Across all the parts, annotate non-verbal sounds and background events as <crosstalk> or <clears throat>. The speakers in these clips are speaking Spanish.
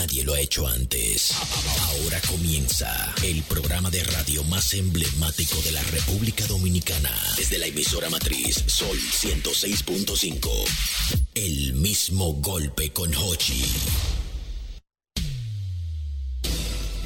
nadie lo ha hecho antes. Ahora comienza el programa de radio más emblemático de la República Dominicana. Desde la emisora matriz Sol 106.5. El mismo golpe con Hochi.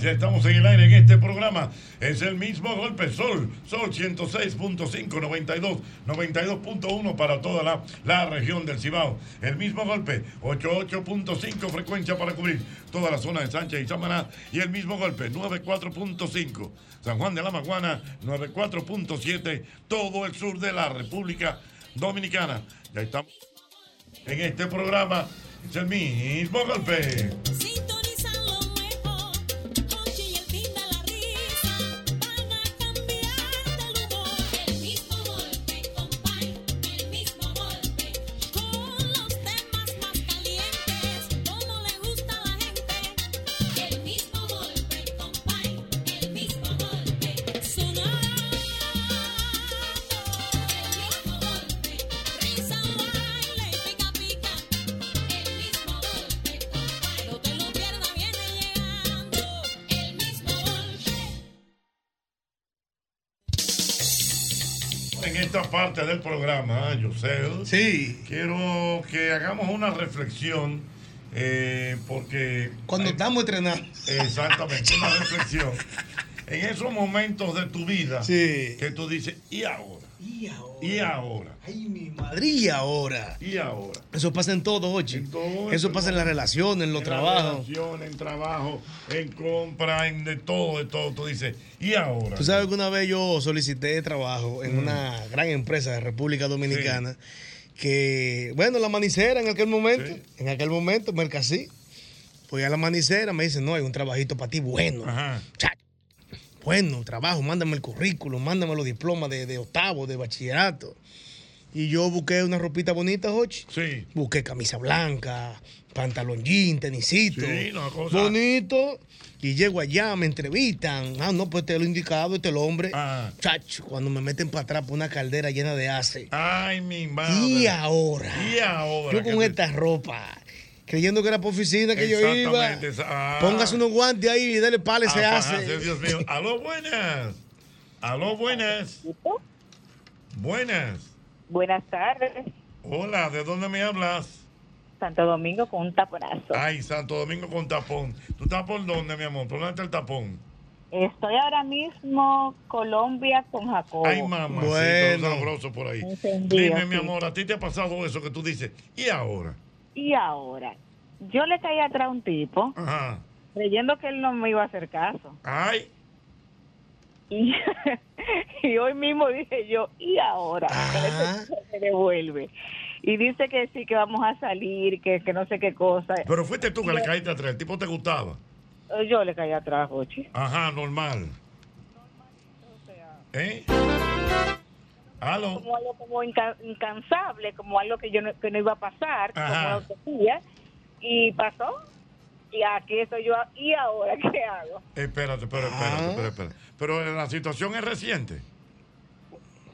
ya estamos en el aire en este programa. Es el mismo golpe Sol, Sol 106.5, 92, 92.1 para toda la, la región del Cibao. El mismo golpe, 88.5 frecuencia para cubrir toda la zona de Sánchez y Samaná. Y el mismo golpe, 94.5 San Juan de la Maguana, 94.7 todo el sur de la República Dominicana. Ya estamos en este programa. Es el mismo golpe. Del programa, Yosel, Sí. quiero que hagamos una reflexión, eh, porque... Cuando hay- estamos entrenando. Exactamente, una reflexión. En esos momentos de tu vida Sí. que tú dices, ¿y ahora? Y ahora. ¿Y ahora? Ay, mi madre. Y ahora. ¿Y ahora? Eso pasa en todo, Ochi. En todo, Eso en pasa en las relaciones, en los En trabajos. relación, en trabajo, en compra, en de todo, de todo. Tú dices, ¿y ahora? Tú sabes que una vez yo solicité trabajo Mm. en una gran empresa de República Dominicana que, bueno, la manicera en aquel momento, Sí. en aquel momento, Mercasí, pues a la manicera me dice, no, hay un trabajito para ti bueno. Ajá. Chacho, Bueno, trabajo, mándame el currículum, mándame los diplomas de, de octavo, de bachillerato. Y yo busqué una ropita bonita, Jochi. Sí. Busqué camisa blanca, pantalón jean, tenisito. Sí, una cosa- Bonito. Y llego allá, me entrevistan. Ah, no, pues te lo indicado, este es el hombre. Ah. Chacho, cuando me meten para atrás por una caldera llena de ace. Ay, mi madre. y ahora. Y ahora. Yo con esta ropa. Creyendo que era por oficina que yo iba. Ah. Póngase unos guantes ahí y dale pala ese Apagarse, hace. Dios mío. Aló, buenas. Aló, buenas. Buenas. Buenas tardes, Hola, ¿de dónde me hablas? Santo Domingo con un taponazo. Ay, Santo Domingo con tapón. ¿Tú estás por dónde, mi amor? ¿Por dónde está el tapón? Estoy ahora mismo Colombia con Jacobo. Ay, mamá, Bueno. sabroso por ahí. Entendido, Dime, mi sí. amor, ¿a ti te ha pasado eso que tú dices? ¿Y ahora? Y ahora, yo le caí atrás a un tipo Ajá. creyendo que él no me iba a hacer caso. Ay, Y, <laughs> y hoy mismo dije yo, ¿y ahora? Ah. Se devuelve. Y dice que sí, que vamos a salir, que, que no sé qué cosa. pero fuiste tú que le caíste atrás. El tipo te gustaba. Yo le caí atrás, Jochi. Ajá, normal. ¿Eh? Como algo como inca- incansable, como algo que yo no, que no iba a pasar, Ajá. como una. Y pasó. y aquí estoy yo. ¿Y ahora qué hago? Espérate, pero espérate, Ah. pero espérate. Pero la situación es reciente.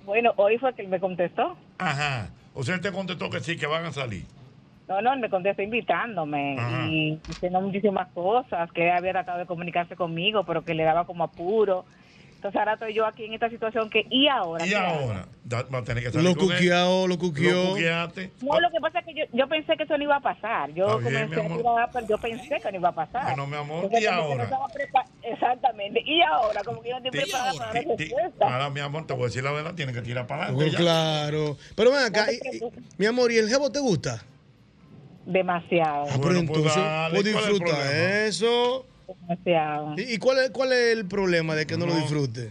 Bueno, hoy fue que él me contestó. Ajá. O sea, él te contestó que sí, que van a salir. No, no, él me contestó invitándome Ajá. y diciendo muchísimas cosas, que él había tratado de comunicarse conmigo, pero que le daba como apuro. Entonces ahora estoy yo aquí en esta situación que, ¿y ahora? Y ahora, da- va a tener que salir Lo cuqueado, lo Lo cuqueó. No, lo que pasa es que yo, yo pensé que eso no iba a pasar. Yo bien, comencé a yo pensé que no iba a pasar. Bueno, mi amor, Porque ¿y no ahora? estaba prepa- Exactamente. ¿Y ahora? Como que yo no estoy preparada para di- la respuesta. Ahora, mi amor, te voy a decir la verdad, tienes que tirar para adelante. ya. claro. Pero ven acá, No y- mi amor, ¿y el jevo te gusta? Demasiado, Ah, pero Bueno, pues entonces, dale, pues ¿cuál es el disfruta eso. Demasiado. ¿Y, y cuál, es, cuál es el problema de que no, lo disfrute?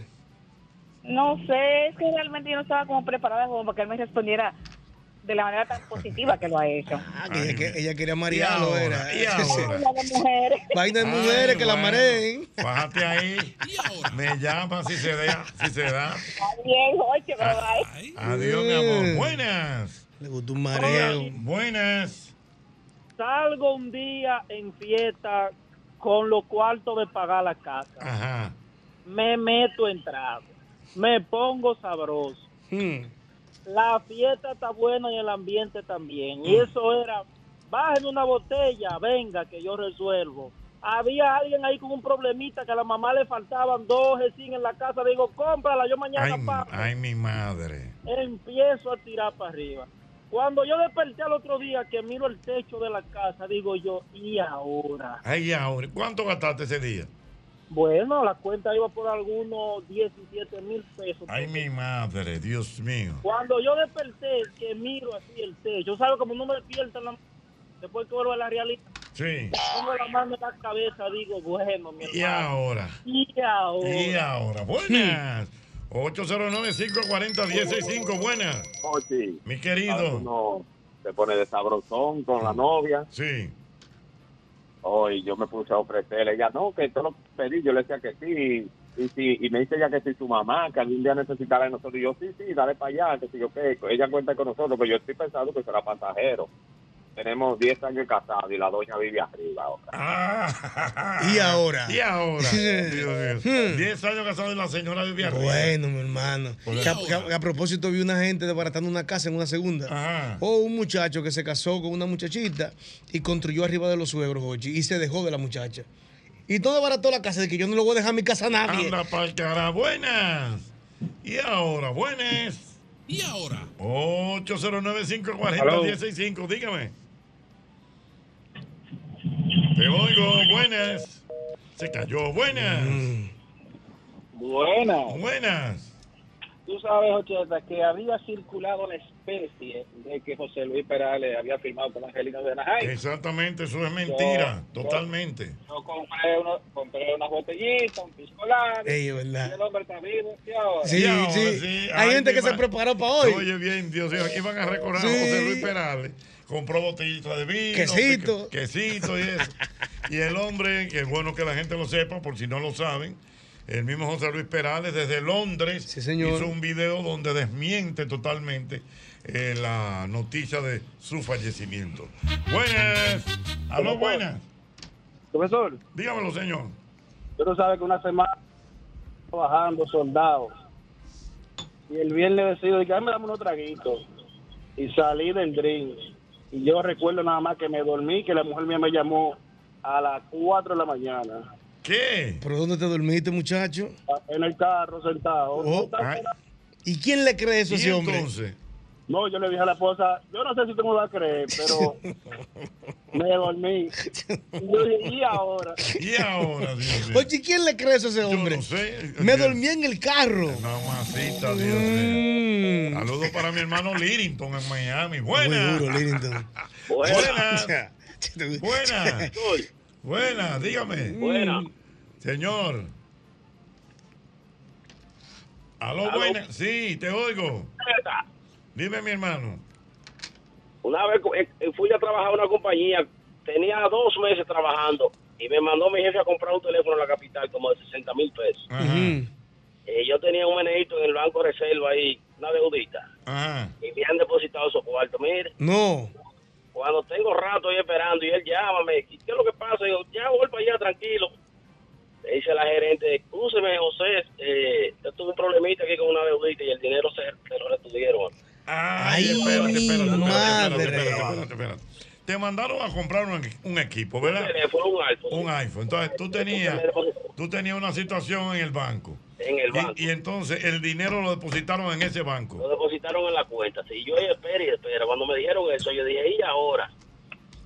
No sé, es que realmente yo no estaba como preparada como para que él me respondiera de la manera tan positiva que lo ha hecho. Ah, que Ay, ella, que- ella quería ¿Y marearlo, era. ¿Y ahora? Habla de mujeres. Vaina de Ay, mujeres que la mareen. Bájate ahí. Me llama si se da. Si se da. Oye, pero bye. Adiós, mi amor. Buenas. Le gustó un mareo. Buenas. salgo un día en fiesta con los cuartos de pagar la casa. Ajá. Me meto en trago. Me pongo sabroso. Hmm. La fiesta está buena y el ambiente también. Y eso era, bájenme una botella, venga, que yo resuelvo. Había alguien ahí con un problemita que a la mamá le faltaban dos sin en la casa. Digo, cómprala, yo mañana Ay, pago. ay, mi madre. Empiezo a tirar para arriba. Cuando yo desperté al otro día que miro el techo de la casa, digo yo, ¿y ahora? Ay, ahora. ¿Cuánto gastaste ese día? Bueno, la cuenta iba por algunos 17 mil pesos. Ay, mi madre. Dios mío. Cuando yo desperté, que miro así el techo, ¿sabes? Como no me despierta la... después que vuelvo a la realidad, Sí. pongo la mano en la cabeza, digo, bueno, mi Y hermano. ahora. Y ahora. Y ahora. Buenas. 809-540-165. Buenas. Ochi, Mi querido. se pone de sabrosón con la novia. Sí. Hoy yo me puse a ofrecerle. Ella, no, que esto lo pedí. Yo le decía que sí. Y, sí, y me dice ella que si su mamá, que algún día necesitará de nosotros. Y yo, sí, sí, dale para allá, que si yo qué. Ella cuenta con nosotros, pero yo estoy pensando que será pasajero. Tenemos 10 años casados y la doña vive arriba ahora. Ah. ¿Y ahora? Y ahora. Dios mío. Hmm. 10 años casado y la señora vivía arriba. Bueno, mi hermano. Que a, que propósito, vi una gente desbaratando una casa en una segunda. Ajá. O un muchacho que se casó con una muchachita y construyó arriba de los suegros, Jochi, y se dejó de la muchacha. Y todo desbarató la casa de que yo no le voy a dejar mi casa a nadie. Anda pa'l cara. Buenas. Y ahora, buenas. Y ahora, 809-540-165. Dígame. Te oigo. Buenas. Se cayó. Buenas. Mm. Buena. Buenas. Tú sabes, Ocheta, que había circulado la especie de que José Luis Perales había firmado con Angelina de Anaheim. Exactamente, eso es mentira. Yo- Totalmente. Yo compré, uno, compré una botellita, un piscolado. Ey, Y ¿verdad? el hombre está vivo. ¿Y ahora? Sí, Y ahora, sí. sí. Hay Ay, gente que se preparó para hoy. Oye, bien, Dios mío, iban a recordar Sí. a José Luis Perales. Compró botellita de vino. Quesito. Quesito y eso. <laughs> y el hombre, que es bueno que la gente lo sepa, por si no lo saben, el mismo José Luis Perales desde Londres Sí, señor. hizo un video donde desmiente totalmente eh, la noticia de su fallecimiento. Buenas. Aló, buenas. Profesor, Dígamelo, señor. tú no sabes que una semana trabajando soldados y el viernes decido que me dame unos traguitos y salí del drink y yo recuerdo nada más que me dormí que la mujer mía me llamó a las 4 de la mañana ¿Qué? ¿Pero dónde te dormiste, muchacho? en el carro sentado Oh, ¿Y quién le cree eso a ¿Y ese hombre? No yo le dije a la esposa yo no sé si tú me vas a creer pero <laughs> me dormí y yo dije y ahora ¿Y ahora, Dios mío? Oye, ¿quién le cree a ese Yo hombre? no sé. Me dormí en el carro. Mamacita, Dios mío. Mm. Saludos para mi hermano Lirington en Miami. Muy Buenas. duro, Lirington. Buenas. Ya. <laughs> Buenas. Buenas, dígame. buena Señor. Aló, buenas. Sí, te oigo. Dime, mi hermano. Una vez eh, eh, fui a trabajar a una compañía, tenía dos meses trabajando y me mandó mi jefe a comprar un teléfono en la capital como de 60 mil pesos. Ajá. Eh, yo tenía un meneito en el banco reserva ahí, una deudita, Ajá. y me han depositado esos cuartos. Mire, No. Cuando tengo rato ahí esperando y él llámame, ¿qué es lo que pasa? Y yo, ya voy para allá, tranquilo. Le dice la gerente, escúcheme, José, eh, yo tuve un problemita aquí con una deudita y el dinero se, se lo retuvieron. Ay, espérate, espérate, espérate, espérate, espérate, espérate, espérate. Te mandaron a comprar un, un equipo, ¿verdad? Un teléfono, un iPhone. Un iPhone. Entonces tú tenías, tú tenías una situación en el banco. En el Y- banco. Y, entonces el dinero lo depositaron en ese banco. Lo depositaron en la cuenta. Si yo espera y espera, cuando me dijeron eso, yo dije, ¿y ahora?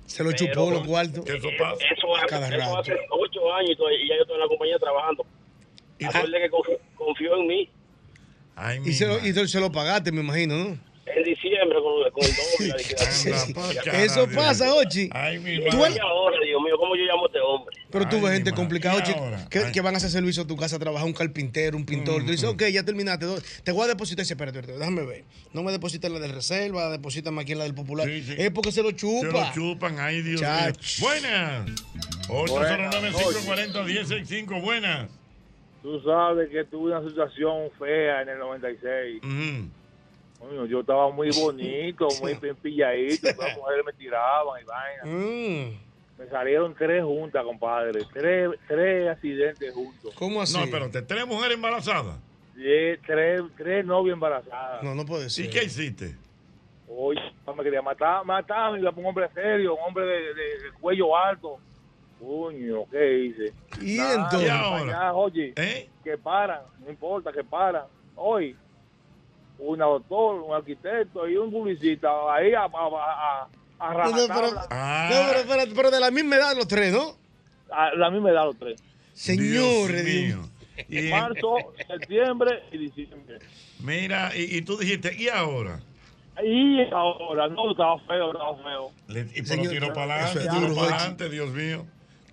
Se lo Pero- chupó los cuartos. eso pasa. Eso, hace- Cada eso rato. hace ocho años y, ya yo estoy en la compañía trabajando. Y Acuérdate que confió, confió en mí. Y se, lo, y se lo pagaste, me imagino, ¿no? En diciembre con, con el <laughs> doble. la liquidación. <laughs> Eso pasa, Ochi. Y Tú eres- ahora, Dios mío, ¿cómo yo llamo a este hombre? Pero tú ves gente complicada, ¿Y Ochi, que, que van a hacer servicio a tu casa, a trabajar un carpintero, un pintor. Tú dices, ok, ya terminaste. Te voy a depositar ese, espérate, espérate, déjame ver. No me depositas la de reserva, deposítame aquí en la del popular. Es porque se lo Se chupa. lo chupan, ay Dios mío. Buenas. 809-540-1065, buenas. Tú sabes que tuve una situación fea en el 96. Coño, yo estaba muy <laughs> bonito, muy bien pilladito. <laughs> Todas las mujeres me tiraban y vaina. Mm. Me salieron tres juntas, compadre. Tres, tres accidentes juntos. ¿Cómo No, espérate, tres mujeres embarazadas. Sí, tres, tres novias embarazadas. No, no puede ser. ¿Y qué hiciste? Oye, me quería matar, matarme, iba por un hombre serio, un hombre de, de- de cuello alto. Coño, ¿qué hice? ¿Y Nada, entonces? para ¿Y ahora? allá, oye, ¿Eh? que paran, no importa, que paran. Hoy, una doctor, un arquitecto y un publicista ahí a, a, a, a No, no, pero, rajatabla. no, pero, espérate, pero de la misma edad los tres, ¿no? A la misma edad los tres. Señores, Dios mío. Y- Marzo, septiembre y diciembre. Mira, y, y tú dijiste, ¿y ahora? Y ahora, no, estaba feo, estaba feo. Le, y por tiró para adelante, es tiró duro, para Jochi. adelante, Dios mío.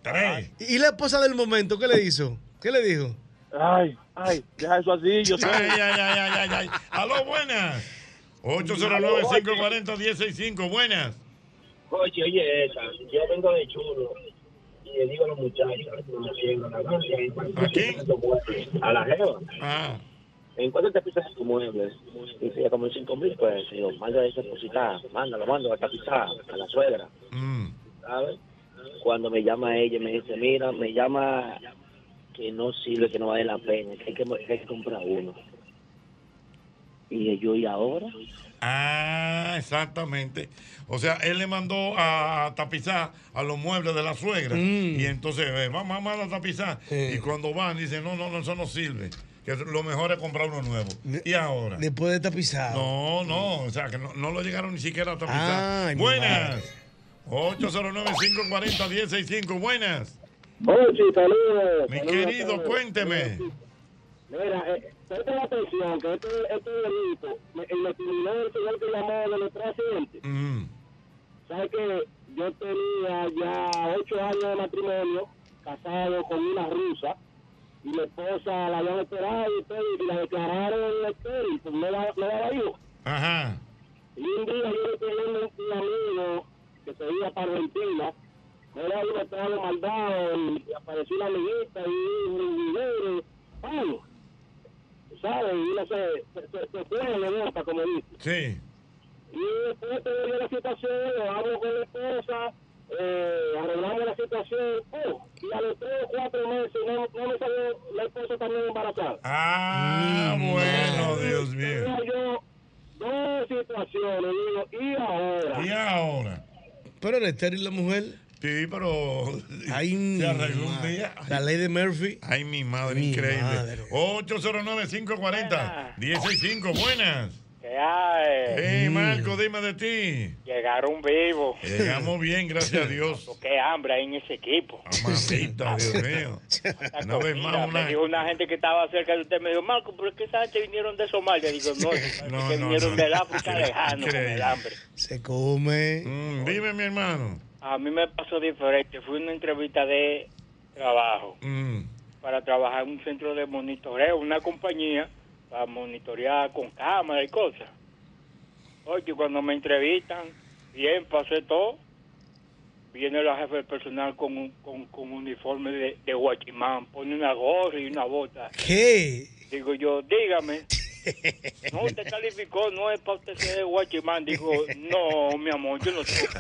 Tres. ¿Y la esposa del momento qué le hizo? ¿Qué le dijo? Ay, ay, deja eso así, yo <laughs> sé. Ay, ay, ay, ay, ay, ay. Aló, buenas. 809-540-1065, buenas. Oye, oye, esa, yo vengo de chulo y le digo a los muchachos, a la ¿A quién? A la jeva. Ah. ¿En cuánto te pisas tu mueble? Dice, ya como en cinco mil, pues, y yo, manda ese depositar, mándalo, mando a tapizar a la suegra, Mm. ¿sabes? Cuando me llama ella, me dice, mira, me llama que no sirve, que no vale la pena, que hay que, que hay que comprar uno. Y yo, ¿y ahora? Ah, exactamente. O sea, él le mandó a tapizar a los muebles de la suegra. Mm. Y entonces, eh, vamos, vamos a tapizar. Y cuando van, dicen, no, no, no, eso no sirve. Que lo mejor es comprar uno nuevo. ¿Y ahora? Después de tapizado. No, no, o sea, que no, no lo llegaron ni siquiera a tapizar. Ay, Buenas. 809-540-1065, buenas. Ochi, saludos. Mi Saludos querido, cuénteme. Mira, eh, presta atención, que este, este delito, me, me criminó el señor que llamó de los tres accidentes. Mm. ¿Sabes que Yo tenía ya ocho años de matrimonio, casado con una rusa, y mi esposa la habían operado y todo, y la declararon estéril, pues no daba, no daba hijo. Ajá. Y un día yo estoy viendo un amigo que se iba para Argentina, era uno estaba maldado y apareció una amiguita y un video, ay, ¿sabes? Y uno se, se, se, se fue de boca, como dice. Sí. Y después te dio la situación, lo hablo con la esposa, eh, arreglamos la situación, oh, y a los tres o cuatro meses no, no me salió la esposa también embarazada. Ah, bueno, Dios mío. Tenía yo dos situaciones, digo, y ahora. ¿Y ahora? Pero era estéril la mujer. Sí, pero Ay, <laughs> mi se arregló un día. La ley de Murphy. Ay, mi madre, Mi increíble. madre. 809-540-1065, buenas. ¿Qué hay? Hey, Marco, dime de ti. Llegaron vivos. Llegamos bien, gracias a Dios. Qué hambre hay en ese equipo. Mamacita, <laughs> Dios mío. Una vez más, me una... dijo una gente que estaba cerca de usted, me dijo, Marco, ¿por qué esa gente vinieron de Somalia? Digo, no, No, que no, vinieron no. del África lejano con el hambre. Se come. Mm, dime, mi hermano. A mí me pasó diferente. Fue una entrevista de trabajo Mm, para trabajar en un centro de monitoreo, una compañía para monitorear con cámara y cosas. Oye, cuando me entrevistan, bien, pasé todo. Viene la jefe del personal con un, con, con un uniforme de, de guachimán, pone una gorra y una bota. ¿Qué? Digo yo, dígame. No, usted calificó, no es para usted ser guachimán. Digo, no, mi amor, yo no soy ¿Qué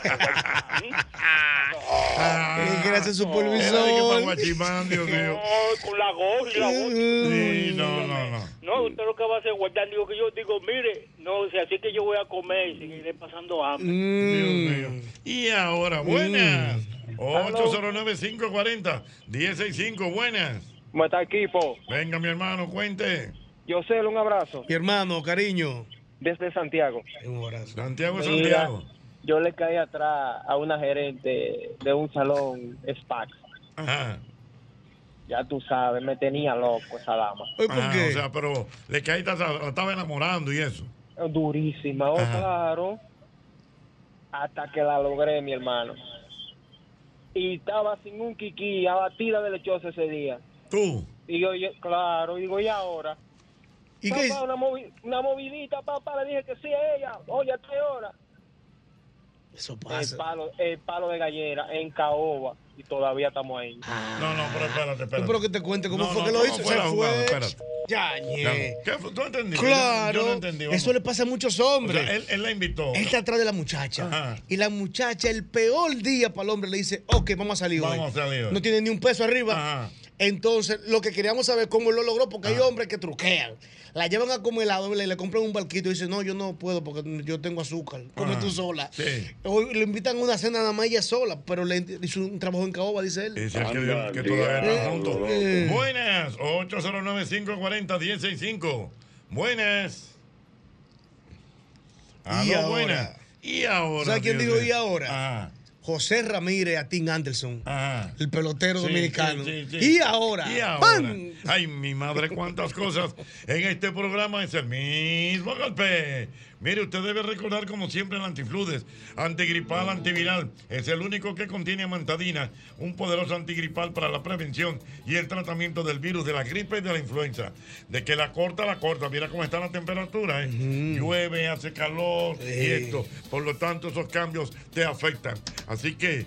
quiere hacer Era de que pa' supervisor? Guachimán, Dios mío. No, con la gorra y la voz. Sí, no, no, no. No, usted lo que va a hacer guardar. Digo que yo digo, mire, no, si así que yo voy a comer y seguiré pasando hambre. Dios mío. Y ahora, buenas. Mm. 809-540-165, buenas. ¿Cómo está equipo? Venga, mi hermano, cuente. Yo sé, un abrazo. Mi hermano, cariño. Desde Santiago. Un abrazo. Santiago, Mira, Santiago. Yo le caí atrás a una gerente de un salón Spax. Ajá. Ya tú sabes, me tenía loco esa dama. Ah, O sea, pero le caíste, la estaba enamorando y eso. Durísima, oh, Ajá. claro. Hasta que la logré, mi hermano. Y estaba sin un kiki, abatida de lechosa ese día. ¿Tú? Y yo, yo- claro, digo, ¿y ahora? ¿Y papá, qué? Una, movi- una movidita, papá, le dije que sí a ella. Oye, a tres horas. Eso El pasa. palo, el palo de gallera en caoba. Y todavía estamos ahí. No, no, pero espérate, espérate. Pero que te cuente cómo No, fue no, que lo ¿cómo hizo. fue Se. Espérate. Yañe. Ya, ¿Qué fue? ¿Tú entendiste? Claro. Yo, yo no entendí. vamos. Eso le pasa a muchos hombres. O sea, él, él la invitó. Él está atrás de la muchacha. Ajá. Y la muchacha, el peor día para el hombre, le dice, ok, vamos a salir hoy. Vamos a salir hoy. No tiene ni un peso arriba. Ajá. Entonces, lo que queríamos saber cómo él lo logró, porque hay hombres que truquean. La llevan a comer helado, le, le compran un barquito y dicen, no, yo no puedo porque yo tengo azúcar. Come Ajá. tú sola. Sí. O le invitan a una cena nada más ella sola, pero le hizo un trabajo en caoba, dice él. Dice que, que todavía están juntos. Eh. Buenas. 809-540-165. Buenas. Y Aló, ahora. buenas. Y ahora. ¿Sabes quién dijo y ahora? Ajá. José Ramírez a Tim Anderson, Ajá. el pelotero Sí, dominicano. sí, sí, sí. Y ahora, Y ahora. ¡pam! Ay, mi madre, cuántas cosas. En este programa es el mismo golpe. Mire, usted debe recordar, como siempre, el antifludes, antigripal, antiviral. Es el único que contiene amantadina, un poderoso antigripal para la prevención y el tratamiento del virus, de la gripe y de la influenza. De que la corta, la corta. Mira cómo está la temperatura. ¿eh? Llueve, hace calor y esto. Por lo tanto, esos cambios te afectan. Así que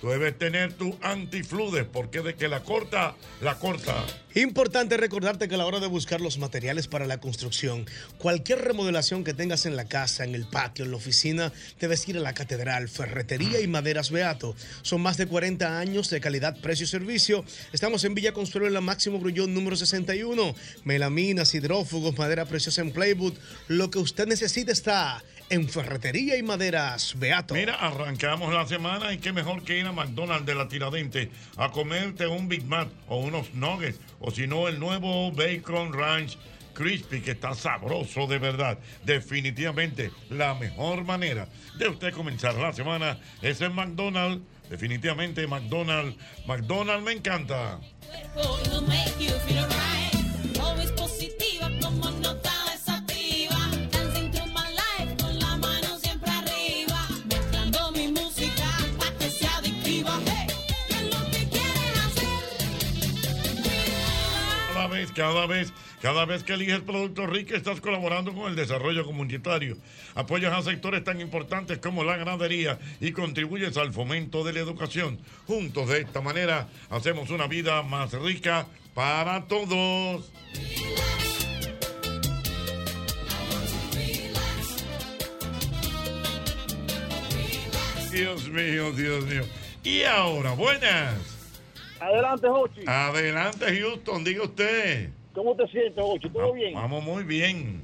tú debes tener tu antifludes, porque de que la corta, la corta. Importante recordarte que a la hora de buscar los materiales para la construcción, cualquier remodelación que tengas en la casa, en el patio, en la oficina, debes ir a la Catedral, Ferretería y Maderas Beato. Son más de 40 años de calidad, precio y servicio. Estamos en Villa Consuelo en la Máximo Grullón número 61. Melaminas, hidrófugos, madera preciosa en Playwood. Lo que usted necesita está en Ferretería y Maderas Beato. Mira, arrancamos la semana y qué mejor que ir a McDonald's de la Tiradente a comerte un Big Mac o unos nuggets o si no el nuevo Bacon Ranch Crispy que está sabroso de verdad. Definitivamente la mejor manera de usted comenzar la semana es en McDonald's. Definitivamente McDonald's. McDonald's me encanta. Cada vez, cada vez que eliges Productos Rica estás colaborando con el desarrollo comunitario. Apoyas a sectores tan importantes como la ganadería y contribuyes al fomento de la educación. Juntos de esta manera hacemos una vida más rica para todos. Dios mío, Dios mío. Y ahora, buenas. Adelante, Jochi. Adelante, Houston, diga usted. ¿Cómo te sientes, Jochi? ¿Todo bien? Vamos muy bien.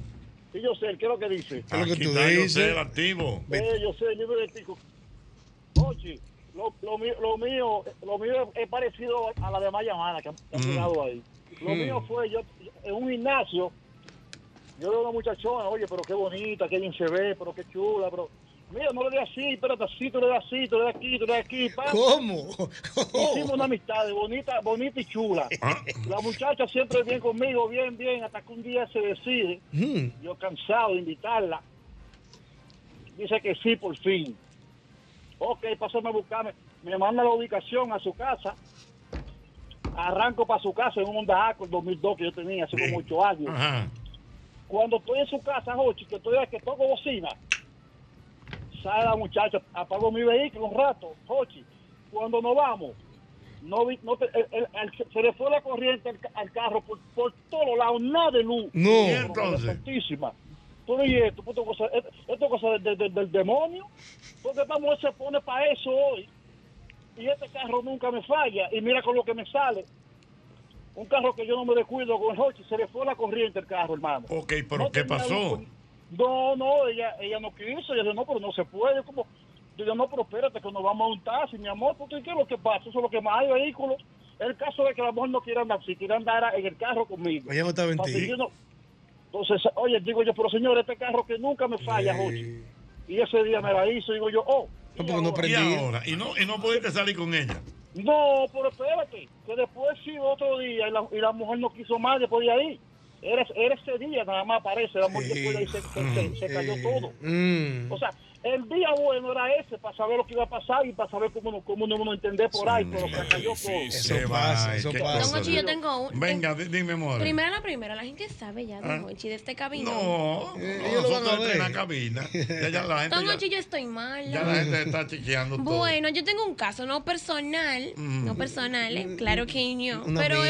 Sí, yo sé, ¿qué es lo que dice? Aquí está José, el activo. Eh, yo sé, yo me identifico. Jochi, lo, lo, mío, lo, mío, lo mío es parecido a la de Mayamana que ha Mm. llegado ahí. Lo Mm. mío fue, yo en un gimnasio, yo veo a una muchachona, oye, pero qué bonita, qué bien se ve, pero qué chula, pero... Mira, no le dé así, espérate así, tú le das así, tú le das aquí, tú le das aquí. pam. ¿Cómo? <laughs> Hicimos una amistad bonita, bonita y chula. Ah. La muchacha siempre bien conmigo, bien, bien, hasta que un día se decide, Mm. yo cansado de invitarla, dice que sí por fin. Ok, pasóme a buscarme, me manda la ubicación a su casa, arranco para su casa en un Honda Accord 2002 que yo tenía hace como ocho años. Ajá. Cuando estoy en su casa, Jochi, que estoy que toco bocina, sale la muchacha, apago mi vehículo un rato, Jochi. Cuando nos vamos, no vi, no te- el- el- el- se le fue la corriente al, ca- al carro por, por todos lados, nada de luz. No. ¿Y entonces? Tú y esto, cosa, esto es cosa de- de- de- del demonio. Porque esta mujer se pone para eso hoy. Y este carro nunca me falla. Y mira con lo que me sale. Un carro que yo no me descuido con el Hochi, se le fue la corriente el carro, hermano. Ok, pero No ¿qué pasó? No, no, ella, ella no quiso. Ella dijo, no, pero no se puede. Como, digo, no, pero espérate que nos vamos a un taxi, mi amor. Porque ¿qué es lo que pasa? Eso es lo que más hay vehículos. El caso de que la mujer no quiere andar, si quiere andar en el carro conmigo. Ella no estaba en ti. yo Entonces, oye, digo yo, pero señor, este carro que nunca me falla, Jochi. Y ese día me la hizo, digo yo, oh. No, porque no ¿Y prendía. ahora? ¿Y no, y no pudiste salir con ella? No, pero espérate, que después sí otro día y la, y la mujer no quiso más después de ahí. Era, era ese día nada más aparece, la de ahí se, se- se- se cayó todo. Mm. O sea, el día bueno era ese para saber lo que iba a pasar y para saber cómo, cómo no entender por ahí, pero se cayó todo. Eso pasa, eso pasa. Don Ochi, yo tengo un. Venga, di- dime, amor. Primero la primera, la gente sabe ya, Don Ah. Ochi, de este cabino. No, Eh, a nosotros en la cabina. Ya, ya la gente, Don Ochi, yo estoy mal. ya la gente está chequeando todo. Bueno, yo tengo un caso no personal, Mm. no personal, eh, claro que no, pero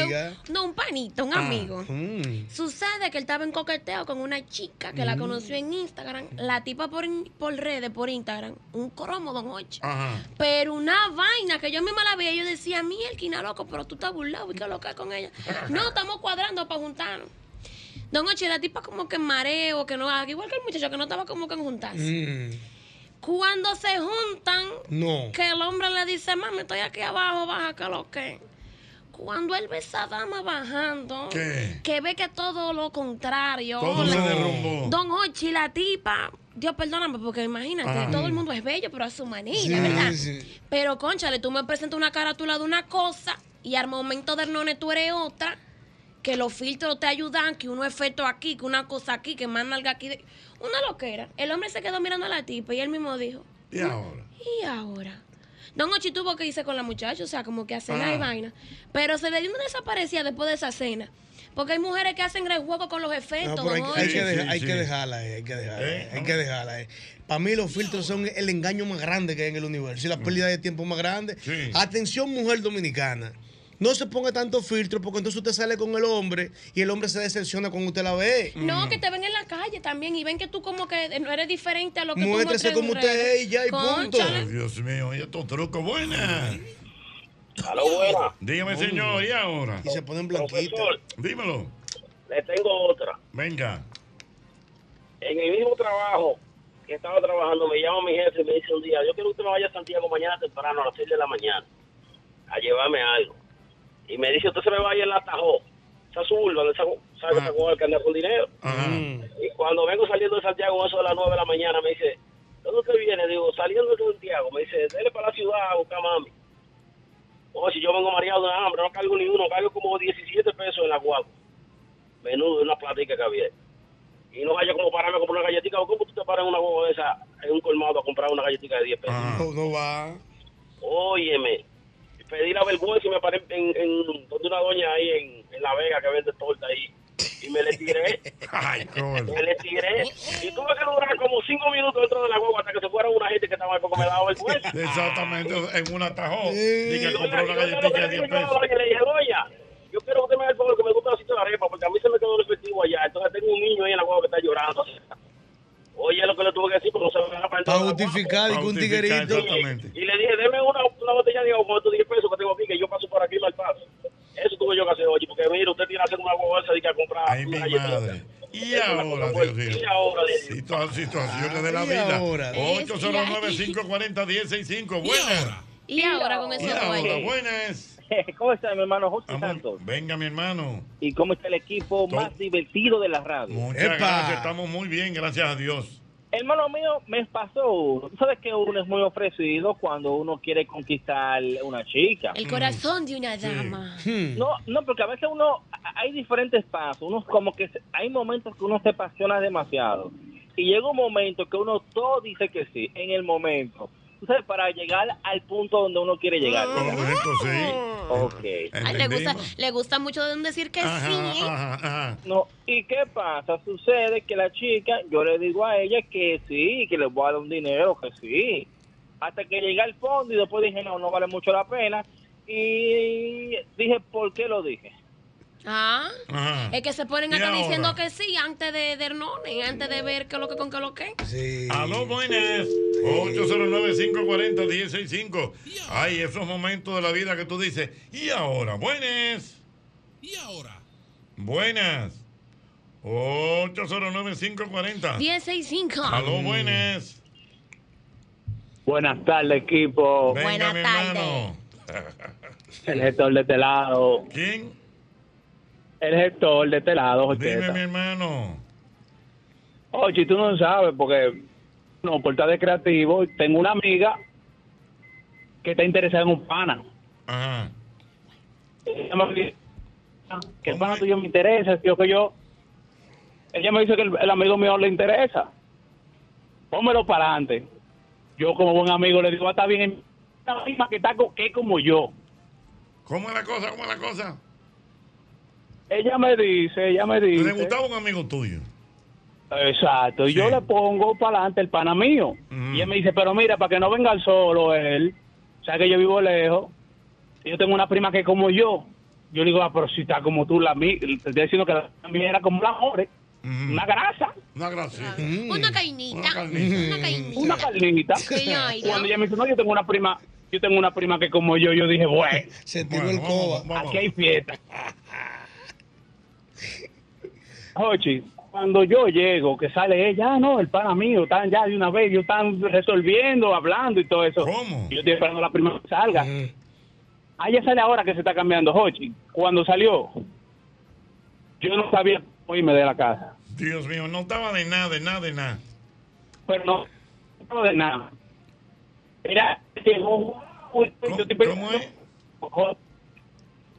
no un panito, un Ah. amigo. Mm. Sucede que él estaba en coqueteo con una chica que la Mm. conoció en Instagram, la tipa por, por redes, por Instagram, un cromo, don Ochi. Ajá. Pero una vaina que yo misma la veía, yo decía, mielquina, loco, pero tú estás burlado, ¿y qué loca con ella? <laughs> No, estamos cuadrando para juntarnos. Don Ochi, la tipa como que en mareo, que no, igual que el muchacho, que no estaba como que en juntarse. Mm. Cuando se juntan, No. que el hombre le dice, mami, estoy aquí abajo, baja que lo que. Cuando él ve a esa dama bajando, ¿Qué? que ve que todo lo contrario. Todo se derrumbó. Don Hochi, la tipa, Dios perdóname, porque imagínate, Ajá. todo el mundo es bello, pero a su manera, Sí, ¿verdad? sí. Pero, conchale, tú me presentas una carátula de una cosa y al momento del none tú eres otra, que los filtros te ayudan, que uno efecto aquí, que una cosa aquí, que más nalga aquí. de- Una loquera. El hombre se quedó mirando a la tipa y él mismo dijo, ¿Y ahora? ¿y ahora? Don Ochi tuvo que irse con la muchacha, o sea, como que a cenar Ah. y vaina. Pero se le dio una desaparecida después de esa cena. Porque hay mujeres que hacen rejuego con los No, efectos, pero hay, hay que, deja- Sí, hay sí. que dejarla, eh, hay que dejarla, ¿Eh? eh, hay que dejarla. eh. Para mí los filtros son el engaño más grande que hay en el universo y la pérdida de tiempo más grande. Mm. Sí. Atención mujer dominicana. No se ponga tanto filtro porque entonces usted sale con el hombre y el hombre se decepciona cuando usted la ve. No, que te ven en la calle también y ven que tú como que no eres diferente a lo que Muéstrese tú como usted es y ya, y punto. Ay, Dios mío, y estos trucos buenas. A lo buena. Dígame, señor, ¿y ahora? Y se ponen blanquitas. Profesor, Dímelo. le tengo otra. Venga. En el mismo trabajo que estaba trabajando, me llama mi jefe y me dice un día, yo quiero que usted me vaya a Santiago mañana temprano a las 6 de la mañana a llevarme algo. Y me dice, usted se me vaya en la Tajo, esa suburba, donde esa- sabe que Ah. que anda con dinero. Ajá. Y cuando vengo saliendo de Santiago, eso de las 9 de la mañana, me dice, ¿dónde usted viene? Digo, saliendo de Santiago. Me dice, dele para la ciudad a buscar a mami. Oye, si yo vengo mareado de hambre, no cargo ni uno, cargo como 17 pesos en la guagua. Menudo, una platica que había. Y no vaya como pararme a comprar una galletita. ¿Cómo tú te paras en una guagua de esa, en un colmado a comprar una galletita de 10 pesos? No, no va. Óyeme, pedí la vergüenza y me paré en, en donde una doña ahí en, en La Vega que vende torta ahí. Y me le tiré, Ay, coño. me le tiré. Y tuve que durar como cinco minutos dentro de la guagua hasta que se fuera una gente que estaba ahí porque me daba vergüenza. Exactamente, en una tajó. Sí. Y que Y compró una galletita de 10 yo pesos. le dije, doña, yo quiero que usted me dé el favor que me gusta la cita de arepa porque a mí se me quedó el efectivo allá. Entonces tengo un niño ahí en la guagua que está llorando. Oye, lo que le tuve que decir, porque no se me va a Para justificar y un tiguerito. exactamente. Y le dije, deme una, una botella de agua con estos 10 pesos que tengo aquí, que yo paso por aquí mal paso. Eso tuve yo que hacer, oye, porque mira, usted tiene que hacer una bolsa y que a comprar. Ay, mi madre. Y ahora, Dios mío. Y ahora, Dios situaciones de la Y vida. ahora. 809-540-1065. Buenas. Y ahora con Y eso ahora, duele. buenas. <laughs> ¿Cómo está mi hermano José Amor, Santos? venga, mi hermano. ¿Y cómo está el equipo Todo- más divertido de la radio? Muchas Epa. gracias. Estamos muy bien, gracias a Dios. Hermano mío, me pasó. Sabes que uno es muy ofrecido cuando uno quiere conquistar una chica. El corazón de una dama. Hmm. No, no, porque a veces uno, hay diferentes pasos. Uno como que, se- hay momentos que uno se apasiona demasiado. Y llega un momento que uno todo dice que sí, en el momento. Sabes, para llegar al punto donde uno quiere llegar. ¿verdad? Correcto, sí. Ok. Ay, le gusta, le gusta mucho decir que Ajá, sí. ajá, ajá. No, ¿y qué pasa? Sucede que la chica, yo le digo a ella que sí, que le voy a dar un dinero, que sí. Hasta que llegué al fondo y después dije, no, no vale mucho la pena. Y dije, ¿por qué lo dije? Ah, Ajá. es que se ponen ¿Y acá ahora? diciendo que sí antes de, de Hernone, antes de ver qué es lo que con qué es lo que. Aló, buenas. 809-540-165. Ay, esos momentos de la vida que tú dices. Y ahora, buenas. ¿Y ahora? Buenas. 809-540. 165. Aló, buenas. Buenas tardes, equipo. Venga, mi hermano. El gestor de este lado. ¿Quién? El gestor de este lado, Dime, mi hermano. Oye, tú no sabes, porque no, por estar de creativo, tengo una amiga que está interesada en un pana. Ajá. Ella me dice que el pana tuyo me interesa, tío, que yo. Ella me dice que el, el amigo mío le interesa. Pónmelo para adelante. Yo, como buen amigo, le digo, "Ah, está bien, la misma que está que como yo. ¿Cómo es la cosa? ¿Cómo es la cosa? Ella me dice, ella me dice. ¿Le gustaba un amigo tuyo? Exacto, y yo le pongo para adelante el pana mío. Y él me dice, pero mira, para que no venga solo él, o sea que yo vivo lejos, y yo tengo una prima que es como yo. Yo le digo, ah, pero si está como tú, la mía, te estoy diciendo que la mía era como la more, una grasa. Una grasa. Una cainita. Una cainita. Una carnita. Sí, ay, Cuando ella me dice, no, yo tengo una prima, yo tengo una prima que como yo, yo dije, bueno, <laughs> Se tiró el coba. aquí hay fiesta. <laughs> Ochi, cuando yo llego, que sale ella, ah, no, el pana mío, están ya de una vez, ellos están resolviendo, hablando y todo eso. ¿Cómo? Yo estoy esperando la prima que salga. Ah, ella sale ahora que se está cambiando, Hochi. Cuando salió, yo no sabía cómo irme de la casa. Dios mío, no estaba de nada, de nada, de nada. Pero no, no de nada. Era, llegó, uy, yo estoy pensando-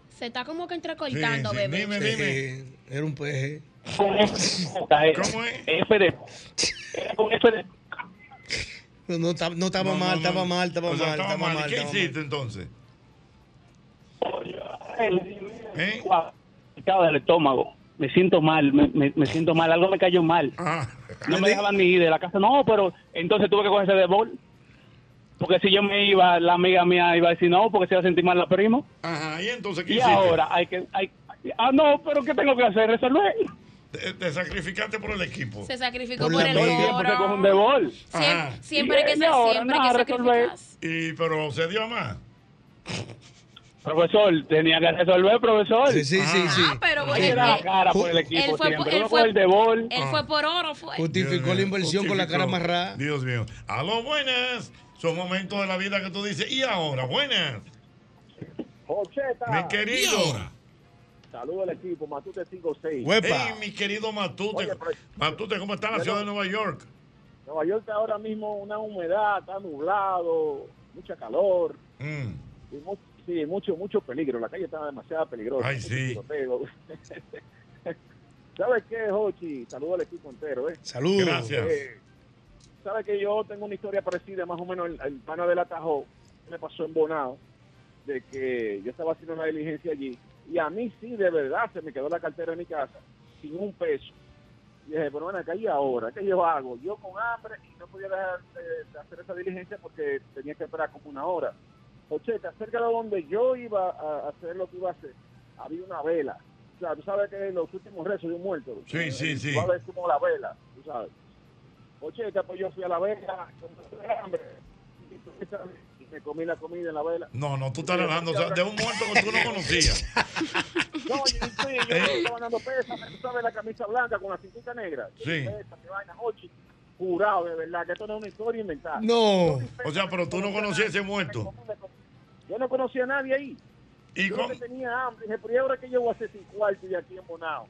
Se está como que entrecortando, Sí, sí, bebé. dime, dime. Era un peje. ¿Cómo es? F de, era con F de No, no, ta- no estaba No, no, mal, no. estaba mal, estaba O sea, mal, estaba mal. mal. ¿Qué hiciste entonces? ¿Eh? Del estómago. Me siento mal, me, me- me siento mal, algo me cayó mal. Ah. No me dejaban ni ir de la casa. No, pero entonces tuve que cogerse de bol. Porque si yo me iba, la amiga mía iba a decir no, porque se iba a sentir mal la prima. Ajá, y entonces, ¿qué Y hiciste? ahora hay que... Hay, ah, no, pero ¿qué tengo que hacer? Resolver. Te, te sacrificaste por el equipo. Se sacrificó Por por, el se oro. de bol. Ajá. Siempre, siempre hay que, ahora siempre que resolver. sacrificarse. Y, pero se dio más. Profesor, tenía que resolver, profesor. Sí, sí, sí, sí. Ah, pero que dar la él- cara por el él equipo fue, siempre. él fue- coge el de bol. él fue por oro, fue. Justificó la inversión con la cara amarrada. Dios mío. Aló, buenas. Son momentos de la vida que tú dices. Y ahora, buenas. Jocheta. Mi querido. Saludos al equipo, Matute 56. Hey, mi querido Matute. Oye, pero- Matute, ¿cómo está la ciudad de Nueva York? Nueva York está ahora mismo una humedad, está nublado, mucha calor. Mm. Y mu- sí, mucho, mucho peligro. La calle está demasiado peligrosa. Ay, sí. <laughs> ¿Sabes qué, Jochi? Saludos al equipo entero, ¿eh? Saludos. Gracias. Eh, ¿Sabes que yo tengo una historia parecida, más o menos, el, el pana del atajo me pasó en Bonao, de que yo estaba haciendo una diligencia allí, y a mí sí, de verdad, se me quedó la cartera en mi casa, sin un peso. Y dije, pero bueno, acá y ahora, ¿qué yo hago? Yo con hambre y no podía dejar de, de hacer esa diligencia porque tenía que esperar como una hora. Ocheta, cerca de donde yo iba a hacer lo que iba a hacer, había una vela. O sea, tú sabes que los últimos rezos de un muerto. Sí, sí, sí. Sabes como la vela, tú sabes. Ocheta, pues yo fui a la vela, con hambre, y me comí la comida en la vela. No, no, tú estás relajando. O sea, de un muerto que tú no <laughs> conocías. No, yo, sí, yo estaba dando pesas, tú sabes, la camisa blanca con la cintura negra. Sí. Pesa, vaina. Jurado, de verdad, que esto no es una historia inventada. No. O sea, pero tú no conocías ese muerto. Yo no conocía a nadie ahí. ¿Y yo lo tenía hambre. Dije, pero ¿y ahora que yo voy a hacer sin cuarto y aquí en Bonao?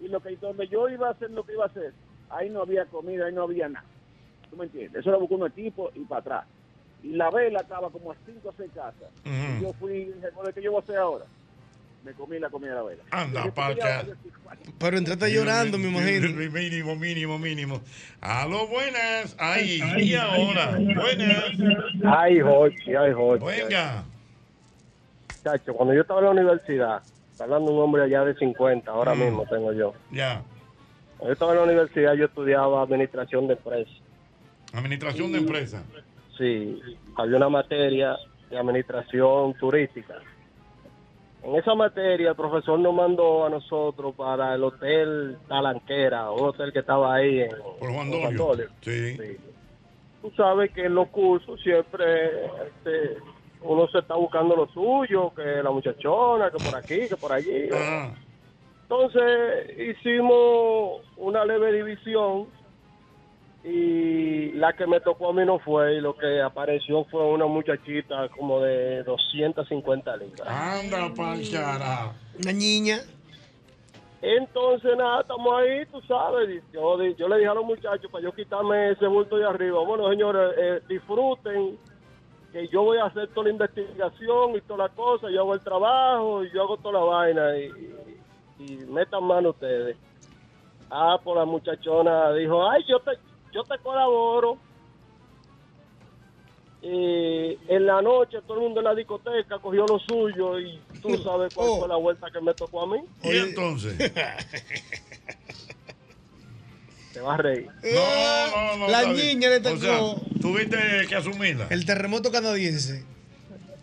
Y lo que, donde yo iba a hacer lo que iba a hacer, ahí no había comida, ahí no había nada. ¿Tú me entiendes? Eso era buscar un equipo y para atrás. Y la vela estaba como a cinco o seis casas. Ujú. Y yo fui y dije, ¿qué yo voy a hacer ahora? Me comí la comida de la vela. Anda, Dije, ¿por qué parca. a? Pero entraste llorando, me imagino. Mínimo, mínimo, mínimo. Aló, buenas. Ay, y ahora. Buenas. Ay, Jochi, ay, Jochi. Venga. Chacho, cuando yo estaba en la universidad, está hablando un hombre allá de 50, ahora Mm. mismo tengo yo. Ya. Cuando yo estaba en la universidad, yo estudiaba administración de empresas. Administración de empresa. Sí, había una materia de administración turística. en esa materia el profesor nos mandó a nosotros para el hotel Talanquera, un hotel que estaba ahí en Por Juan Dolio. Sí. Tú sabes que en los cursos siempre este, uno se está buscando lo suyo, que la muchachona, que por aquí, que por allí. Entonces hicimos una leve división y la que me tocó a mí no fue y lo que apareció fue una muchachita como de 250 libras. Anda, panchara. Una niña. Entonces, nada, estamos ahí, tú sabes. Yo, le dije a los muchachos para yo quitarme ese bulto de arriba. Bueno, señores, eh, disfruten, que yo voy a hacer toda la investigación y toda la cosa. Yo hago el trabajo y yo hago toda la vaina. Y, y, y metan mano ustedes. Ah, pues la muchachona dijo, ay, yo te, yo te colaboro. Y en la noche todo el mundo en la discoteca cogió lo suyo y tú <laughs> sabes cuál fue la vuelta que me tocó a mí. ¿Y entonces? <laughs> Te vas a reír. No, no, no. La niña le O sea, tocó. tuviste que asumirla. El terremoto canadiense.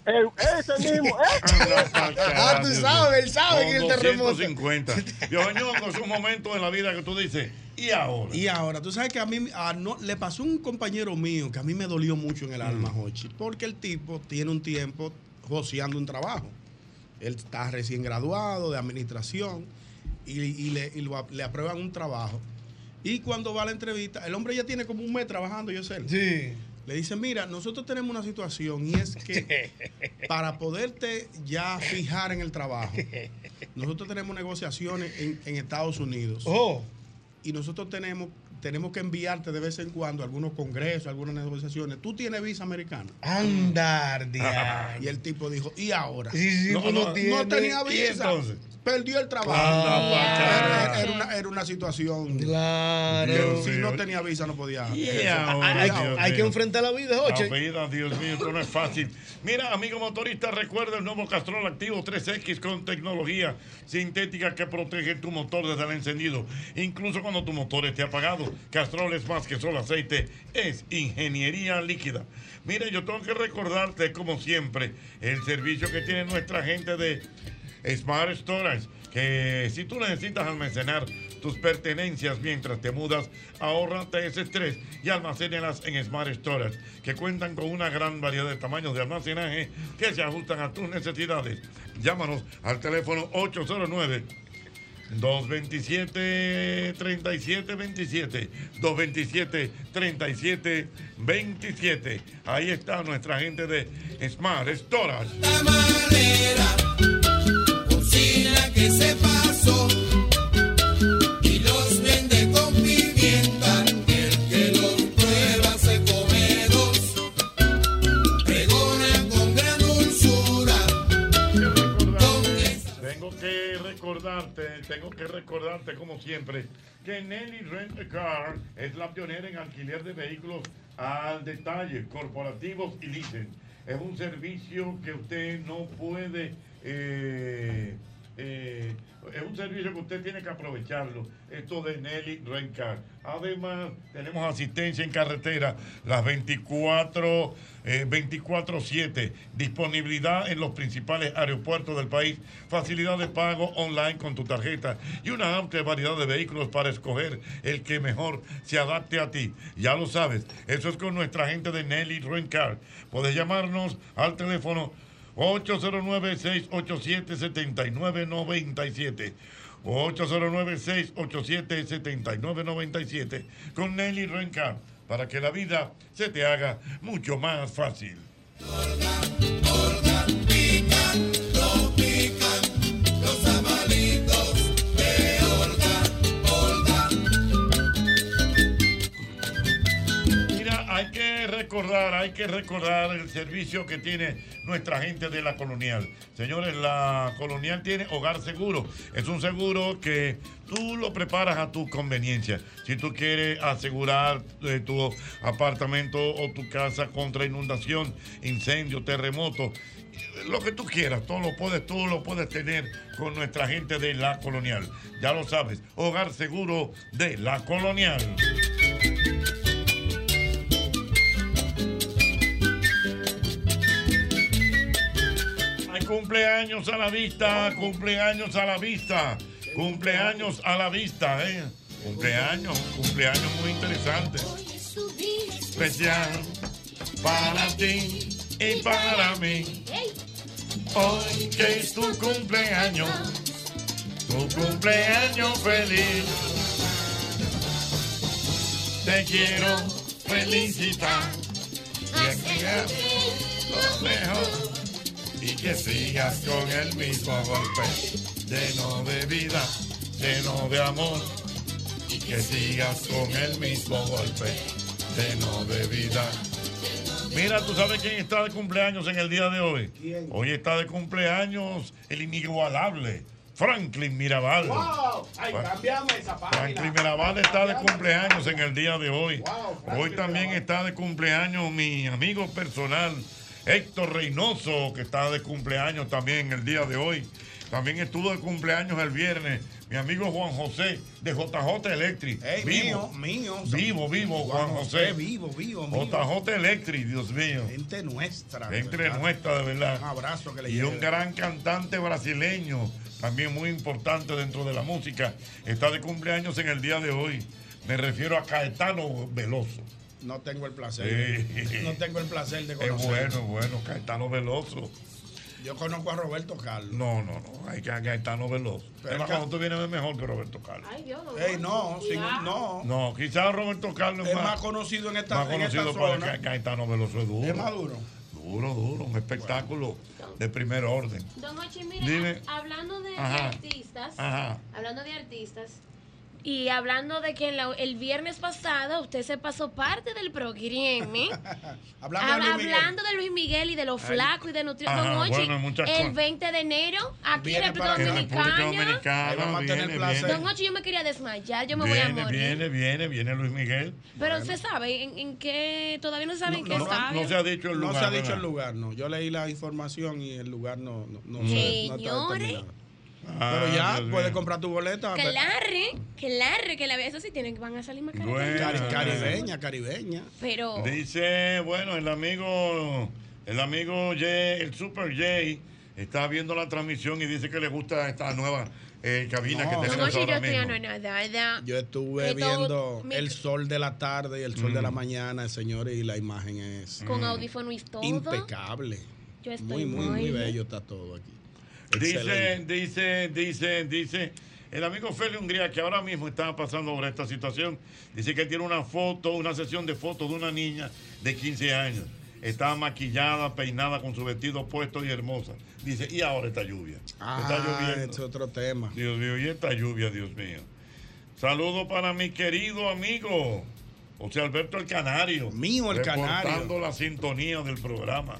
ese mismo, <laughs> Ah, tú sabes, él sabe que el terremoto. 250. Dios Ñongo, es un momento en la vida que tú dices, ¿y ahora? Y ahora, tú sabes que a mí a no, le pasó a un compañero mío que a mí me dolió mucho en el alma, Jochi, porque el tipo tiene un tiempo joseando un trabajo. Él está recién graduado de administración y, y le, y lo- le aprueban un trabajo. Y cuando va a la entrevista, el hombre ya tiene como un mes trabajando, yo sé. Sí. Le dice, mira, nosotros tenemos una situación y es que <laughs> para poderte ya fijar en el trabajo, <laughs> nosotros tenemos negociaciones en, en Estados Unidos. Oh. Y nosotros tenemos, tenemos que enviarte de vez en cuando a algunos congresos, algunas negociaciones. Tú tienes visa americana. Andar, diablo. <laughs> Y el tipo dijo, ¿y ahora? Sí, sí, no, pues tenía ¿Y visa. entonces? Perdió el trabajo. Anda, era, era una, era una situación. Claro. Si no tenía visa, no podía. Y Eso. ahora, Hay, que enfrentar la vida, La oye. vida, Dios mío, esto no es fácil. Mira, amigo motorista, recuerda el nuevo Castrol Activo 3X con tecnología sintética que protege tu motor desde el encendido. Incluso cuando tu motor esté apagado. Castrol es más que solo aceite, es ingeniería líquida. Mira, yo tengo que recordarte, como siempre, el servicio que tiene nuestra gente de Smart Storage. Que si tú necesitas almacenar tus pertenencias mientras te mudas, ahórrate ese estrés y almacénalas en Smart Storage, que cuentan con una gran variedad de tamaños de almacenaje que se ajustan a tus necesidades. Llámanos al teléfono 809 227-3727. 227-3727. Ahí está nuestra gente de Smart Storage. Cocina que se pasó y los vende con pimienta. El que los prueba se come dos. Pregona con gran dulzura. Tengo que recordarte, tengo que recordarte como siempre que Nelly Rent a Car es la pionera en alquiler de vehículos al detalle, corporativos y leasing. Es un servicio que usted no puede, eh, eh, es un servicio que usted tiene que aprovecharlo. Esto de Nelly Rent Car. Además, tenemos asistencia en carretera las 24, eh, 24-7, disponibilidad en los principales aeropuertos del país, facilidad de pago online con tu tarjeta y una amplia variedad de vehículos para escoger el que mejor se adapte a ti. Ya lo sabes, eso es con nuestra gente de Nelly Rent Car. Puedes llamarnos al teléfono 809-687-7997. 809-687-7997 con Nelly Rencar para que la vida se te haga mucho más fácil. No recordar, hay que recordar el servicio que tiene nuestra gente de la colonial. Señores, la colonial tiene hogar seguro. Es un seguro que tú lo preparas a tu conveniencia. Si tú quieres asegurar eh, tu apartamento o tu casa contra inundación, incendio, terremoto, lo que tú quieras, todo lo puedes, tú lo puedes tener con nuestra gente de la colonial. Ya lo sabes, hogar seguro de la colonial. Cumpleaños a la vista, cumpleaños a la vista, cumpleaños a la vista, ¿eh? Cumpleaños, cumpleaños muy interesante. Especial para ti y para mí. Hoy que es tu cumpleaños, tu cumpleaños feliz. Te quiero felicitar y lo mejor y que sigas con el mismo golpe lleno de vida, lleno de amor y que sigas con el mismo golpe lleno de vida. Mira, ¿tú sabes quién está de cumpleaños en el día de hoy? ¿Quién? Hoy está de cumpleaños el inigualable Franklin Mirabal. ¡Wow! Ay, esa. Franklin Mirabal está de cumpleaños en el día de hoy. Wow, Hoy también Mirabal. está de cumpleaños mi amigo personal Héctor Reynoso, que está de cumpleaños también el día de hoy. También estuvo de cumpleaños el viernes mi amigo Juan José de JJ Electric. Vivo, mío, mío. Vivo, vivo, Juan, Juan José. José, vivo, vivo, mío. JJ Electric, Dios mío. Gente nuestra. de Entre verdad. nuestra, de verdad. Un abrazo que le Y un gran cantante brasileño, también muy importante dentro de la música, está de cumpleaños en el día de hoy. Me refiero a Caetano Veloso. No tengo el placer. Sí. No tengo el placer de Es conocer. bueno, es bueno, Caetano Veloso. Yo conozco a Roberto Carlos. No, no, no, hay que a Caetano Veloso. Pero Pero Ca- cuando tú vienes es mejor que Roberto Carlos. Ay, Dios, Ey, no, sin- no. No, quizás Roberto Carlos Es más conocido en esta, más en esta conocido para zona. Veloso es duro. Es más duro. Duro, duro, un espectáculo de primer orden. Don Hochi, mira, Dime. hablando de, artistas, Ajá. hablando de artistas, y hablando de que en la- el viernes pasado usted se pasó parte del programa, <laughs> Hablando de Luis Miguel. hablando de Luis Miguel y de los flacos y de Nutri Ajá, Don Hochi, bueno, el cosas. 20 de enero, aquí en República. Dominicana. República Dominicana, Ahí vamos a tener viene, placer. viene. Don Hochi, yo me quería desmayar, yo me voy a morir. viene, viene, viene Luis Miguel. Pero usted sabe en, en qué, todavía no sabe en qué no, estadio. no se ha dicho el No lugar. se ha dicho ¿verdad? el lugar, no. Yo leí la información y el lugar no, no, no, se- no está Señores. Ah, Pero ya Dios puedes mío. comprar tu boleta. Que larre, que la eso sí tienen que van a salir más caras. Bueno. Cari- caribeña, caribeña. Pero Dice, bueno, el amigo, el amigo Jay, el Super Jay, está viendo la transmisión y dice que le gusta esta nueva eh, cabina No. que tenemos yo ahora estoy mismo. Yo estuve viendo mi- el sol de la tarde y el sol de Mm. la mañana, señores, y la imagen es Con audífono y todo. impecable. Yo estoy Muy, muy, muy muy bello está todo aquí. Dice, Excelente. dice, dice, dice, el amigo Félix Hungría, que ahora mismo está pasando por esta situación, dice que él tiene una foto, una sesión de fotos de una niña de 15 años. Está maquillada, peinada, con su vestido puesto y hermosa. Dice, y ahora esta lluvia. está Ah, lloviendo. es otro tema. Dios mío, y esta lluvia, Dios mío. Saludo para mi querido amigo, José Alberto el Canario. Mío el Canario. Reportando la sintonía del programa.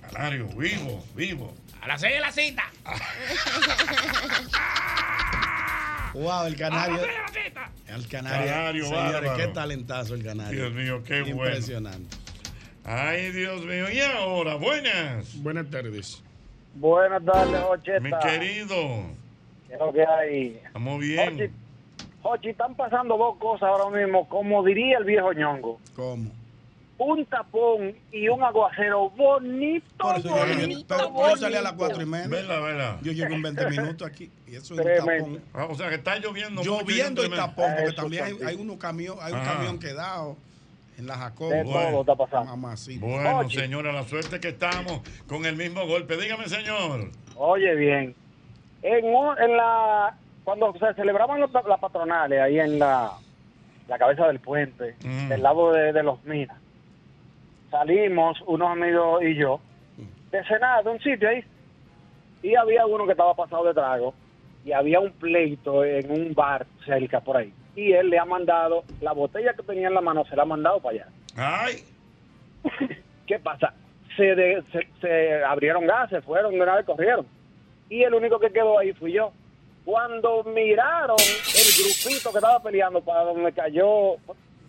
Canario, vivo, vivo. A las de la cita. <laughs> wow, el canario. El canario. Canario, señores, qué talentazo el canario. Dios mío, qué bueno. Impresionante. Ay, Dios mío. Y ahora, buenas. Buenas tardes. Buenas tardes, Jocheta. Mi querido. ¿Qué es lo que hay? Estamos bien. Jochi, Jochi, están pasando dos cosas ahora mismo, como diría el viejo ñongo. ¿Cómo? Un tapón y un aguacero bonito, Por eso yo, bonito, salí a las cuatro y media. Vela, vela. Yo llego en 20 minutos aquí. Y eso es un tapón. Ah, o sea, que está lloviendo. Lloviendo y tapón, porque Eso también hay, hay unos camión, hay un Ajá. camión quedado en la Jacob. De todo está pasando. Mamacita. Bueno, Oye. señora, la suerte que estamos con el mismo golpe. Dígame, señor. Oye, bien. En, la cuando se celebraban los- las patronales ahí en la, la cabeza del puente, Mm. del lado de, de los minas, salimos unos amigos y yo de cenar de un sitio ahí y había uno que estaba pasado de trago y había un pleito en un bar cerca por ahí y él le ha mandado la botella que tenía en la mano se la ha mandado para allá. Ay, <laughs> ¿Qué pasa? Se, de- se, se abrieron gases, fueron de una vez corrieron. Y el único que quedó ahí fui yo. Cuando miraron el grupito que estaba peleando para donde cayó,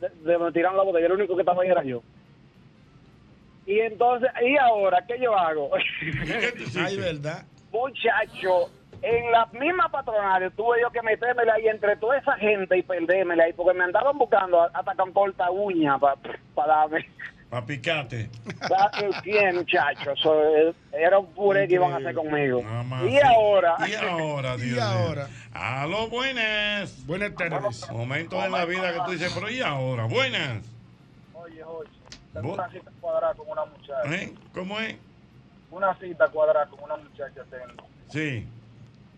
de, de donde tiraron la botella, el único que estaba ahí era yo. Y entonces, ¿y ahora qué yo hago? <laughs> Ay, verdad. Muchacho, en la misma patronal tuve yo que metérmela ahí entre toda esa gente y perdérmela ahí, porque me andaban buscando hasta con corta uña para darme. Pa' picarte. ¿Quién, muchachos? Eso, Era un puré que iban a hacer conmigo. Y ahora. Y ahora, <laughs> Dios Y ahora. Aló, buenas. Buenas tardes. Momento en la vida que tú dices, pero ¿y ahora? Buenas. Oye, oye, tengo una cita cuadrada con una muchacha. ¿Eh? ¿Cómo es? Una cita cuadrada con una muchacha tengo. Sí.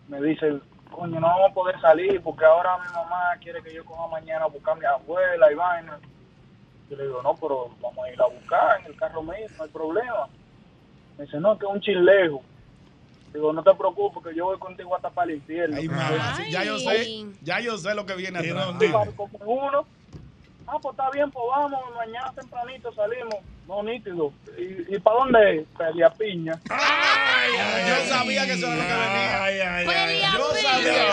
Me dice, coño, no vamos a poder salir porque ahora mi mamá quiere que yo coja mañana a buscar a mi abuela y vaina. Yo le digo, no, pero vamos a ir a buscar en el carro mío, no hay problema. Me dice, no, que es un chilejo. Digo, no te preocupes, que yo voy contigo hasta para el infierno. Ay, ya yo sé, ya yo sé lo que viene uno. Ah, pues está bien, pues vamos, mañana tempranito salimos. No, nítido. ¿Y, y para dónde? Pelea piña. Yo sabía que eso era lo que venía. Ay, ay, ay. Yo Y sabía.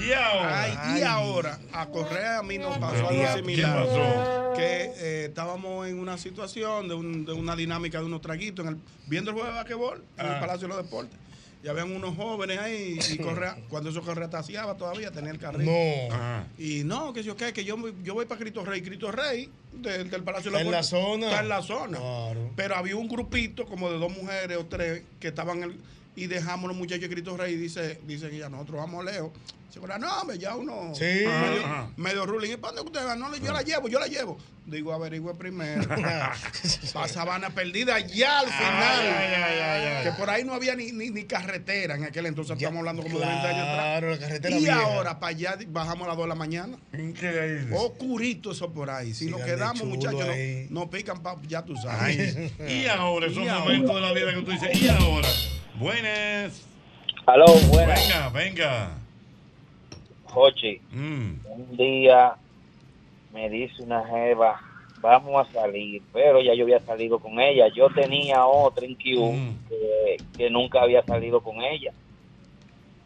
Y ahora. Ay, y ahora, a Correa a mí nos pasó ¿Qué algo similar. pasó? Que eh, estábamos en una situación de, un- de una dinámica de unos traguitos, en el, viendo el juego de basquetbol en el Ah. Palacio de los Deportes. Y habían unos jóvenes ahí y Correa, cuando eso Correa taseaba todavía, tenía el carril. No. Ajá. Y no, que yo qué, que yo, voy- yo voy para Cristo Rey. Cristo Rey, del, del Palacio Está de en los la Deportes, zona. Está en la zona. Claro. Pero había un grupito como de dos mujeres o tres que estaban en el- y dejamos los muchachos de Cristo Rey y dice, dicen ella, nosotros vamos lejos. Dice, "Correa, no, hombre, ya uno Sí. medio, Ajá. medio ruling. ¿Y para dónde ustedes van? No, yo la llevo, yo la llevo. Digo, averigüe primero. <laughs> para Sabana Perdida, ya al final. Ay, ay, ay, ay. Que por ahí no había ni, ni, ni carretera en aquel entonces, estamos hablando como de 20 años atrás. Claro, la carretera Y vieja. ahora, para allá, bajamos a las 2 de la mañana. Increíble. Oscurito eso por ahí. Si nos quedamos, muchachos, no, no pican, pa- ya tú sabes. Ay, y ahora, esos momentos de la vida que tú dices, y ahora. Buenas. Aló, buenas. Venga, venga. Jochi, Mm. un día me dice una jeva, vamos a salir, pero ya yo había salido con ella. Yo tenía otra en Q que, que nunca había salido con ella.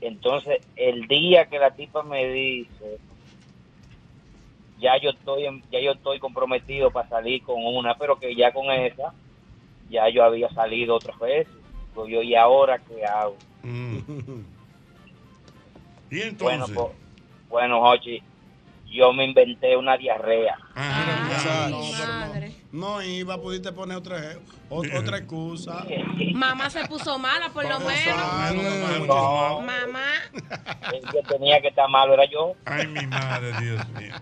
Entonces, el día que la tipa me dice, ya yo estoy en- ya yo estoy comprometido para salir con una, pero que ya con esa ya yo había salido otras veces. Digo yo, ¿y ahora qué hago? Mm. <laughs> Y Bueno, entonces. pues, bueno, Jochi, yo me inventé una diarrea. Ah, no, pero no, no iba, pudiste poner otra, ot- otra excusa. Mamá se puso mala, por lo menos. No, Mamá. el que tenía que estar malo era yo. Ay, mi madre, Dios mío.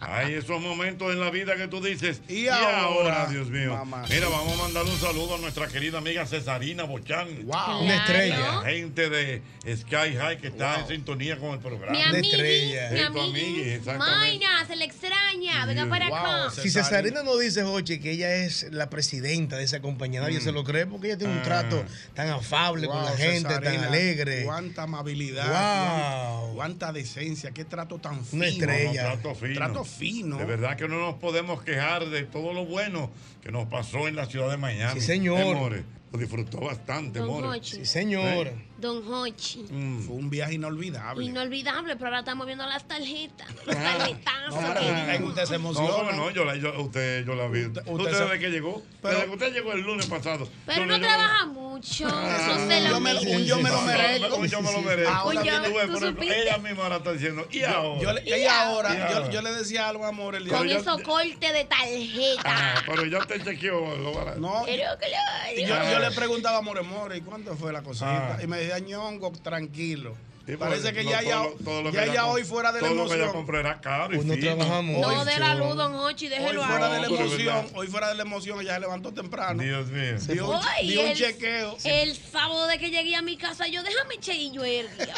Hay esos momentos en la vida que tú dices. Y, ahora, ahora, Dios mío. mamá? Mira, vamos a mandarle un saludo a nuestra querida amiga Cesarina Bochán. Wow. Una estrella. La gente de Sky High que está en sintonía con el programa. Mi amigui, mi Es tu amigui. amigui, exactamente. Mayna, se le extraña. Venga para acá. Si Cesarina no dice, Jochi, que ella es la presidenta de esa compañía, nadie Mm. se lo cree porque ella tiene un Ah. trato tan afable con la gente, tan alegre. Cuánta amabilidad. Wow. cuán- Cuánta decencia. Qué trato tan fino. Una estrella. No, trato fino. Trato fino. De verdad que no nos podemos quejar de todo lo bueno que nos pasó en la ciudad de Miami. Sí, señor. Eh, More, lo disfrutó bastante, More. Sí, señor. ¿Eh? Don Hochi. Mm. Fue un viaje inolvidable. Inolvidable, pero ahora estamos viendo las tarjetas. Los Ah. tarjetazos. No, que- usted se No, emociona. ¿cómo no, yo la, yo, usted, yo la vi. Usted, usted desde se- que llegó, Pero- desde que usted llegó el lunes pasado. Pero no trabaja mucho. Ah, Eso se lo yo me lo- merece. un yo me lo No, merezco. Un yo me lo merezco. Ahora Un yo- Tú ves, ¿tú por ejemplo, supiste? ella misma ahora está diciendo, y ahora. Yo le, Y ahora. Y yo, ahora. yo le decía algo, amor, el día Con de hoy. esos cortes de tarjeta. Ah, pero ya te chequeó. Lo No, Pero yo, le preguntaba a More More, ¿y cuánto fue la cosita? Ah. Y me ñongo, tranquilo. Sí, Parece que no, ya, ya, todo todo lo ya, ya hoy fuera de la todo lo que ella emoción. compró era caro y Pues no fino. trabajamos. No de la luz, don Hochi, Hoy déjelo fuera de la emoción, hoy fuera de la emoción, ella se levantó temprano. Dios mío. Dio, un- dio un el- chequeo. El sábado de que llegué a mi casa, yo déjame che y yo erguía.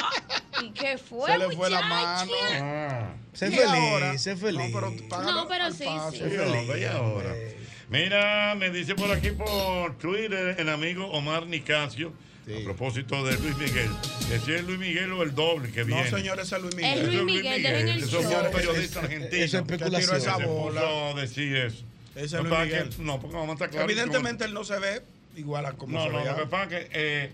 ¿Y qué fue, Se le fue la mano. Ah. Sé ¿Y feliz, ahora? sé feliz. No, pero págalo No, pero al sí, paso. sí. Hombre, y ahora. Mira, me dice por aquí por Twitter el amigo Omar Nicasio, a propósito de Luis Miguel, si es Luis Miguel o el doble que No, viene. señores, ese es Luis Miguel. Es Luis Miguel, dejen el Eso fue show. un periodista argentino. Es Que especulación. tiró esa bola. a decir eso. Ese es Luis es Miguel. No, porque vamos a estar claros. Evidentemente él no se ve igual a como No, se no, veía. lo que pasa es que eh,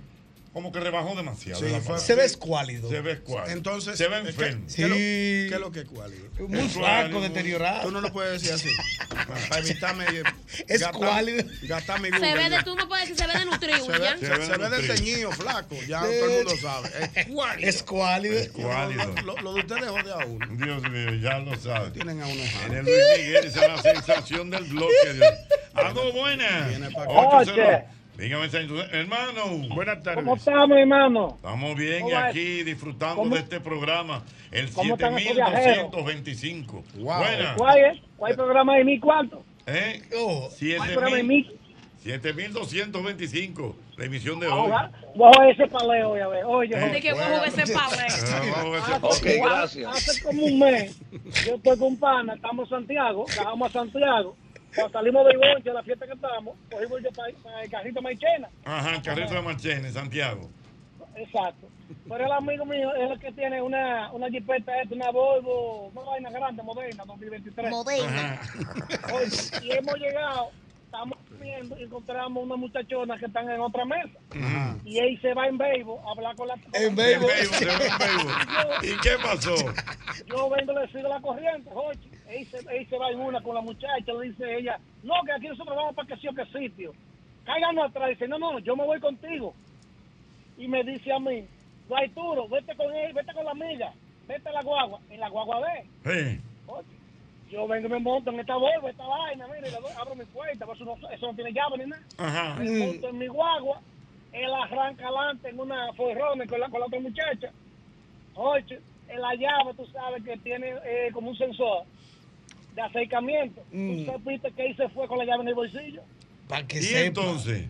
como que rebajó demasiado. Sí, fue-. Se ve escuálido. Se ve escuálido. Entonces, se ve ¿qué- enfermo. ¿qué, es lo- Sí. qué es lo que es cuálido? Muy Es flaco, deteriorado. Tú no lo puedes decir así. <laughs> Para evitarme. Es gastar- cuálido. Gastar mi Se ve de, tú me puedes decir, se ve de nutrido Se ve, ya. se, Se ve se ve de teñido, flaco. Ya todo el mundo sabe. Es cuálido. Es cuálido. Cuálido. Lo, lo de ustedes jode a uno. Dios mío, ya lo sabe. Tienen a uno En el Luis Miguel esa es la sensación del bloque. Dios. Algo buena. Viene pa' acá. Dígame, hermano. Buenas tardes. ¿Cómo estamos, hermano? Estamos bien y aquí disfrutando ¿Cómo- de este programa, el ¿Cómo están esos viajeros? 7225. Wow. Buena. ¿Cuál es? ¿Cuál programa de mi cuarto? ¿Eh? Oh, ¿Cuál programa de mi? 7225, la emisión de hoy. Ahogar. Bajo ese paleo, ya ves. Oye, Eh, De que voy a jugar ese. Ah, <laughs> a ver Hace, si- hace- Hace como un mes, yo estoy con pana, estamos en Santiago, bajamos a Santiago. Cuando salimos de Goncha, la fiesta que estamos, cogimos yo para, para el carrito Maichena. Ajá, el carrito de Marchena en Santiago. Exacto. Pero el amigo mío es el que tiene una, una jipeta, esta, una Volvo, una vaina grande, moderna, 2023. Ajá. <laughs> Oye, y hemos llegado, estamos comiendo y encontramos unas muchachonas que están en otra mesa. Ajá. Y él se va en Beibo a hablar con la... en Beibo. <laughs> ¿Y qué pasó? Yo vengo y le sigo la corriente, Jochi. Él se, él se va en una con la muchacha, le dice ella, no, que aquí nosotros vamos para que sí o que sitio. Cáiganos atrás, dice, no, no, yo me voy contigo. Y me dice a mí, no hay turo, vete con él, vete con la amiga, vete a la guagua, en la guagua él. Sí. Oye, Yo vengo y me monto en esta Volvo, esta vaina, mire, le doy- abro mi puerta, pues eso no, eso no tiene llave ni nada. Ajá. Me monto en mi guagua, él arranca adelante en una forrona con la, con la otra muchacha. Oye, en la llave tú sabes que tiene eh, como un sensor de acercamiento. Mm. Usted viste que él se fue con la llave en el bolsillo. Para que Y sepa. entonces.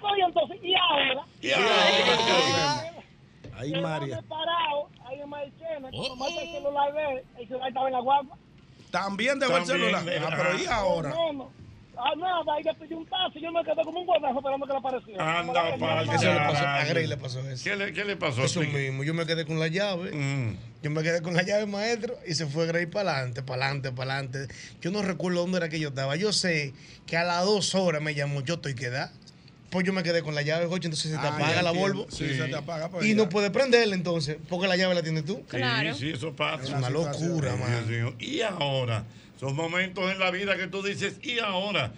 Oye, entonces, ¿y ahora? Y ahora. Ahí María. parado, ahí en Marchena, cuando marca el celular de él, el celular estaba en la guagua. También dejó el celular. Ah, pero ¿y ahora? No, no. Ah, nada, ahí le pidió un taxi, yo me quedé como un huevazo esperando que le apareciera. Anda para el Eso le pasó, a. Grey le pasó eso. ¿Qué le, qué le pasó? Eso Explique. mismo, yo me quedé con la llave. Mm. Yo me quedé con la llave maestro y se fue Grey para adelante, para adelante, para adelante. Yo no recuerdo dónde era que yo estaba. Yo sé que a las dos horas me llamó, yo estoy quedada. Pues yo me quedé con la llave, Jocho, entonces se te Ah, apaga la. Volvo. Sí, se te apaga. pues Y ya. no puedes prenderla entonces, porque la llave la tienes tú. Claro. Sí, sí, eso pasa. Es una locura, Ay, man. Dios mío. Y ahora, son momentos en la vida que tú dices, y ahora.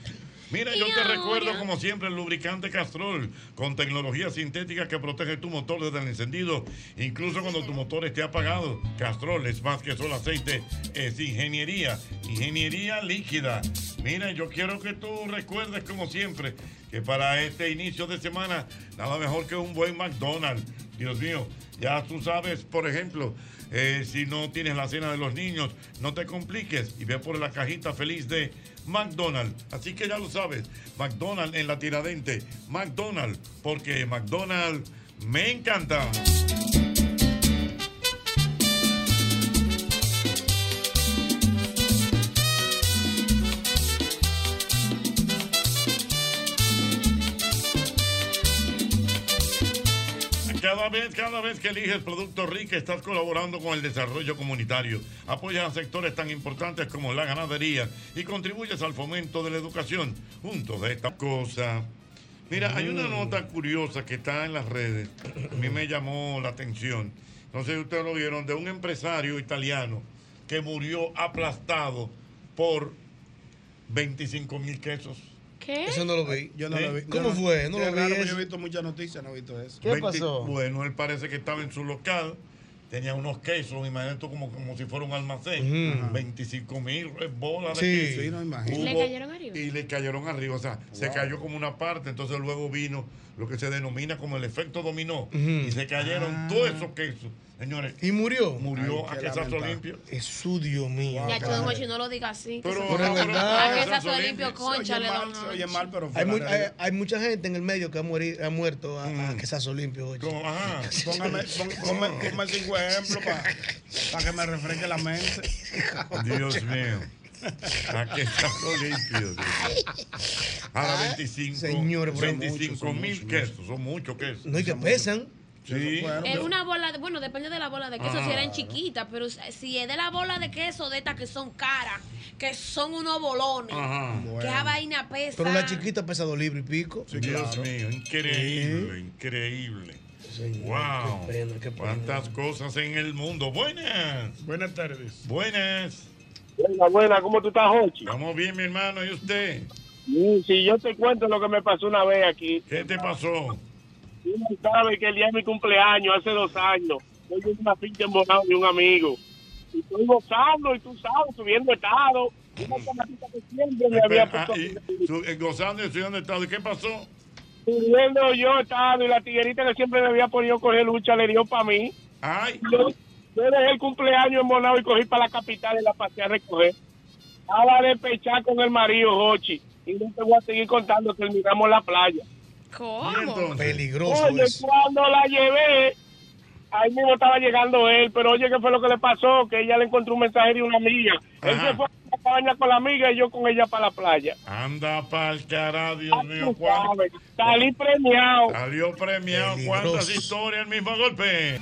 Mira, yo ¿Y te recuerdo como siempre el lubricante Castrol con tecnología sintética que protege tu motor desde el encendido, incluso cuando tu motor esté apagado. Castrol es más que solo aceite, es ingeniería, ingeniería líquida. Mira, yo quiero que tú recuerdes como siempre que para este inicio de semana nada mejor que un buen McDonald's. Dios mío, ya tú sabes, por ejemplo, eh, si no tienes la cena de los niños, no te compliques y ve por la cajita feliz de McDonald's. Así que ya lo sabes, McDonald's en la tiradente, McDonald's, porque McDonald's me encanta. Cada vez, cada vez que eliges Productos Rica estás colaborando con el desarrollo comunitario, apoyas a sectores tan importantes como la ganadería y contribuyes al fomento de la educación. Juntos de esta cosa. Mira, hay una nota curiosa que está en las redes, a mí me llamó la atención. No sé si ustedes lo vieron, de un empresario italiano que murió aplastado por 25 mil quesos. ¿Qué? Eso no lo vi. Yo no lo vi. ¿Cómo fue? No lo vi raro, porque eso. Yo he visto muchas noticias, no he visto eso. ¿Qué 20 pasó? Bueno, él parece que estaba en su local, tenía unos quesos, imagínate como, como si fuera un almacén, Ujú. 25 mil bolas Sí. de queso. Sí, no imagino. ¿Le Hubo- cayeron arriba? Y le cayeron arriba, o sea, se cayó como una parte, entonces luego vino lo que se denomina como el efecto dominó, y se cayeron todos esos quesos. Señores, ¿Y murió? murió Ay, a quesazo limpio. Jesús, Dios mío. Ya, yo, Jochi, no lo diga así. Pero, Pero es pero- verdad. A que quesazo sazo limpio, concha, le don oye mal, pero fue Hay, hay, mucha gente en el medio que ha, mueri- ha muerto a, a Mm. quesazo limpio. Como, ajá. <laughs> Póngame, ponme, ponme cinco ejemplos para que me refresque la mente. <laughs> Dios mío. A quesazo limpio. Dios mío. A la 25, Señores, por ahí 25 muchos, son mil muchos, quesos, son muchos quesos. No, y que pesan. Sí. Es una bola, de, bueno, depende de la bola de queso, si Ah. eran chiquitas, pero si es de la bola de queso de estas que son caras, que son unos bolones, Ajá. que Bueno. esa vaina pesa. Pero la chiquita pesa dos libras y pico. Dios mío, increíble, increíble. wow. qué pena, qué pena. Cuántas cosas en el mundo. Buenas. Buenas tardes. Buenas. Buena, buena, ¿cómo tú estás, Jochi? Estamos bien, mi hermano, ¿y usted? Mm, Si yo te cuento lo que me pasó una vez aquí. ¿Qué te pasó? Tú no sabes que el día de mi cumpleaños, hace dos años, estoy en una finca en Bonao de un amigo. Y estoy gozando, y tú sabes, subiendo estado. Una tomatita que siempre me había puesto ah, y su- eh, gozando y estudiando estado. ¿Y qué pasó? subiendo yo estado, y la tiguerita que siempre me había podido coger lucha le dio para mí. Ay. Yo, yo dejé el cumpleaños en Bonao y cogí para la capital y la pasé a recoger. Estaba de pechar con el marido, Jochi. Y no te voy a seguir contando, terminamos la playa. ¿Cómo? Peligroso Oye, eso. cuando la llevé, ahí mismo estaba llegando él, pero oye, ¿qué fue lo que le pasó? Que ella le encontró un mensaje de una amiga. Él se fue a la cabaña con la amiga y yo con ella para la playa. Anda pa'l cara, Dios mío. Tú sabes, Salí premiado. Salió premiado. Peligroso. ¿Cuántas historias el mismo golpe?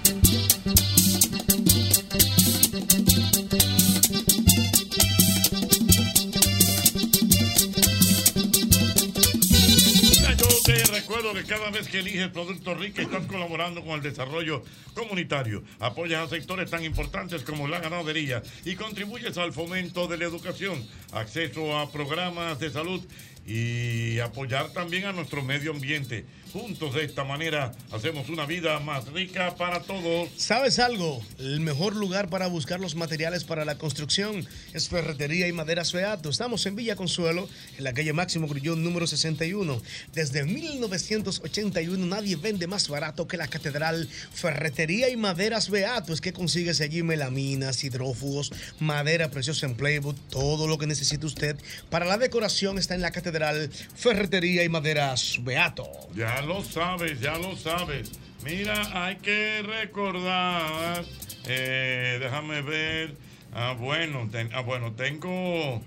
Recuerdo que cada vez que eliges Producto Rica estás colaborando con el desarrollo comunitario, apoyas a sectores tan importantes como la ganadería y contribuyes al fomento de la educación, acceso a programas de salud y apoyar también a nuestro medio ambiente. Juntos de esta manera hacemos una vida más rica para todos. ¿Sabes algo? El mejor lugar para buscar los materiales para la construcción es Ferretería y Maderas Beato. Estamos en Villa Consuelo, en la calle Máximo Grullón número 61. Desde 1981 nadie vende más barato que la Catedral Ferretería y Maderas Beato. Es que consigues allí melaminas, hidrófugos, madera preciosa en Playwood, todo lo que necesite usted para la decoración está en la Catedral Ferretería y Maderas Beato. Ya lo sabes, ya lo sabes. Mira, hay que recordar. eh, déjame ver. Ah, bueno, ten- ah, bueno, tengo.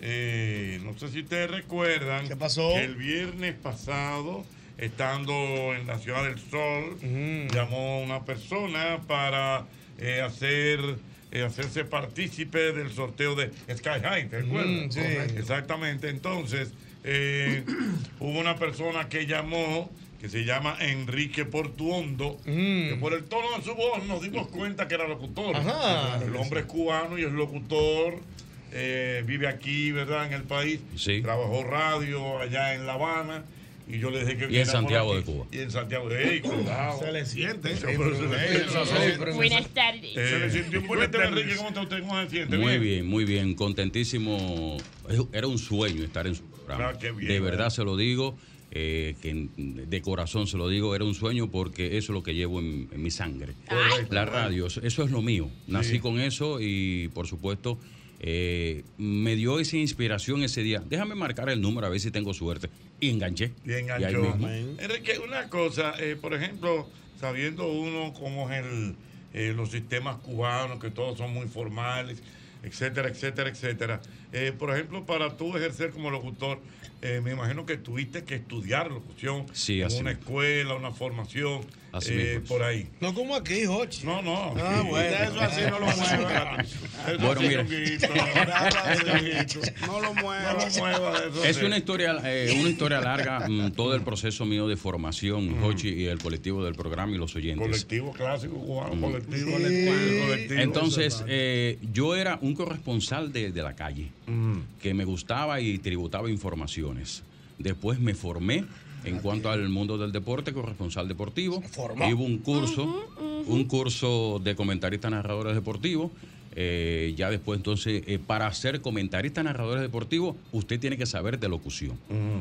eh, no sé si ustedes recuerdan. ¿Qué pasó? el viernes pasado, estando en la Ciudad del Sol, llamó una persona para eh, hacer. hacerse partícipe del sorteo de Sky High, ¿te acuerdas? Mm, sí. Correcto. Exactamente. Entonces, eh, <clears throat> hubo una persona que llamó, que se llama Enrique Portuondo, que por el tono de su voz nos dimos cuenta que era locutor. Ajá. El hombre es cubano y es locutor. eh, vive aquí, ¿verdad? En el país. Trabajó radio allá en La Habana. Y yo le dije que Y en Santiago aquí. de Cuba. Y en Santiago de cuidado. <coughs> Se le siente. Se le Buenas tardes. Eh, se le sintió un buen Enrique, ¿cómo está usted? ¿Cómo se siente? Muy bien, muy bien, contentísimo. Era un sueño estar en su programa. Ah, qué bien, de ¿eh? verdad se lo digo, eh, que de corazón se lo digo, era un sueño porque eso es lo que llevo en, en mi sangre. Correcto. La radio, eso, eso es lo mío. Nací Sí. con eso y por supuesto eh, me dio esa inspiración ese día. Déjame marcar el número a ver si tengo suerte. Y enganché. Y enganchó. mismo. Enrique, una cosa, eh, por ejemplo, sabiendo uno cómo es el, eh, los sistemas cubanos, que todos son muy formales, etcétera, etcétera, etcétera. Eh, por ejemplo, para tú ejercer como locutor, eh, me imagino que tuviste que estudiar locución Sí, en una escuela, una formación, eh, por ahí. No como aquí, Jochi. No, no. Ah, bueno. Eso así no lo mueva. Bueno, mira. No lo mueva. No lo mueva eso Es sí. una historia, eh, una historia larga, mm, todo el proceso mío de formación, Jochi, y el colectivo del programa y los oyentes. Colectivo clásico cubano, colectivo. Entonces, eh, yo era un corresponsal de, de la calle, que me gustaba y tributaba informaciones. Después me formé en cuanto al mundo del deporte, corresponsal deportivo. Hubo un curso, un curso de comentaristas narradores deportivos. Eh, ya después, entonces, eh, para ser comentarista narradores deportivos, usted tiene que saber de locución.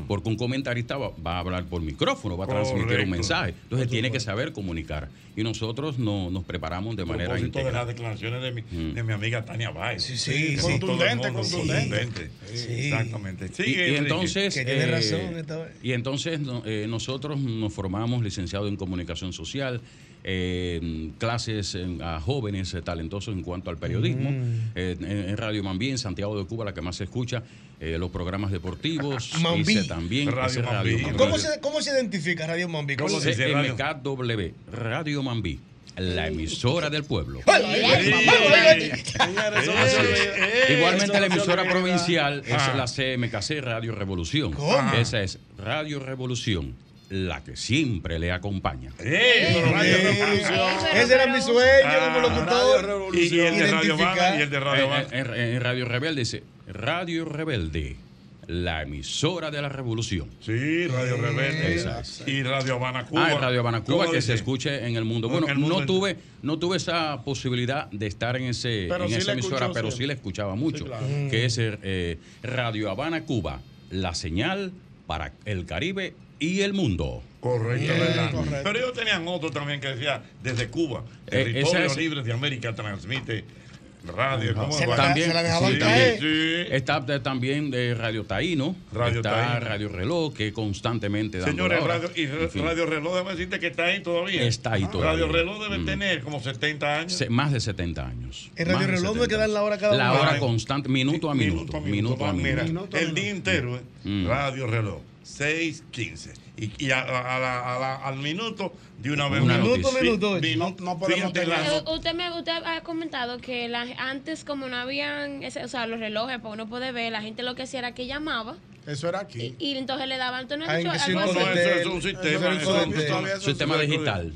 Porque un comentarista va, va a hablar por micrófono, va a transmitir Correcto. un mensaje. Entonces, tiene que saber comunicar. Y nosotros no- nos preparamos de A manera propósito de integral. las declaraciones de mi, de mi amiga Tania Báez. Sí, sí, sí. Contundente, mundo, contundente. contundente. Sí. Exactamente. Y- entonces, Que tiene eh, razón esta vez. y entonces no- eh, nosotros nos formamos licenciados en comunicación social, eh, clases a jóvenes eh, talentosos en cuanto al periodismo. Mm. Eh, en, en Radio Mambí, en Santiago de Cuba, la que más se escucha, eh, los programas deportivos. Mambí. Hice también Radio ese Mambí. Radio ¿Cómo se, ¿Cómo se identifica Radio Mambí? ¿Cuál es? CMKW, Radio Mambí, la emisora del pueblo. Igualmente la emisora provincial es Ah. la CMKC Radio Revolución. ¿Cómo? Esa es Radio Revolución, la que siempre le acompaña. Ese era mi sueño como locutor. Y, y el de Radio. Habana y el de Radio Habana. En, en- en Radio Rebelde dice Radio Rebelde, la emisora de la revolución. Sí, Radio Rebelde. Es. Y Radio Habana Cuba. Ah, Radio Habana Cuba ¿Cómo que dice? se escuche en el mundo. En Bueno, el mundo no tuve, no tuve esa posibilidad de estar en ese Pero en sí esa emisora, escuchó pero siempre. sí la escuchaba mucho. claro. Que es eh, Radio Habana Cuba, la señal para el Caribe y el mundo. Correcto, Bien, ¿verdad? correcto. Pero ellos tenían otro también que decía desde Cuba, Eh, Territorio es- Libre de América transmite radio. ¿Cómo Se va? también, Sí, sí, también. también. Está de- también de Radio Taíno, Radio está Taíno. Radio Reloj, que constantemente dando Señores, la hora. radio, y En fin, Radio Reloj, déjame decirte que está ahí todavía. Está ahí todavía. Radio Reloj debe Mm. tener como 70 años. se- más de 70 años. En Radio Reloj no es 70. que dan la hora cada La hora constante, minuto a minuto. Minuto a Mira, minuto. el día entero, ¿eh? Mm. Radio Reloj, 6.15. Y, y a- a la- a la- al minuto, de una vez. Una Minuto, noticia. minuto, Sí. No- no podemos Eh, usted me usted ha comentado que la, antes como no habían ese, o sea los relojes para uno poder ver la gente lo que hacía era que llamaba Eso era aquí. y entonces le daban ¿tú no has Ay, dicho que algo sí, así? no, No, eso es un sistema. Eso es un eso- sistema. eso Sistema digital.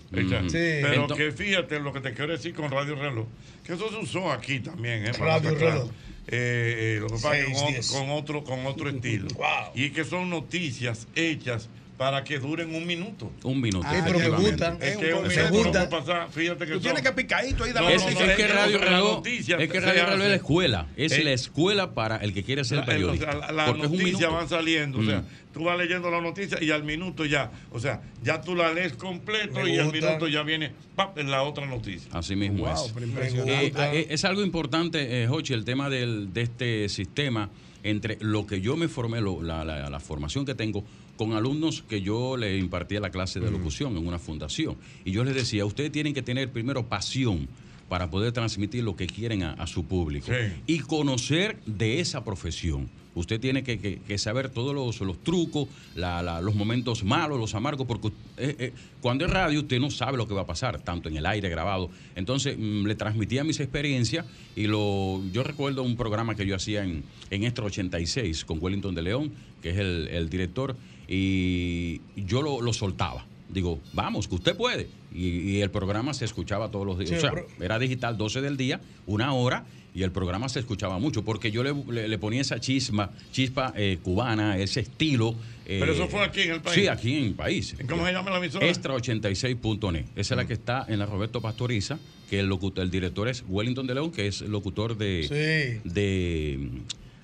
Sí. Pero que fíjate lo que te quiero decir con Radio Reloj, que eso se usó aquí también, ¿eh? Radio claro. Eh, eh, lo que pasa es con, otro, con otro estilo. <laughs> Y que son noticias hechas para que duren un minuto. Un minuto. Ay, pero me gustan. Es Es que Me no gusta. pasar. Fíjate que Tú tienes que picadito ahí, No, dale Es, no, es no, que es Radio que la Reloj, noticia es que Radio Reloj es la escuela, es Eh, la escuela para el que quiere ser La- periodista. la- porque es un noticias minuto. van saliendo, o sea, Mm. Tú vas leyendo la noticia y al minuto ya, o sea, ya tú la lees completo Me y al minuto ya viene ¡pap! en la otra noticia. Así mismo Wow, es. Eh, eh, es algo importante, eh, Jochi, el tema del, de este sistema entre lo que yo me formé, lo- la, la- la formación que tengo, con alumnos que yo le impartía la clase de locución en una fundación. Y yo les decía, ustedes tienen que tener primero pasión para poder transmitir lo que quieren a, a su público Sí. y conocer de esa profesión. Usted tiene que, saber todos los, trucos, los momentos malos, los amargos, porque eh, eh, cuando es radio usted no sabe lo que va a pasar, tanto en el aire grabado. Entonces mm, le transmitía mis experiencias y lo, yo recuerdo un programa que yo hacía en, en Extra 86 con Wellington de León, que es el, el director, y yo lo, lo soltaba. Digo, vamos, que usted puede. Y, y el programa se escuchaba todos los días. Sí, o sea, pero- era digital 12 del día, una hora, y el programa se escuchaba mucho, porque yo le, le- le ponía esa chisma, chispa eh, cubana, ese estilo. eh, Pero eso fue aquí en el país. Sí, aquí en el país. ¿Cómo se llama la emisora? Extra86.net. Esa es la que está en la Roberto Pastoriza, que el, locutor, el director es Wellington de León, que es locutor de, Sí. de,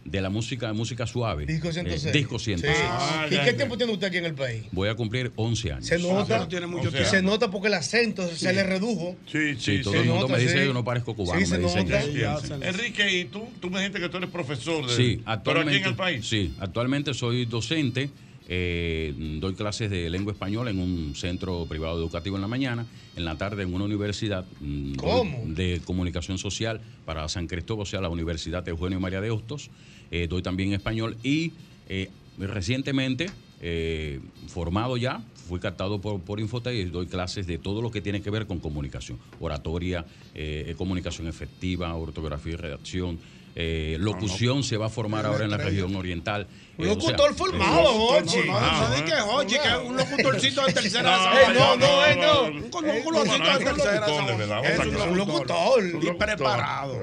de la música música suave. Disco Eh, 106. disco 106. Sí. Ah, ¿Y ya, qué ya. tiempo tiene usted aquí en el país? Voy a cumplir 11 años. Se nota, no tiene mucho se nota porque el acento se le redujo. Sí, Sí, sí, todo sí. el mundo nota, me dice sí. que no parezco cubano. Sí, se me dicen que- Sí, sí. Enrique, y tú, tú me dijiste que tú eres profesor de. Sí, Pero actualmente. aquí en el país. Sí, actualmente soy docente. Eh, doy clases de lengua española en un centro privado educativo en la mañana, en la tarde en una universidad mm, de comunicación social para San Cristóbal, o sea, la Universidad Eugenio María de Hostos. Eh, doy también español y eh, recientemente, eh, formado ya, fui captado por, por Infotec y doy clases de todo lo que tiene que ver con comunicación, oratoria, comunicación efectiva, ortografía y redacción. locución se va a formar ahora en la región oriental. Un Eh, locutor formado, Jochi. No, no, no, di que Jochi, que es un locutorcito de tercera <laughs> No, Eh, no, no, eh. Un locutorcito de tercera. Es un locutor. Y preparado.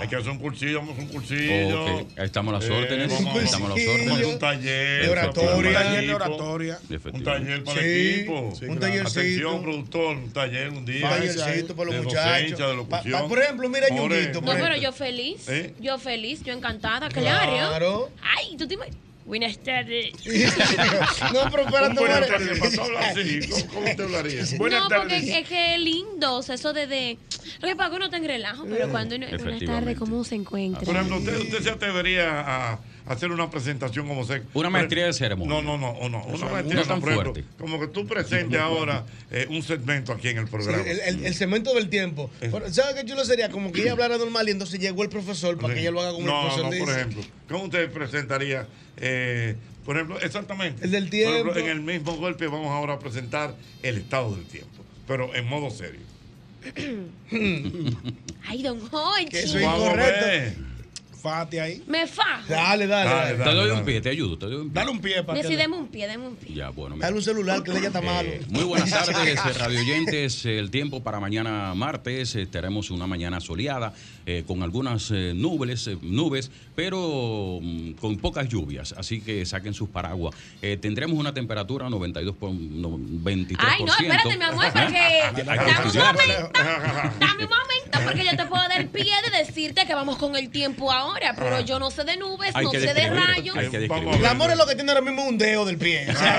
Hay que hacer un cursillo, vamos a hacer un cursillo. Ahí estamos a las Eh, órdenes. estamos a las órdenes. Vamos a un taller. De oratoria. Un taller de oratoria. Un taller para el equipo. un tallercito. Atención, productor, un taller un día. Un tallercito para los muchachos. por ejemplo, mira No, pero yo feliz. ¿Eh? Yo feliz, yo encantada, claro. Claro. Ay, tú te imaginas. Buenas tardes. <laughs> No, pero espérate, Buenas More. tardes, para hablar así, ¿cómo- ¿Cómo te hablaría? Buenas no, porque tardes. es que es lindo, o sea, eso de, de, Lo que pasa es que uno está en relajo, pero cuando uno. Buenas tardes. ¿cómo se encuentra? Por ejemplo, usted, usted se atrevería a hacer una presentación como se. Una maestría de ceremonia. No, no, no, o no. Una no maestría es tan por ejemplo, fuerte. Como que tú presentes ahora eh, un segmento aquí en el Sí, programa. el, el- el cemento del tiempo. ¿Sabes qué chulo sería? Como que ella hablara normal y entonces llegó el profesor para que ella lo haga como no, el profesor no, dice. por ejemplo. ¿Cómo usted presentaría, eh, por ejemplo, exactamente? El del Por ejemplo, tiempo. en el mismo golpe vamos ahora a presentar el estado del tiempo, pero en modo serio. <clears throat> Ay, don. Que eso es incorrecto. Fate ahí. Me fa. Dale, dale. Dale, Te doy un pie, te ayudo, te doy un pie. Dale un pie para Decí, deme un pie, deme un pie. Ya, bueno. mira. Dale un celular que ella está malo. Eh, muy buenas <laughs> tardes, eh, radio oyentes. El tiempo para mañana martes. eh, tenemos una mañana soleada eh, con algunas eh, nubes, eh, nubes, pero mm, con pocas lluvias. Así que saquen sus paraguas. Eh, tendremos una temperatura 92 por, no, 23%. Ay, no, espérate, mi amor, porque. <laughs> Dame un momento. Dame un momento, porque yo te puedo dar pie de decirte que vamos con el tiempo ahora, pero yo no sé de nubes, Hay no sé de rayos. hay que El amor es lo que tiene ahora mismo un dedo del pie. O sea,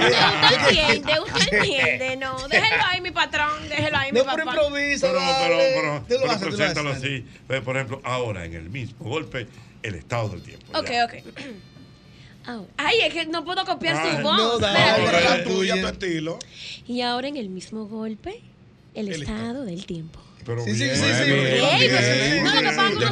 Usted entiende, usted entiende, no. Déjelo ahí, mi patrón, déjelo ahí, mi No, papá. pero improvisa, Pero, pero, pero, pero Por ejemplo, ahora en el mismo golpe, el estado del tiempo. Ok, ok. <clears throat> Ahora- Ay, es que no puedo copiar Ay, su voz. no, dale, Espérate. dale, La tuya, tu estilo. Y ahora en el mismo golpe, el, El estado del tiempo. Pero Sí, bien. sí, sí. Bien, Ey, bien, bien, no, lo que pasa es que uno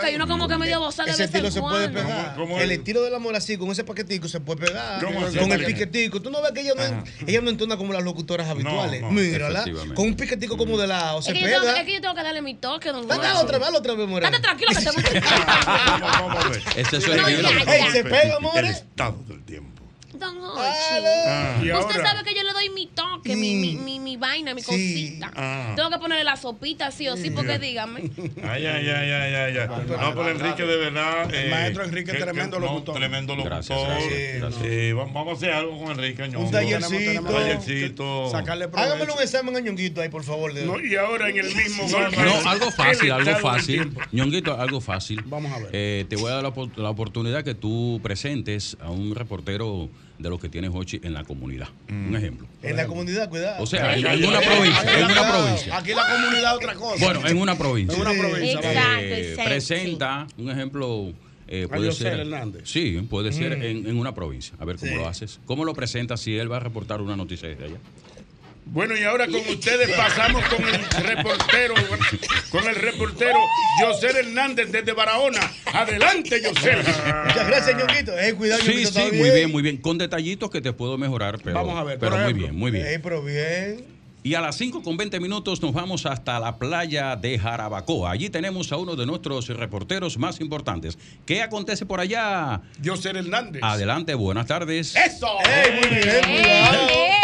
se y como que medio bozar de Ese vez en estilo se puede pegar. ¿Cómo- cómo el es? estilo del amor así, con ese paquetico se puede pegar. ¿Cómo así? Con el Paquetico. piquetico. Tú no ves que ella no, Ajá. ella no entona como las locutoras habituales. no, Mírala. efectivamente. Con un piquetico como de lado. Se Es que, yo tengo, pega. es que yo tengo que darle mi toque, don Dale Juan. otra vez, dale otra vez, Morena. Date tranquilo que te <laughs> voy Vamos, <laughs> vamos a ver. Ese es No, el ya, nivel. ya. Ey, se pega, El amores. estado del tiempo. Don Ah. Hochi. Y Usted ahora- sabe que yo le doy mi toque, mi, mi, mi, mi vaina, mi Sí. cosita. Ah. Tengo que ponerle la sopita sí o sí, porque dígame. Ay, ay, ay, ay, ay, ay. No, pero Enrique, de verdad. El maestro Enrique, tremendo no, locutor. Tremendo locutor. Gracias, gracias, gracias. Eh, vamos a hacer algo con Enrique, ñongo. Un tallercito. Un tallercito. Sacarle provecho. Hágamelo un examen a Ñonguito ahí, por favor. de- No, y ahora en el mismo. No, algo fácil, algo fácil. Ñonguito, algo fácil. Vamos a ver. Eh, te voy a dar la, la oportunidad que tú presentes a un reportero de los que tienes Hochi en la comunidad. Un ejemplo. En la comunidad, cuidado. O sea, en, en una provincia, en una provincia. Aquí la comunidad es otra cosa. Bueno, en una provincia. En una provincia. Exacto. Eh, exacto. presenta un ejemplo. eh, puede ser, Hernández. Sí, puede ser Mm. en, en una provincia. A ver cómo Sí. lo haces. ¿Cómo lo presentas si él va a reportar una noticia desde allá? Bueno, y ahora con ustedes pasamos con el reportero, con el reportero José Hernández desde Barahona. Adelante, José. Muchas gracias, Ñonguito. Eh, cuidado, Sí, Ñonguito, sí, muy bien, muy bien. Con detallitos que te puedo mejorar, pero, Vamos a ver, pero muy bien, muy bien. Ey, pero bien. Y a las 5 con 20 minutos nos vamos hasta la playa de Jarabacoa. Allí tenemos a uno de nuestros reporteros más importantes. ¿Qué acontece por allá? José Hernández. Adelante, buenas tardes. ¡Eso! Ey, muy bien, Ey, cuidado. ey.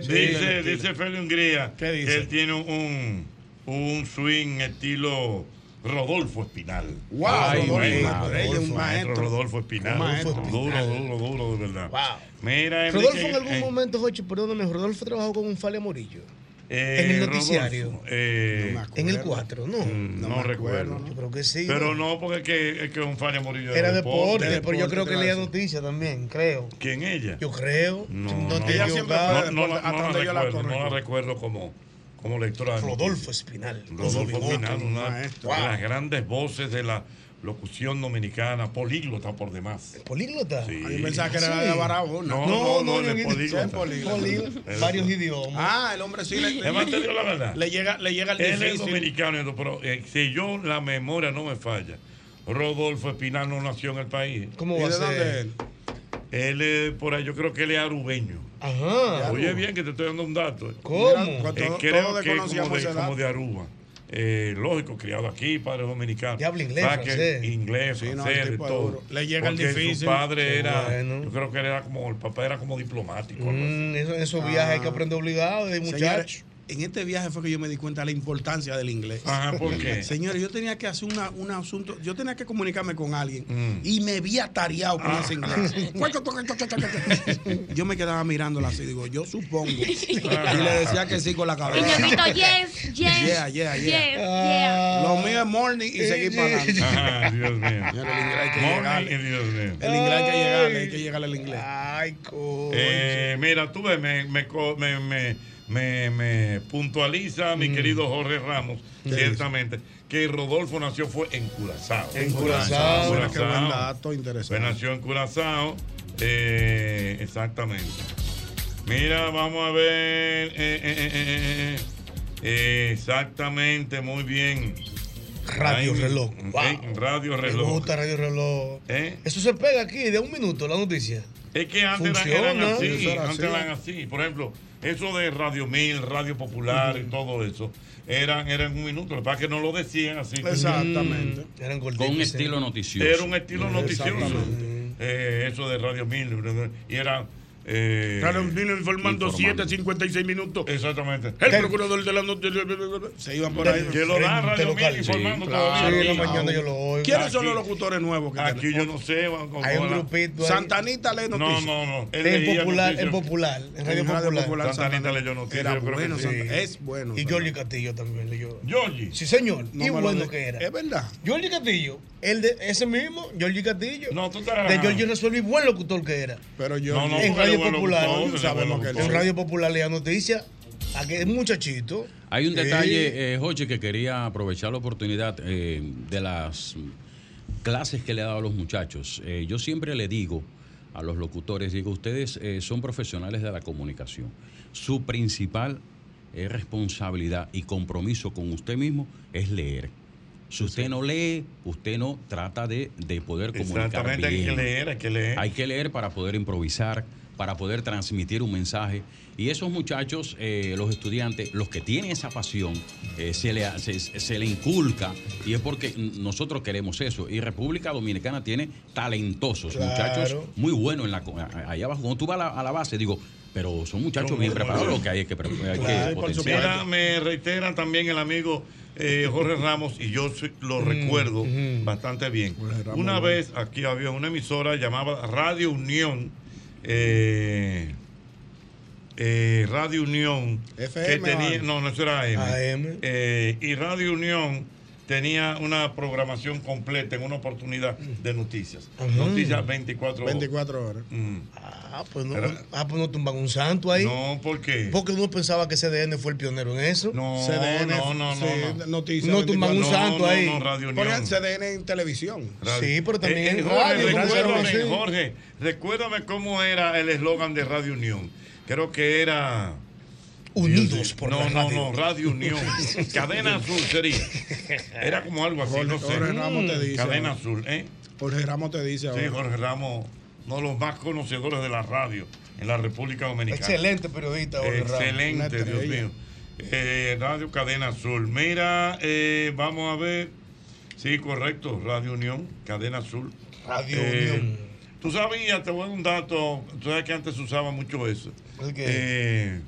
Dice, dice Feli Hungría ¿Qué dice? que él tiene un, un swing estilo Rodolfo Espinal. Wow, Ay, Rodolfo, un maestro. Rodolfo Espinal. Maestro. Duro, duro, duro, de verdad. Wow. Mira, Rodolfo en algún momento, Jochi, perdóname, Rodolfo trabajó con un Fale Morillo. Eh, en el noticiario. Rodolfo, eh, No. En el 4, ¿no. mm, no, me recuerdo. acuerdo, Yo creo que sí. Pero ¿no? no, porque es que, es que un Fania Morillo Era deporte, de pero yo deporte, creo que leía va a noticias también, creo. ¿Quién ella? Yo creo. No, no, no, te ella siempre fue No, no, la- no la recuerdo, no la recuerdo como, como lectora Rodolfo. Espinal. Rodolfo. Espinal, una de las grandes voces de la locución dominicana, políglota por demás. ¿Políglota? Sí. A mí pensaba que era Sí. de Barahona. No, no, no, él es Ñonguito. políglota. políglota. Varios idiomas. Ah, el hombre sí le, te digo la verdad. le llega, le llega el Él es dominicano, pero eh, si yo la memoria no me falla, Rodolfo Espinal no nació en el país. ¿Cómo ¿Y va a ser? él? Él es por ahí, yo creo que él es arubeño. Ajá. Oye bien que te estoy dando un dato. ¿Cómo? Eh, todo- creo que es como de, como de Aruba. Eh, lógico, criado aquí, padre dominicano. Y habla inglés, francés. Inglés, Sí, francés, todo. duro. Le llega el difícil. Su padre Qué era, bueno. yo creo que él era como, el papá era como diplomático. Mm, eso- esos viajes hay que aprender obligado de Señores, muchacho. En este viaje fue que yo me di cuenta de la importancia del inglés. Ajá, ¿por qué? <laughs> Señores, yo tenía que hacer una, un asunto, yo tenía que comunicarme con alguien Mm. y me vi atareado con ese inglés. <laughs> <laughs> yo me quedaba mirándola así, digo, yo supongo. y le decía que sí con la Y cabeza. Ñonguito, yes, yes. Yeah, yeah, yeah. Yes, yeah. Lo mío es morning y seguir para adelante. Ajá, Dios mío. Señores, el inglés hay que Morning llegarle. y Dios mío. El inglés hay que llegarle, hay que llegarle al inglés. Ay, coño. Eh, mira, tú ves, me, me, co- me, me, me, me puntualiza mi Mm. querido Jorge Ramos, ¿Qué ciertamente, que Rodolfo nació fue en Curazao. En Curazao. Mira qué buen Curazao. dato interesante. Pues nació en Curazao, eh, exactamente. Mira, vamos a ver. eh, eh, exactamente, muy bien. Radio Ahí, Reloj. Wow. Radio Me Reloj. gusta Radio Reloj. Eso se pega aquí de un minuto la noticia. Es que antes eran- Funciona. eran así, antes eran así. Por ejemplo, eso de Radio Mil, Radio Popular y todo eso, eran, eran un minuto. Lo que pasa es que no lo decían así. Exactamente. Mm, Eran Con un estilo noticioso. Era un estilo noticioso. Eh, eso de Radio Mil. Y era. Eh, Radio Mil informando informando. 7 56 minutos. Exactamente. El procurador de la noticia. Se iban por ahí. Que lo da Radio Mil informando claro. todavía. Sí, en la mañana yo lo oigo. ¿Quiénes son los locutores nuevos que Aquí tenemos? yo no sé. Hay un grupito ahí. Santanita lee No, noticias. no, no. En leía popular, en popular, en Radio Popular. Santanita leyó noticias. Era bueno, sí. Es bueno. Y Giorgi Castillo también leyó. Giorgi. Sí, señor. No y bueno que era. Es verdad. Giorgi Castillo. El de ese mismo, Giorgi Castillo. No, tú te De Giorgi resolví buen locutor que era. Pero yo No, no, Radio él es buen Popular. locutor, sabemos que él En es. Radio Popular muchachito. Hay un detalle, eh, que quería aprovechar la oportunidad eh, de las clases que le ha dado a los muchachos. Eh, yo siempre le digo a los locutores, digo, ustedes eh, son profesionales de la comunicación. Su principal responsabilidad y compromiso con usted mismo es leer. Si usted no lee, usted no trata de, de poder comunicar Exactamente, hay que leer, hay que leer. Hay que leer para poder improvisar, para poder transmitir un mensaje. Y esos muchachos, eh, los estudiantes, los que tienen esa pasión, eh, se, le, se, se le inculca y es porque nosotros queremos eso. Y República Dominicana tiene talentosos Claro. muchachos muy buenos en la, allá abajo. Cuando tú vas a la, a la base, digo, pero son muchachos bien preparados, lo que hay que, hay que potenciar. Mira, me reitera también el amigo eh, Jorge Ramos, y yo lo recuerdo bastante bien. Ramos, Una vez aquí había una emisora llamada Radio Unión. Eh, eh, Radio Unión FM que tenía no no eso era AM, AM. Eh, y Radio Unión tenía una programación completa en una oportunidad de noticias noticias 24 horas 24 horas. Mm. Ah, pues no, Era- ah, pues no tumban un santo ahí. no ¿por qué? Porque uno pensaba que CDN fue el pionero en eso. no CDN, no no no, sí, no. noticias. No tumban un 24. santo no, ahí. no, Radio Ponían Unión. CDN en televisión. Radio- Sí, pero también Eh, eh, en Jorge, radio, recuérdame, sí. Jorge, recuérdame cómo era el eslogan de Radio Unión. Creo que era. Unidos por no, la no, radio. no, Radio Unión. <laughs> Cadena Azul sería. Era como algo así, no sé. Jorge Ramos te dice. Cadena ahora. Azul, ¿eh? Jorge Ramos te dice Sí, ahora. Jorge Ramos, uno de los más conocedores de la radio en la República Dominicana. Excelente periodista, Jorge Ramos. Excelente, Dios mío. Eh, Radio Cadena Azul. Mira, eh, vamos a ver. Sí, correcto. Radio Unión, Cadena Azul. Radio Eh, Unión. Tú sabías, te voy a dar un dato. Tú sabes que antes se usaba mucho eso. ¿El qué?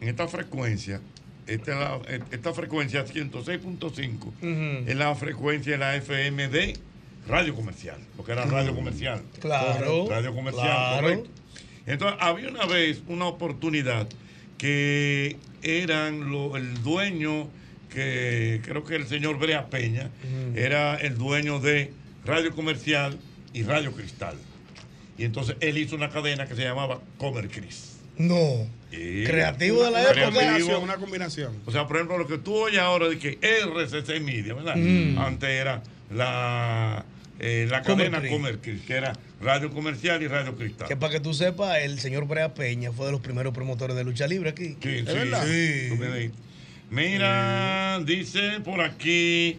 En esta frecuencia, esta, es la- esta frecuencia 106.5 Ujú. es la frecuencia de la FM de radio comercial, porque era radio comercial. Claro, Radio comercial, claro. correcto. Entonces, había una vez una oportunidad que eran lo- el dueño, que creo que el señor Brea Peña, era el dueño de Radio Comercial y Radio Cristal. Y entonces él hizo una cadena que se llamaba Comer Cris. No. Sí. Creativo de la Una época. combinación, una combinación. O sea, por ejemplo, lo que tú oyes ahora de que RCC Media, ¿verdad? Mm. Antes era la, eh, la Comer cadena Cris. Comer Cris, que era Radio Comercial y Radio Cristal. Que para que tú sepas, el señor Brea Peña fue de los primeros promotores de lucha libre aquí. Sí, ¿Es sí, verdad? di- Mira, dice por aquí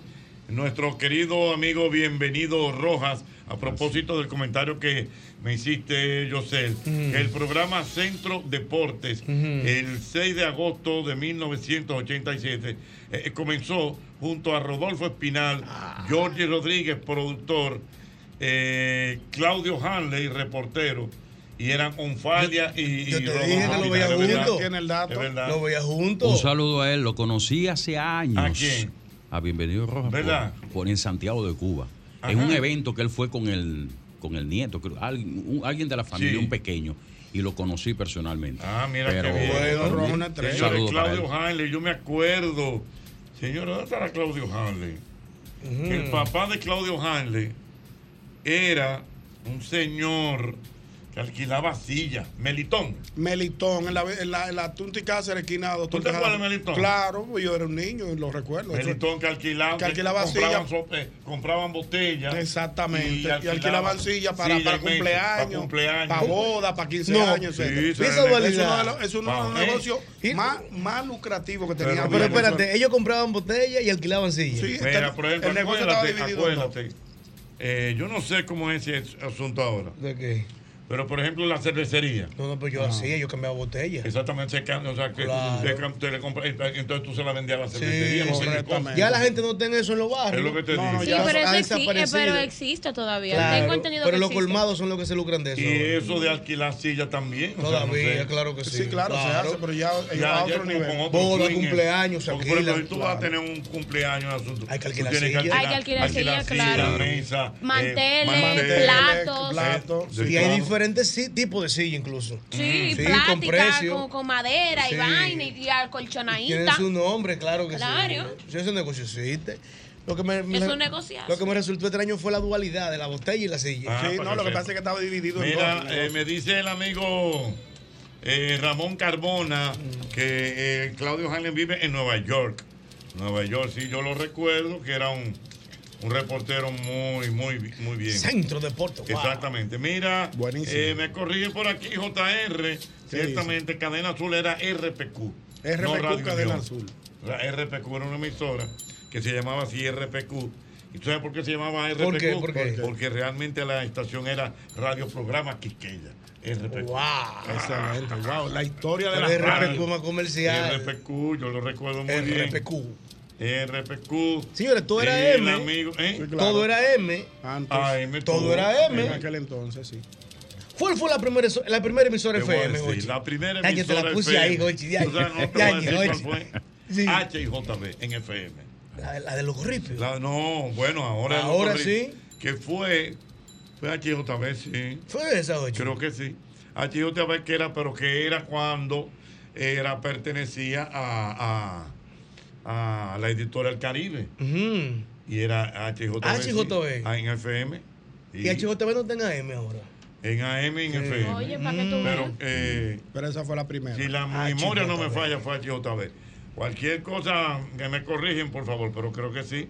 nuestro querido amigo Bienvenido Rojas, a propósito del comentario que me hiciste, José, que el programa Centro Deportes, el 6 de agosto de 1987, eh, comenzó junto a Rodolfo Espinal, Jorge Rodríguez, productor, eh, Claudio Hanley, reportero, y eran Onfalia y, Yo y te Rodolfo dije que lo veía juntos. Tiene el dato. Lo veía juntos. Un saludo a él, lo conocí hace años. ¿A quién? A Bienvenido Rojas. ¿Verdad? Por, por en Santiago de Cuba. Ajá. En un evento que él fue con el, con el nieto, creo, alguien, un- alguien de la familia, Sí. un pequeño, y lo conocí personalmente. Ah, mira Pero, qué bien. Una él. Claudio Hanley, yo me acuerdo. Señor, ¿dónde estará Claudio Hanley? Que El papá de Claudio Hanley era un señor que alquilaba sillas. Melitón. Melitón, en la, en la, en la Tunti Cáceres, esquina Doctor ¿Tú te acuerdas de Melitón? Claro, pues yo era un niño y lo recuerdo. Melitón que alquilaban, Que alquilaba compraban, eh, compraban botellas. Exactamente. Y, alquilaban sillas para, sillas para, y cumpleaños, para cumpleaños. para bodas, para 15 No. años. Sí, dualidad. Es uno de los, es uno de los negocios más, más lucrativos que tenía. Pero espérate, ellos compraban botellas y alquilaban sillas. Sí, Mira, por ejemplo, el negocio estaba dividido acuérdate. Eh, yo no sé cómo es ese asunto ahora. ¿De qué? Pero, por ejemplo, la cervecería. No, no, pues yo hacía, yo cambiaba botellas. Exactamente, se cambia, o sea, que Claro. cam- te le compra- entonces tú se la vendías a la cervecería. no sé qué cosa. Ya la gente no tiene eso en los barrios. Es lo que te digo. Sí, pero, eso pero existe todavía. Claro, Tengo entendido pero que los existe. colmados son los que se lucran de eso. Y eso de alquilar sillas también. o sea, Todavía, no sé. claro que sí. Sí, claro, se hace, pero ya, Ya, a ya otro como nivel. con otro Boda, swing, cumpleaños, Porque, por ejemplo, si tú vas a tener un cumpleaños asunto. Hay que alquilar sillas. Hay que alquilar sillas, claro. mesa, eh, Manteles, platos. platos, Y sí, hay claro. Diferentes sí- tipos de silla incluso. Sí, con plástica, con, precio. con madera Sí. y vaina y, y Tienen acolchonadita. su nombre, claro que Claro. sí. Sí, negocio existe. Lo que me, Es un negociazo. Lo que me resultó extraño fue la dualidad de la botella y la silla. Ah, Sí, no, lo que pasa es que estaba dividido en dos. eh, negocio. me dice el amigo eh, Ramón Carbona que eh, Claudio Hanlen vive en Nueva York. Nueva York, sí, yo lo recuerdo que era un, un reportero muy, muy, muy bien. Centro Deporte. wow. Exactamente. Mira, eh, me corrige por aquí JR. Ciertamente, Cadena Azul era RPQ. no RPQ, Radio Cadena Unión. Azul. La RPQ era una emisora que se llamaba así RPQ. ¿Y tú sabes por qué se llamaba RPQ? ¿Por qué? ¿Por qué? Porque realmente la estación era Radio Programa Quiqueya. RPQ. Wow. Excelente, wow. La historia de la RPQ radio. más comercial. RPQ, yo lo recuerdo muy bien. RPQ. RPQ. Señores, todo era M. amigo, ¿eh? Sí, claro. Todo era M. Antes, AM, Todo era en M. aquel entonces, sí. ¿Cuál fue la primera, la primera emisora Te FM, decir, Jochi? La primera Ya, yo te la emisora puse ahí, ya, O sea, no te ya, voy a decir Jochi. cuál fue. Sí. H y JB en FM. La, la de los gorripios. La- no, bueno, ahora Ahora correcto. Que fue, fue HJB, sí. ¿Fue esa, Jochi? Creo que sí. HJB que era, pero que era cuando era, pertenecía a, a, a la editora El Caribe. Y era HJB. sí, HJB. ah, en FM. Y HJB no tenga M ahora. En AM y en FM. Oye, para que tú Pero, veas. eh, Pero esa fue la primera. si la memoria no me falla, fue HJB. Cualquier cosa que me corrigen, por favor, pero creo que sí.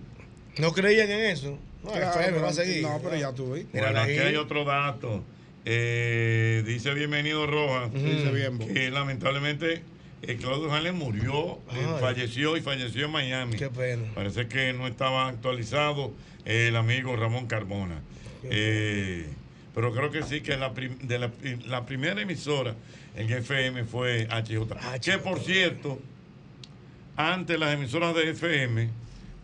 No creían en eso. No, Claro, FM pero- va a seguir. No, pero ya tú Bueno, aquí hay otro dato. Eh, dice bienvenido Rojas. Dice bien, que lamentablemente eh, Claudio Hanlen murió, eh, falleció y falleció en Miami. Qué pena. Parece que no estaba actualizado el amigo Ramón Carbona. Eh, pero creo que sí, que la, prim- de la, la primera emisora en FM fue HJ. Que por cierto, antes las emisoras de FM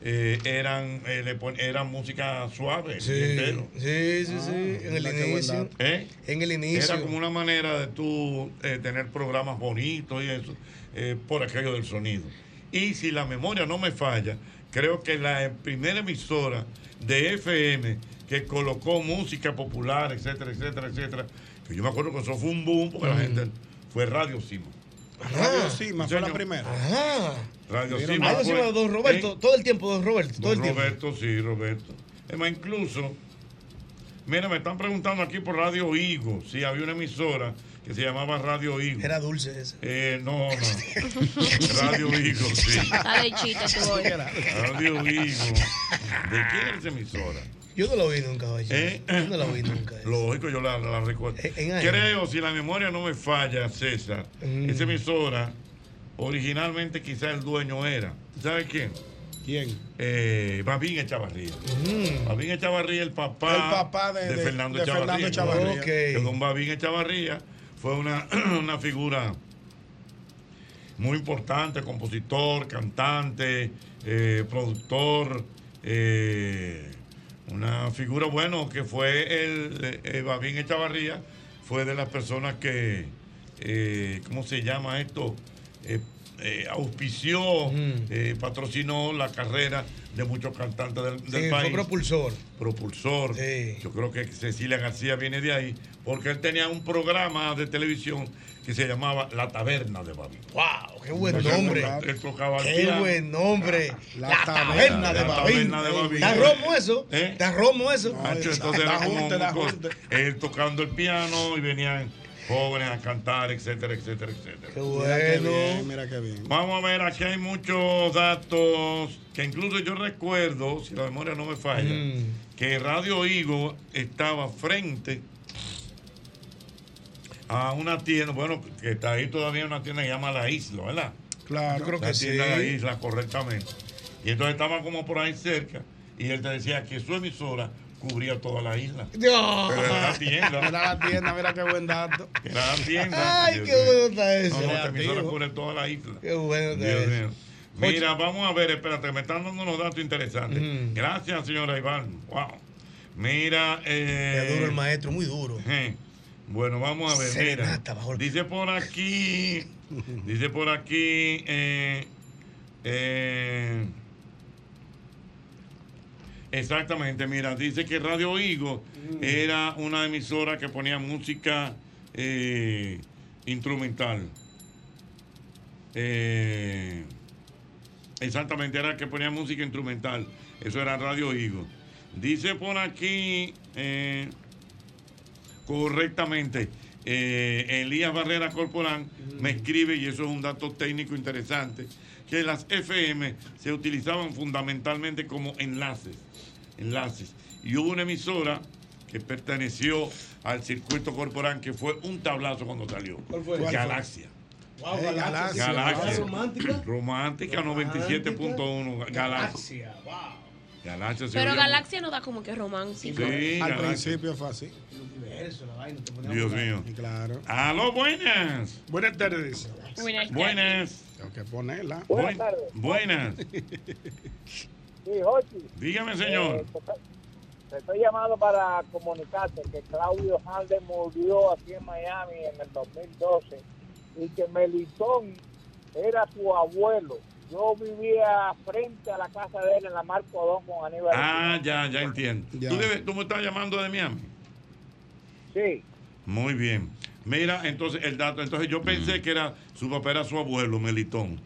eh, eran, eh, le pon- eran música suave. Sí, entero. sí, sí, sí. En el inicio. ¿Eh? En el inicio. Era como una manera de tú eh, tener programas bonitos y eso, eh, por aquello del sonido. Y si la memoria no me falla, creo que la primera emisora de FM que colocó música popular, etcétera, etcétera, etcétera, que yo me acuerdo que eso fue un boom porque la gente fue Radio Sima. Radio Sima fue la primera. Ajá. Radio Sima. Fue- sí, don Roberto. ¿eh? Todo el tiempo, don Roberto. Todo el Don tiempo. Roberto, sí, Roberto. Es más, incluso, mira, me están preguntando aquí por Radio Higo, si había una emisora que se llamaba Radio Higo. Era dulce ese. Eh, no, no. <laughs> Radio Higo, sí. Está tú hoy. Radio Higo. ¿De quién es esa emisora? Yo no lo vi nunca. ¿Eh? Yo no lo vi nunca. Lógico, yo la, la recuerdo. Eh. Creo, si la memoria no me falla, César, Mm. esa emisora, originalmente quizá el dueño era. ¿Sabe quién? ¿Quién? Eh, Babín Echavarría. Mm. Babín Echavarría, el papá, El papá de- de- Fernando de Echavarría. Fernando Echavarría. Ok. Que don Babín Echavarría fue una, <clears throat> una figura muy importante, compositor, cantante, eh, productor, eh, una figura, bueno, que fue el, eh, Babín Echavarría, fue de las personas que, eh, ¿cómo se llama esto? Eh, eh, auspició, eh, patrocinó la carrera de muchos cantantes del, del Sí, país fue propulsor. propulsor. Sí. Yo creo que Cecilia García viene de ahí, porque él tenía un programa de televisión que se llamaba La Taberna de Babi. ¡Wow! ¡Qué buen nombre! él tocaba ¡Qué piano. buen nombre! La La, taberna, de la Babín. taberna de Babín. ¿Está romo eso? ¿Eh? ¿Está romo eso? Macho, entonces era como él tocando el piano y venían jóvenes a cantar, etcétera, etcétera, etcétera. Qué Mira qué bien, mira qué bien. Vamos a ver, aquí hay muchos datos que incluso yo recuerdo, si la memoria no me falla, Mm. que Radio Higo estaba frente a una tienda, bueno, que está ahí todavía una tienda que se llama La Isla, ¿verdad? Claro, creo la que tienda sí. La Isla, correctamente. Y entonces estaba como por ahí cerca y él te decía que su emisora cubría toda la isla. No. Pero era la tienda. Era la tienda, mira qué buen dato. Era la tienda. Ay, qué bueno está eso. No, no, esta emisora cubre toda la isla. Qué bueno está Dios eso. mío. Mira, vamos a ver, espérate, me están dando unos datos interesantes. Mm. Gracias, señora Iván. Wow. Mira, eh, Qué duro el maestro, muy duro. eh, Bueno, vamos a ver. Serenata Dice por aquí, <laughs> dice por aquí, eh, eh, exactamente, mira, dice que Radio Higo Mm. era una emisora que ponía música eh, instrumental. Exactamente, era que ponía música instrumental. Eso era Radio Higo. Dice por aquí, correctamente, eh, Elías Barrera Corporán me escribe, y eso es un dato técnico interesante, que las FM se utilizaban fundamentalmente como enlaces. Enlaces. Y hubo una emisora que perteneció al circuito corporal que fue un tablazo cuando salió. ¿Cuál fue? Galaxia. Wow, Galaxia. Galaxia. Romántica. Romántica 97.1. Galaxia. Wow. Galaxia Pero Galaxia no da como que romántico. Sí, Al Galaxia. principio fue así. Dios mío. Claro. Aló, buenas. Buenas tardes. Buenas Buenas. Tengo que ponerla. Buenas tardes. Buenas. Sí, Jochi. Dígame, señor. Eh, te estoy- te estoy llamando para comunicarte que Claudio Halde murió aquí en Miami en el 2012 y que Melitón era su abuelo. Yo vivía frente a la casa de él en la Marco Odón con Aníbal. Ah, ya, ya entiendo. Ya. ¿Tú, debes- tú me estás llamando de Miami. Sí. Muy bien. Mira, entonces el dato. Entonces yo pensé que era su papá era su abuelo, Melitón.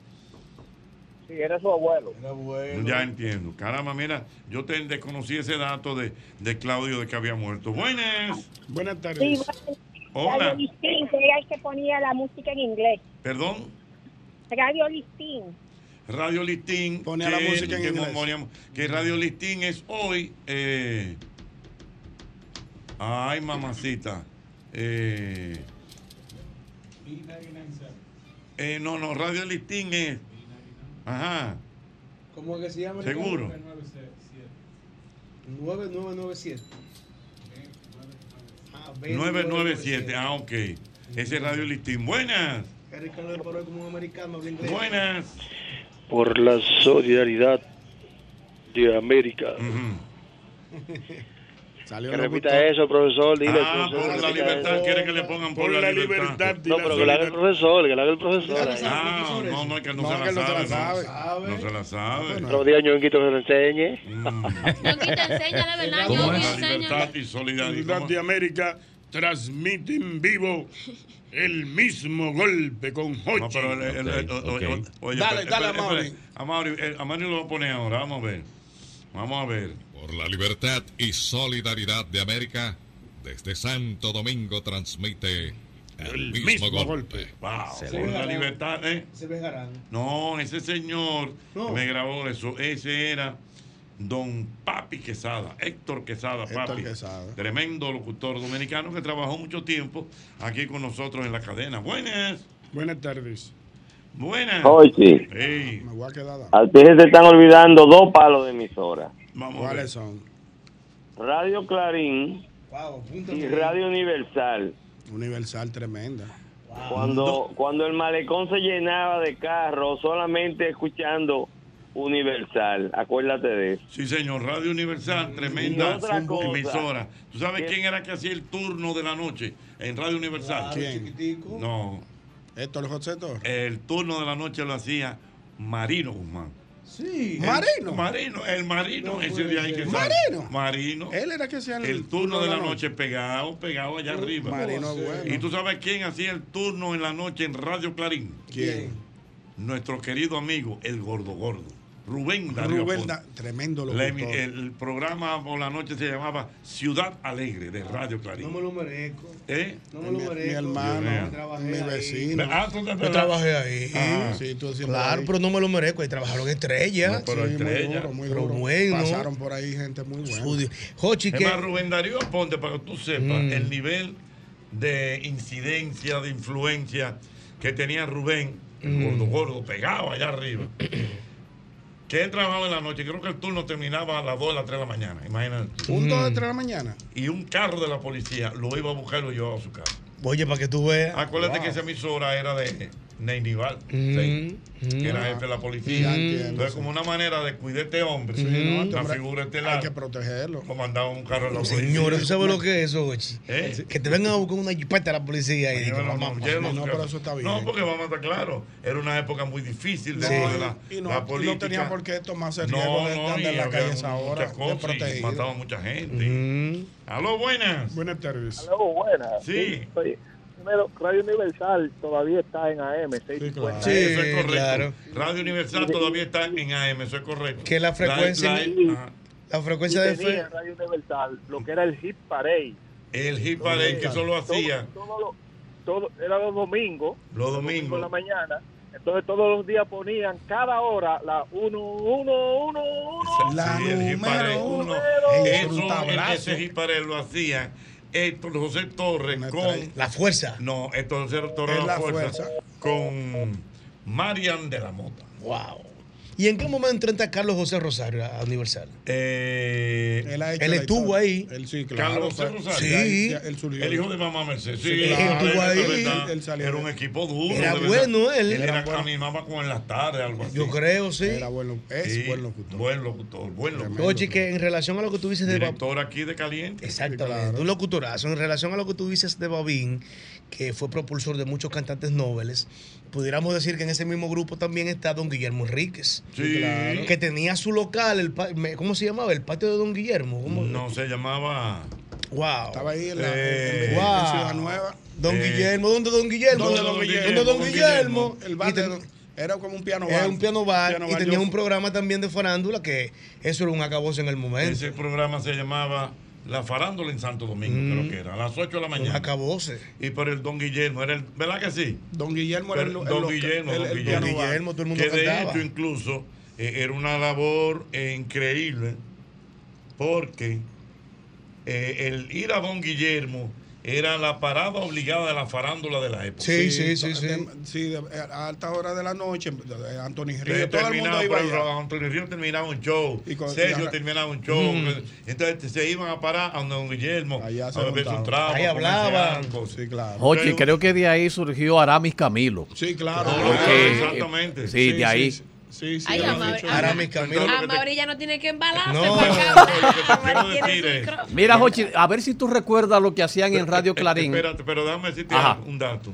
Sí, era su abuelo. Era bueno. Ya entiendo. Caramba, mira, yo te desconocí ese dato de, de Claudio de que había muerto. Buenas. Buenas Sí, tardes. Hola. Radio Listín, que era el que ponía la música en inglés. Perdón. Radio Listín. Radio Listín. Ponía la música en que inglés. que Radio Listín es hoy. eh, ay, mamacita. Eh, eh, no, no, Radio Listín es. Ajá. ¿Cómo es que se llama? Seguro. 9997. Ah, 997. Ah, ok. Ese es Radio Listín. Buenas. Buenas. por la solidaridad de América. Salió <laughs> Que repita eso, profesor. Dile, Ah, profesor, por la libertad. eso. Quiere que le pongan por, Por la, la libertad. libertad No, la pero que lo haga el profesor, que lo haga el profesor. Ah, no, no, es que no, No, se, que la no se la sabe, sabe. No, No se la sabe. Pero diga Ñonguito que lo enseñe. Ñonguito, enseña de verdad, ¿Cómo es? La libertad y solidaridad. De América transmite en vivo el mismo golpe con Hochi. No, pero el- el- el- o- o- ok. oye, Dale, dale, Amaury. Amaury, eh, Amaury lo va a poner ahora. Vamos a ver. Vamos a ver. Por la libertad y solidaridad de América, desde Santo Domingo transmite el, mismo, mismo golpe. golpe. Wow. Se Por la libertad, ¿eh? Se. No, ese señor No. que me grabó eso, ese era don Papi Quesada, Héctor Quesada, Héctor Papi. Quesada. Tremendo locutor dominicano que trabajó mucho tiempo aquí con nosotros en la cadena. Buenas, Buenas tardes. buenas. Oye, Ey, Me voy a quedar. al se están olvidando dos palos de emisora. Vamos. ¿Cuáles son? Radio Clarín Wow, punto y Radio Universal. Universal tremenda. Cuando, cuando el malecón se llenaba de carros solamente escuchando Universal, acuérdate de eso. Sí, señor, Radio Universal, tremenda otra cosa, emisora. ¿Tú sabes quién era que hacía el turno de la noche en Radio Universal? ¿Quién? Chiquitico. No, Héctor José Torres. el turno de la noche lo hacía Marino Guzmán. Sí. El- Marino. Marino, el marino, No ese de ahí que sale. Marino. Marino. Él era que hacía el, El turno de la noche pegado, pegado allá arriba. Marino bueno. ¿Y tú sabes quién hacía el turno en la noche en Radio Clarín? ¿Quién? Nuestro querido amigo, el Gordo Gordo. Rubén Darío Rubén. Da- tremendo La locutor. emi- el programa por la noche se llamaba Ciudad Alegre de Radio Clarín. No me lo merezco. ¿Eh? No me lo mi, merezco. mi hermano, Trabajé mi ahí. vecino. Ah, tú te Yo trabajé ahí. Sí, tú siempre claro, ahí. pero no me lo merezco. Ahí trabajaron estrellas. No, pero Sí, muy duro, muy Pero duro. bueno. Pasaron por ahí gente muy buena. Jochi, Es que. Rubén Darío Aponte, para que tú sepas Mm. el nivel de incidencia, de influencia que tenía Rubén, el Mm. gordo gordo, pegado allá arriba. Que él trabajaba en la noche, creo que el turno terminaba a las 2 de las 3 de la mañana, imagínate. Punto Mm. de 3 de la mañana. Y un carro de la policía lo iba a buscar y lo llevaba a su casa. Oye, para que tú veas. Acuérdate Wow. que esa emisora era de Neinival, Mm, sí, mm. que era jefe de la policía. Entiendo, Entonces, sí. como una manera de cuidar a este hombre, Sí, no, este la hombre figura Hay estelar, que protegerlo. comandaba un carro de la policía. Señores, ¿tú sabes lo que es eso? ¿Eh? Que te vengan a buscar una jipeta a la policía y no, mamá, no, mamá. no, pero eso está bien. No, porque vamos a estar claros, era una época muy difícil No, dentro de la, y no, la y no política. tenía por qué tomarse el No, riesgo de, no, andar en la calle a esa hora. muchas cosas y desprotegido. mataba a mucha gente. Mm. Aló, buenas. Buenas tardes. Aló, buenas. Sí. Oye, primero, Radio Universal todavía está en AM, 650. Sí, eso es correcto. claro. Radio Universal todavía está en AM, eso es correcto. Que la frecuencia- ajá. La frecuencia Y de tenía Radio Universal lo que era el Hit Parade. El hit parade que solo hacía Todo, todo lo- todo- era los domingos. los por domingos. la mañana. Entonces todos los días ponían cada hora la 1, 1, 1, 1. La Sí, el hit parade número uno. uno. Eso Eso, ese hit parade lo hacía Héctor José Torres con. La fuerza. No, Héctor José Torres la la fuerza, fuerza. con Marian de la Mota. Wow. ¿Y en qué momento entra Carlos José Rosario a Universal? Eh, Él, ha hecho Él la estuvo historia. ahí. Él sí, claro. Carlos José Rosario. Sí. ya él surgió. El hijo de mamá Mercedes. Sí, Sí, claro, él estuvo ahí. verdad. Él salió Era un equipo duro. Era bueno él. Él era, animaba con en las tardes, algo así. Yo creo, sí. Era bueno. Es Sí, buen locutor. Buen locutor, buen locutor. Oye, que en relación a lo que tú dices de Bab- Director aquí de Caliente. Exactamente, claro. un locutorazo. En relación a lo que tú dices de Babín, que fue propulsor de muchos cantantes nobles, pudiéramos decir que en ese mismo grupo también está don Guillermo Enríquez, Sí, claro. que tenía su local, el ¿cómo se llamaba? El patio de don Guillermo. ¿Cómo? No, se llamaba. Wow. Estaba ahí en, la, Eh, en-. Ciudad Nueva. Don Eh, Guillermo, ¿dónde don Guillermo? ¿Dónde don ¿Dónde Guillermo? don Don Guillermo? El bar de don- era como un piano Era bar. un piano bar Piano y tenía Yo- un programa también de farándula que eso era un acabose en el momento. Ese programa se llamaba La Farándula en Santo Domingo, Mm. creo que era, a las 8 de la mañana. acabose. Y por el Don Guillermo, era el, ¿verdad que sí? Don Guillermo era el, Don el- Guillermo, el- Don el Guillermo. todo el mundo que de hecho incluso eh, era una labor eh, increíble porque eh, el ir a Don Guillermo era la parada obligada de la farándula de la época. Sí, sí, sí, sí. de- sí, de- a altas horas de la noche, Anthony Que Río, todo el mundo iba allá. Antonio Río terminaba un show, Y con- Sergio terminaba un show, entonces se iban a parar a donde Don Guillermo Allá se a beberse un trago, Ahí hablaban. Sí, claro. Pero- creo que de ahí surgió Aramis Camilo. Sí, claro. Porque- exactamente. Sí, de ahí. Sí, sí, sí, Ay, era ama- mucho. ama- Aramis Camilo. Entonces, A Mauri ya no tiene que embalarse. No. porque. <laughs> Mira, Jochi, a ver si tú recuerdas lo que hacían en Radio Clarín. Espérate, pero déjame decirte Ajá. un dato.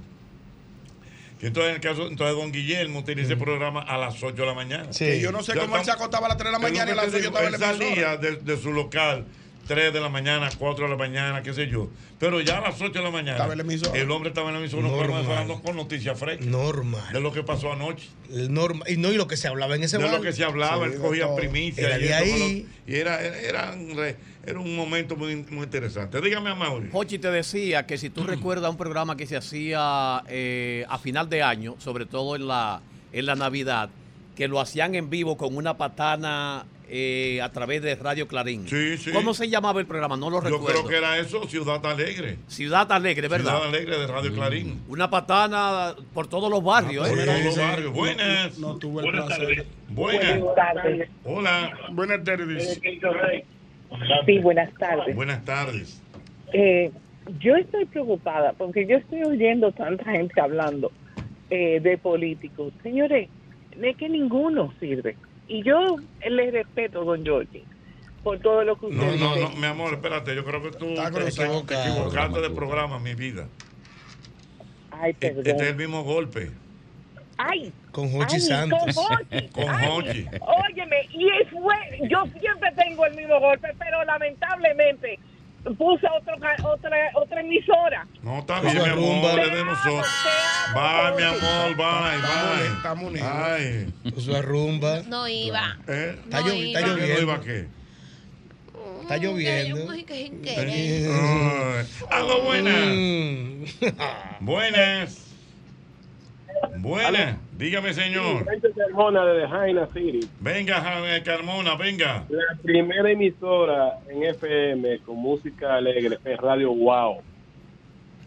Que entonces, en el caso, entonces Don Guillermo tenía ese programa a las 8 de la mañana. Sí. Que yo no sé Ya cómo él se acostaba a las 3 de la mañana y a las te 8 digo, estaba en la él emisora. salía de, de su local 3 de la mañana, 4 de la mañana, qué sé yo. Pero ya a las 8 de la mañana, Estaba en la emisora. el hombre estaba en la emisora Normal. hablando con noticias frescas de Normal. lo que pasó anoche, El norma- Y no, y lo que se hablaba en ese de bar. lo que se hablaba, él de cogía todo. primicia. Era y, de ahí. lo- y era, era, era un re- era un momento muy, muy interesante. Dígame a Mauri. Jochi te decía que si tú recuerdas un programa que se hacía eh, a final de año, sobre todo en la, en la Navidad, que lo hacían en vivo con una patana eh, a través de Radio Clarín. Sí, sí. ¿Cómo se llamaba el programa? No lo Yo recuerdo. creo que era eso, Ciudad Alegre. Ciudad Alegre, ¿verdad? Ciudad Alegre de Radio Clarín. Una patana por todos los barrios. Por ¿eh? todos los barrios. Buenas. No tuve el placer. Buenas. tardes. Hola. Buenas tardes. Sí, buenas tardes. Buenas tardes. Eh, yo estoy preocupada porque yo estoy oyendo tanta gente hablando eh, de políticos. Señores, es que ninguno sirve. Y yo le respeto, don Giorgi, por todo lo que usted No, no, dice. no, mi amor, espérate, yo creo que tú Está te, equivocaste de programa, mi vida. Ay, Este perdón. es el mismo golpe. Ay, Con Jochi Santos. <laughs> Con Jochi. Con. Óyeme, y fue, yo siempre tengo el mismo golpe, pero lamentablemente puse otro, otra, otra emisora. No, está bien, mi amor, rumba. es de nosotros. Bye, mi amor, bye, bye. Estamos unidos. Ay. Con su arrumba. No iba. ¿Eh? Está, No llovi- está iba. ¿Qué no iba lloviendo. a qué? Está lloviendo. Querer. Ay. Aló, buenas. Mm. <laughs> Buenas. Dígame, señor. Gente Carmona de Jaina City. Venga, Javier Carmona, venga. La primera emisora en FM con música alegre fue Radio Wow.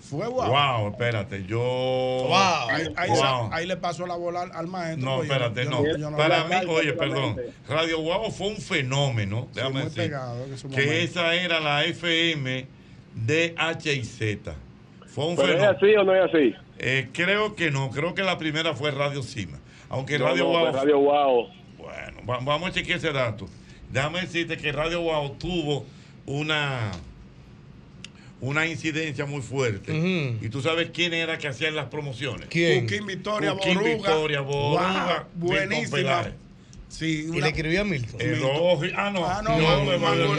Fue wow. Wow, espérate, yo. Wow. Ahí, ahí- Wow. ahí le pasó la bola al, al maestro. No, pues espérate, yo no. yo Para no- mí, oye, perdón. Radio Guau fue un fenómeno, déjame muy decir. pegado en su que momento. esa era la FM de H y Z. Fue un ¿Pero es así o no es así? Eh, creo que no, creo que la primera fue Radio Cima. Aunque No, Radio no, Guau. fue Radio Wow. Bueno, va- vamos a chequear ese dato. Déjame decirte que Radio Guau tuvo una una incidencia muy fuerte. Y tú sabes quién era que hacía las promociones. ¿Quién? Joaquín Victoria Joaquín Boruga. Victoria Boruga. Wow, buenísima. Sí, Y le escribió a Milton. El ojo, ah, no, Ah, no, no, no,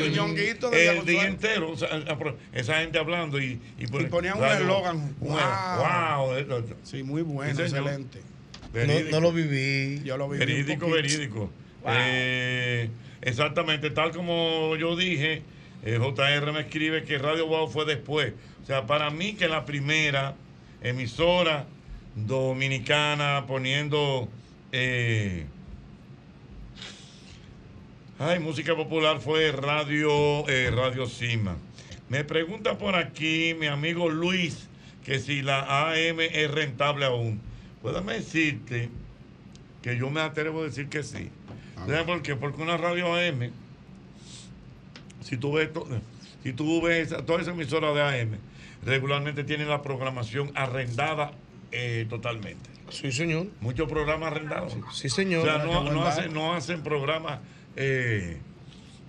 el día entero, o sea, esa gente hablando y, y, Y ponían un eslogan. Wow, Wow. eso- Sí, muy bueno, excelente. No, lo viví. Yo lo vi. un verídico, verídico. Eh, exactamente, tal como yo dije, eh, JR me escribe que Radio Wow fue después. O sea, para mí que la primera emisora dominicana poniendo... eh, Ay, música popular fue Radio, eh, Radio Cima. Me pregunta por aquí mi amigo Luis que si la AM es rentable aún. Puédame decirte que yo me atrevo a decir que sí. ¿Sabes por qué? Porque una radio AM, si tú ves, to- si tú ves todas esas emisoras de AM, regularmente tienen la programación arrendada eh, totalmente. Sí, señor. Muchos programas arrendados. Sí, señor. O sea, no, hacen, no hacen programas eh,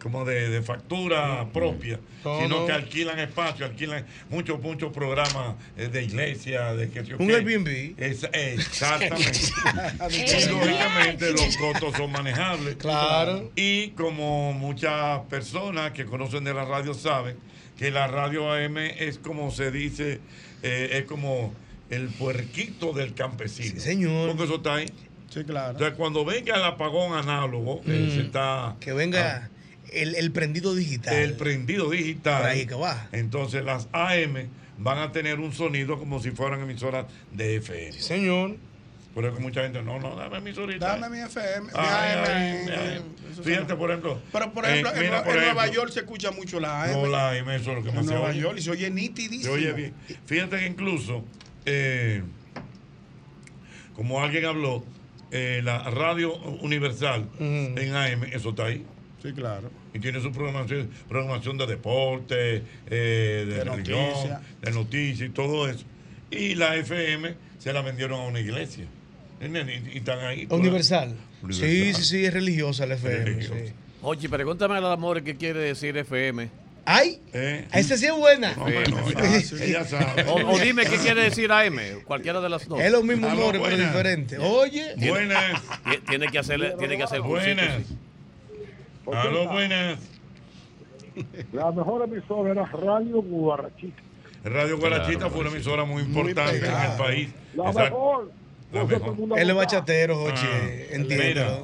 como de, de factura propia, No, sino no. que alquilan espacio, alquilan muchos, muchos programas eh, de iglesia, de que yo Un. Airbnb. Es- <laughs> exactamente. <laughs> y lógicamente los costos son manejables. Claro. Y como muchas personas que conocen de la radio saben, que la radio AM es como se dice, eh, es como el puerquito del campesino. señor. Porque eso está ahí. Sí, claro. Entonces, cuando venga el apagón análogo, que Mm. se está. Que venga el, el prendido digital. El prendido digital. Por ahí que va. Entonces, las AM van a tener un sonido como si fueran emisoras de FM. señor. Por eso que mucha gente, no, no, dame emisorita. Dame mi FM. mi Ay, AM, ay, eh, ay. eso Fíjate, por ejemplo. Pero, por eh, ejemplo, en, mira, en por Nueva ejemplo, York se escucha mucho la AM. No, la AM, eso es lo que en más se Nueva oye. York y se oye Se nitidísimo. oye bien. Fíjate que incluso, eh, como alguien habló, eh, la radio universal en AM, eso está ahí. Sí, claro. Y tiene su programación, programación de deporte, eh, de, De religión, noticias. de noticias y todo eso. Y la FM se la vendieron a una iglesia. Y, y están ahí. Universal. Sí, sí, sí, es religiosa la FM. Religiosa. sí. Oye, pregúntame al amor qué quiere decir FM. ¡Ay! ¿Eh? Esa sí es buena. No, ya- sabe. O, o dime qué quiere decir AM, cualquiera de las dos. Es lo mismo Aló, humor, pero diferente. Oye. Buenas. Tie- Tiene que hacerle, tiene que hacer Buenas. sí. Aló, buenas. La mejor emisora era Radio Guarachita. Radio Guarachita fue una emisora muy importante en el país. La Exacto. mejor. La mejor. Él es bachatero, Jochi. Ah, entiéndelo. Mira,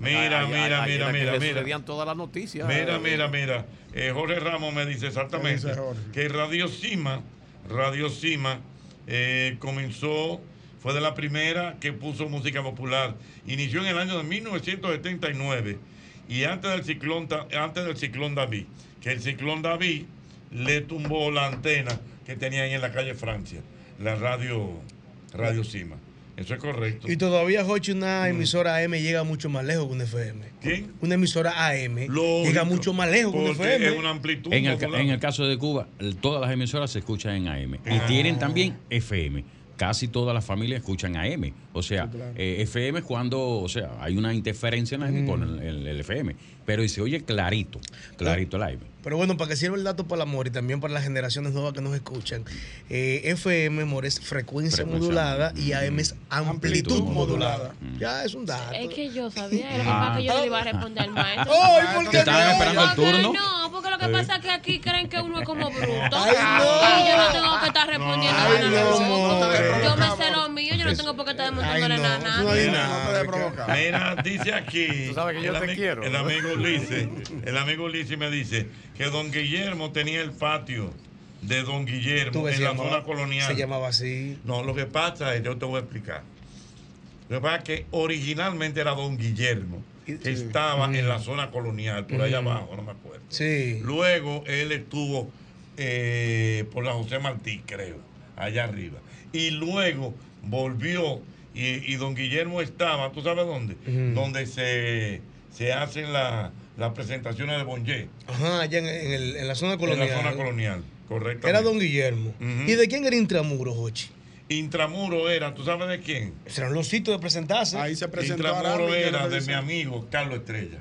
Mira, mira, que mira, mira. sucedían todas las noticias. Mira, mira, mira. Eh, Jorge Ramos me dice exactamente que Radio Cima, Radio Cima eh, comenzó, fue de la primera que puso música popular. Inició en el año de 1979 y antes del ciclón, antes del ciclón David, que el ciclón David le tumbó la antena que tenía ahí en la calle Francia, la radio, radio Cima. Eso es correcto. Y todavía, Jochi, una emisora AM llega mucho más lejos que una FM. ¿Quién? Una emisora AM Lógico, llega mucho más lejos que una porque FM. es una amplitud En el, en el caso de Cuba, todas las emisoras se escuchan en AM y Ah. tienen también FM. casi todas las familias escuchan AM. O sea, eh, FM es cuando, o sea, hay una interferencia en la gente y ponen el, el FM. Pero y se oye clarito, clarito el AM. Pero bueno, para que sirva el dato para el amor y también para las generaciones nuevas que nos escuchan, eh, FM, amor, es frecuencia, Frecuencia modulada y AM es amplitud, Amplitud modulada. Mm. Ya es un dato. Es que yo sabía, que Ah. que yo le iba a responder al maestro. Ay, ¿por qué Estaban no? esperando el Porque turno. No, porque lo que pasa es que aquí creen que uno es como bruto. Ay, no. Y yo no tengo que estar respondiendo Ay, a no, nada. amor. Yo me sé lo mío, yo no tengo por qué estar demostrándole Ay, nada a no, no hay nada. Mira, dice aquí. Tú sabes que yo te quiero, El ¿no? amigo Ulises, el amigo Ulises me dice que don Guillermo tenía el patio de don Guillermo en la llamaba- zona colonial. Se llamaba así. No, lo que pasa es, yo te voy a explicar. Lo que pasa es que originalmente era don Guillermo, que estaba en la zona colonial, por allá Mm. abajo, no me acuerdo. Sí. Luego él estuvo eh, por la José Martí, creo, allá arriba. Y luego volvió y, y don Guillermo estaba, ¿tú sabes dónde? Donde se, se hacen la- las presentaciones de Bonje. Ajá, allá en, en el- en la zona colonial. En la zona colonial, correcto. Era don Guillermo. ¿Y de quién era Intramuros, Jochi? Intramuro era, ¿tú sabes de quién? Serán los sitios de presentarse. Ahí se presentó Intramuro era de mi amigo Carlos Estrella.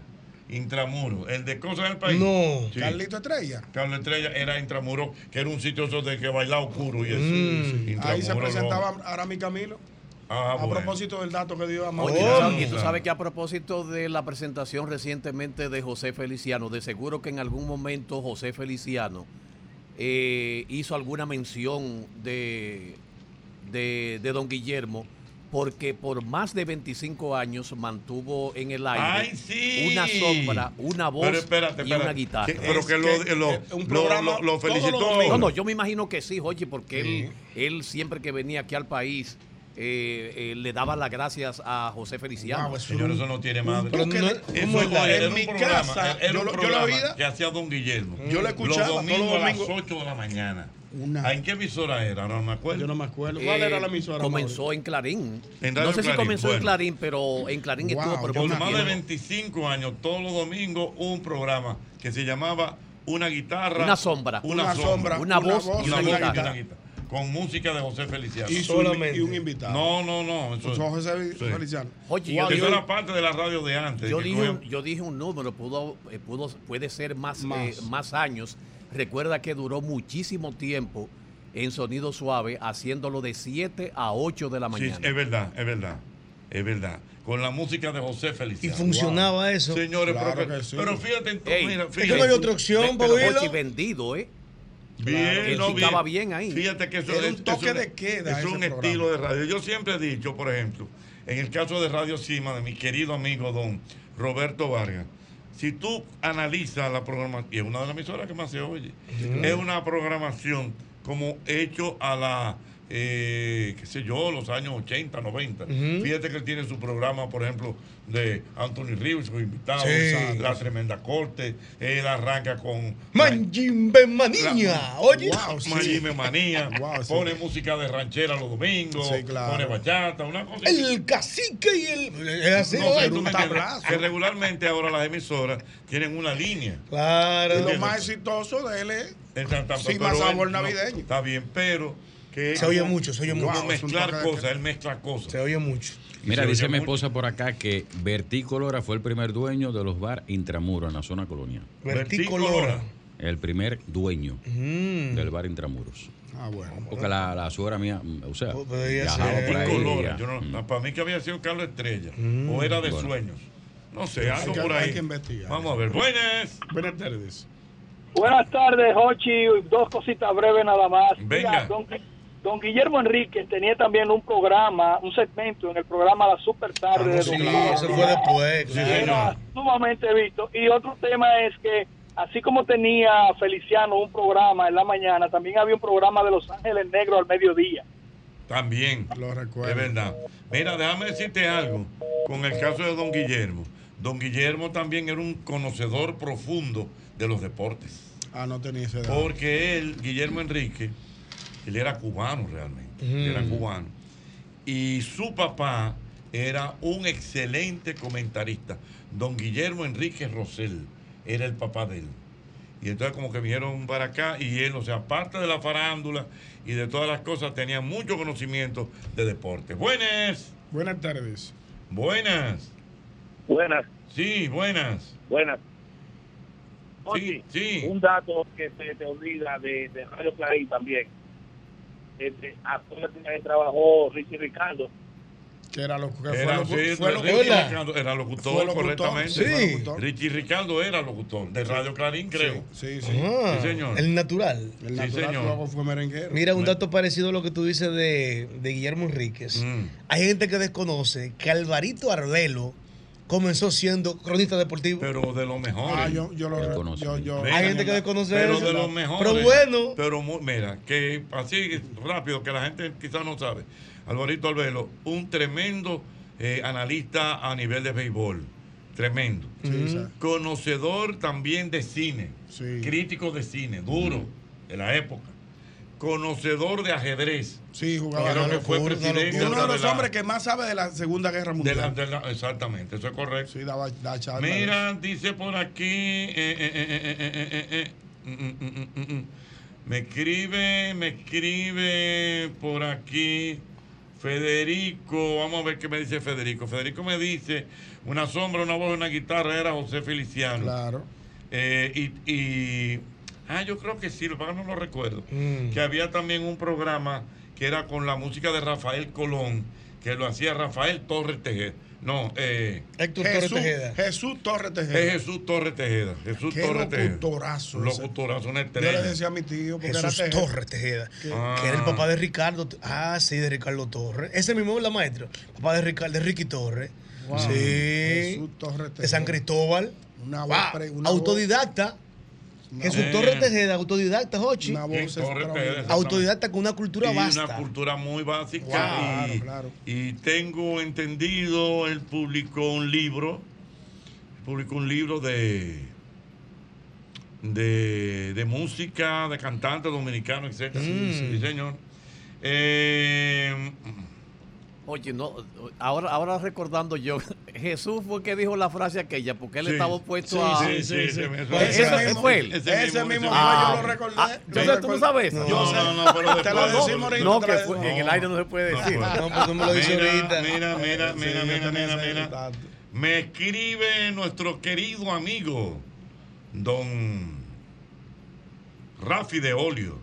Intramuro, el de Cosas del País. No. Sí. Carlito Estrella. Carlos Estrella era Intramuro, que era un sitio de que bailaba oscuro y eso. Mm. Intramuro, Ahí se presentaba Arami Camilo. Ah, a bueno. propósito del dato que dio a Oye, Mauro. y tú sabes que a propósito de la presentación recientemente de José Feliciano, de seguro que en algún momento José Feliciano eh, hizo alguna mención de, de, de don Guillermo, porque por más de 25 años mantuvo en el aire Ay, sí. una sombra, una voz Pero espérate, y una guitarra. Que- pero que lo- lo- lo- lo- lo felicitó. No, no, yo me imagino que sí, Jochi, porque él, él siempre que venía aquí al país eh, eh, le daba las gracias a José Feliciano. Wow, Señor, eso no tiene madre. Pero no- Eso ¿cómo es la- era en un mi programa, casa, era yo un yo oía. que hacía Don Guillermo. Yo lo escuchaba Los todos domingos los a las domingos. 8 de la mañana. ¿En qué emisora era? No me acuerdo. Yo no me acuerdo. ¿Cuál era la emisora? Comenzó en Clarín. En no sé si comenzó en. Clarín, pero en Clarín estuvo por Por más de tiempo. 25 años, todos los domingos, un programa que se llamaba Una guitarra. Una sombra. Una, Una sombra. sombra, una voz y una guitarra. Con música de José Feliciano. Y su- Solamente. y un invitado. No, no, no. Eso Con José Feliciano. Oye, Wow, yo, eso yo- era parte de la radio de antes. yo dije, yo dije un número, pudo, eh, pudo, puede ser más, Más. eh, más años. Recuerda que duró muchísimo tiempo en sonido suave, haciéndolo de 7 a 8 de la Sí, mañana. es verdad, es verdad. Es verdad. Con la música de José Feliciano. Y funcionaba eso. Señores, Claro pero, que sí. pero fíjate, en- Ey, mira, es fíjate. que no hay otra opción, Paulino. Jochi vendido, ¿eh? Bien, no, picaba bien ahí. Fíjate que eso Era es un toque eso de queda Es un programa. estilo de radio. Yo siempre he dicho, por ejemplo, en el caso de Radio Cima, de mi querido amigo don Roberto Vargas, si tú analizas la programación, y es una de las emisoras que más se oye, es una programación como hecho a la, eh, qué sé yo, los años 80, 90. Ujú. Fíjate que él tiene su programa, por ejemplo, de Anthony Rivers, su invitado, Sí. La Tremenda Corte, él arranca con... Manjimbe Manía. Oye. Manía, <laughs> Wow, sí. pone música de ranchera los domingos, Sí, claro. pone bachata, una cosa. El cacique y el. Es así, No sé, un que regularmente ahora las emisoras tienen una línea. Claro. Y lo más exitoso de él es pero más él- sabor no, navideño. está bien, pero que Se oye mucho, se oye mucho. Wow, un mezclar cosas, él mezcla cosas. Se oye mucho. Mira, dice mi mucho. esposa por acá que Verticolora fue el primer dueño de los bar Intramuros en la zona colonial. Verticolora. El primer dueño Mm. del bar Intramuros. Ah, bueno. Porque la, la suegra mía, mm, o sea, Oh, viajaba por ahí. Colora, ya. yo no- Mm. Para mí que había sido Carlos Estrella, Mm. o era de Bueno. sueños. No sé, algo que- por hay ahí. que investigar. Vamos a ver. Buenas. Buenas tardes. Buenas tardes, Jochi. Dos cositas breves nada más. Venga. Mira, don, don Guillermo Enríquez tenía también un programa, un segmento en el programa La Super Tarde de Sí, Don eso fue después. Sí. Era sumamente visto. Y otro tema es que, así como tenía Feliciano un programa en la mañana, también había un programa de Los Ángeles Negros al mediodía. También. Lo recuerdo. Es verdad. Mira, déjame decirte algo con el caso de don Guillermo. Don Guillermo también era un conocedor profundo de los deportes. Ah, no tenía ese dato. Porque él, Guillermo Enrique, él era cubano realmente. Él Era Ujú. cubano. Y su papá era un excelente comentarista. Don Guillermo Enrique Rosell era el papá de él. Y entonces como que vinieron para acá y él, o sea, aparte de la farándula y de todas las cosas, tenía mucho conocimiento de deporte. Buenas. Buenas tardes. Buenas. Buenas. Sí, buenas. Buenas. Sí, sí. Un dato que se te olvida de, de Radio Clarín también. Este, ahí trabajó Richie Ricardo. Que era lo que Era, fue, sí, fue locutor. Ricardo era locutor, Fue locutor, correctamente. sí, fue locutor. Richie Ricardo era locutor de Radio Clarín, creo. Sí, sí. Ah, Sí, señor. El natural. El Sí, natural señor. luego fue merenguero. Mira, un dato parecido a lo que tú dices de, de Guillermo Enríquez. Mm. Hay gente que desconoce que Alvarito Arbelo comenzó siendo cronista deportivo. Pero de los mejores. Ah, yo, yo lo yo, yo, Hay gente que desconoce pero eso. de los mejores. Pero bueno. Pero mira, que así rápido, que la gente quizás no sabe. Alvarito Albelo, un tremendo eh, analista a nivel de béisbol. Tremendo. Sí, sí. Conocedor también de cine. Crítico de cine, duro, de la época conocedor de ajedrez. Sí, jugaba. Creo que fue. Uno de los hombres que más sabe de la Segunda Guerra Mundial. Exactamente, eso es correcto. Sí, daba, da charla Mira, dice por aquí. Me escribe, me escribe por aquí. Federico, vamos a ver qué me dice Federico. Federico me dice, una sombra, una voz, una guitarra, era José Feliciano. Claro. Eh, y Ah, yo creo que sí, lo que pasa es que no lo recuerdo. Mm. Que había también un programa que era con la música de Rafael Colón, que lo hacía Rafael Torres Tejeda. No, eh, Héctor Jesús, Torres Tejeda. Jesús Torres Tejeda. es Jesús Torres Tejeda. Jesús Qué Torres Tejeda. locutorazo. Locutorazo, una Yo estrella. le decía a mi tío porque Jesús era Tejeda. Torres Tejeda, Que- que era el papá de Ricardo. Ah, sí, de Ricardo Torres. Ese mismo es la maestra. Papá de Ricardo, de Ricky Torres. Wow. Sí. Jesús Torres De San Tejeda. Cristóbal. Una Wow. voz pre- una. Jesús voz- Torres Tejeda, autodidacta, Jochi. Una voz Tejeda. Autodidacta con una cultura y vasta. una cultura muy básica. Claro, y, claro. y tengo entendido, él publicó un libro, publicó un libro de, de, de música, de cantantes dominicanos, etc. Mm. Sí, señor. Eh, Oye, no, ahora, ahora recordando yo, Jesús fue el que dijo la frase aquella, porque él Sí. estaba opuesto Sí, a. sí, sí, ese- ¿Eso- ese eso mismo- fue él? ese Ese mismo Ah, fue, yo lo recordé. ah, entonces tú no sabes. No, Yo sé. no, no, pero Te la después- decimos ahorita. No, te que fue- decimos. en el aire no se puede decir. No, pues tú me lo dices mira, ahorita. Mira, mira, Sí, mira, mira, mira, ese mira. Me escribe nuestro querido amigo, don Rafi de Olio.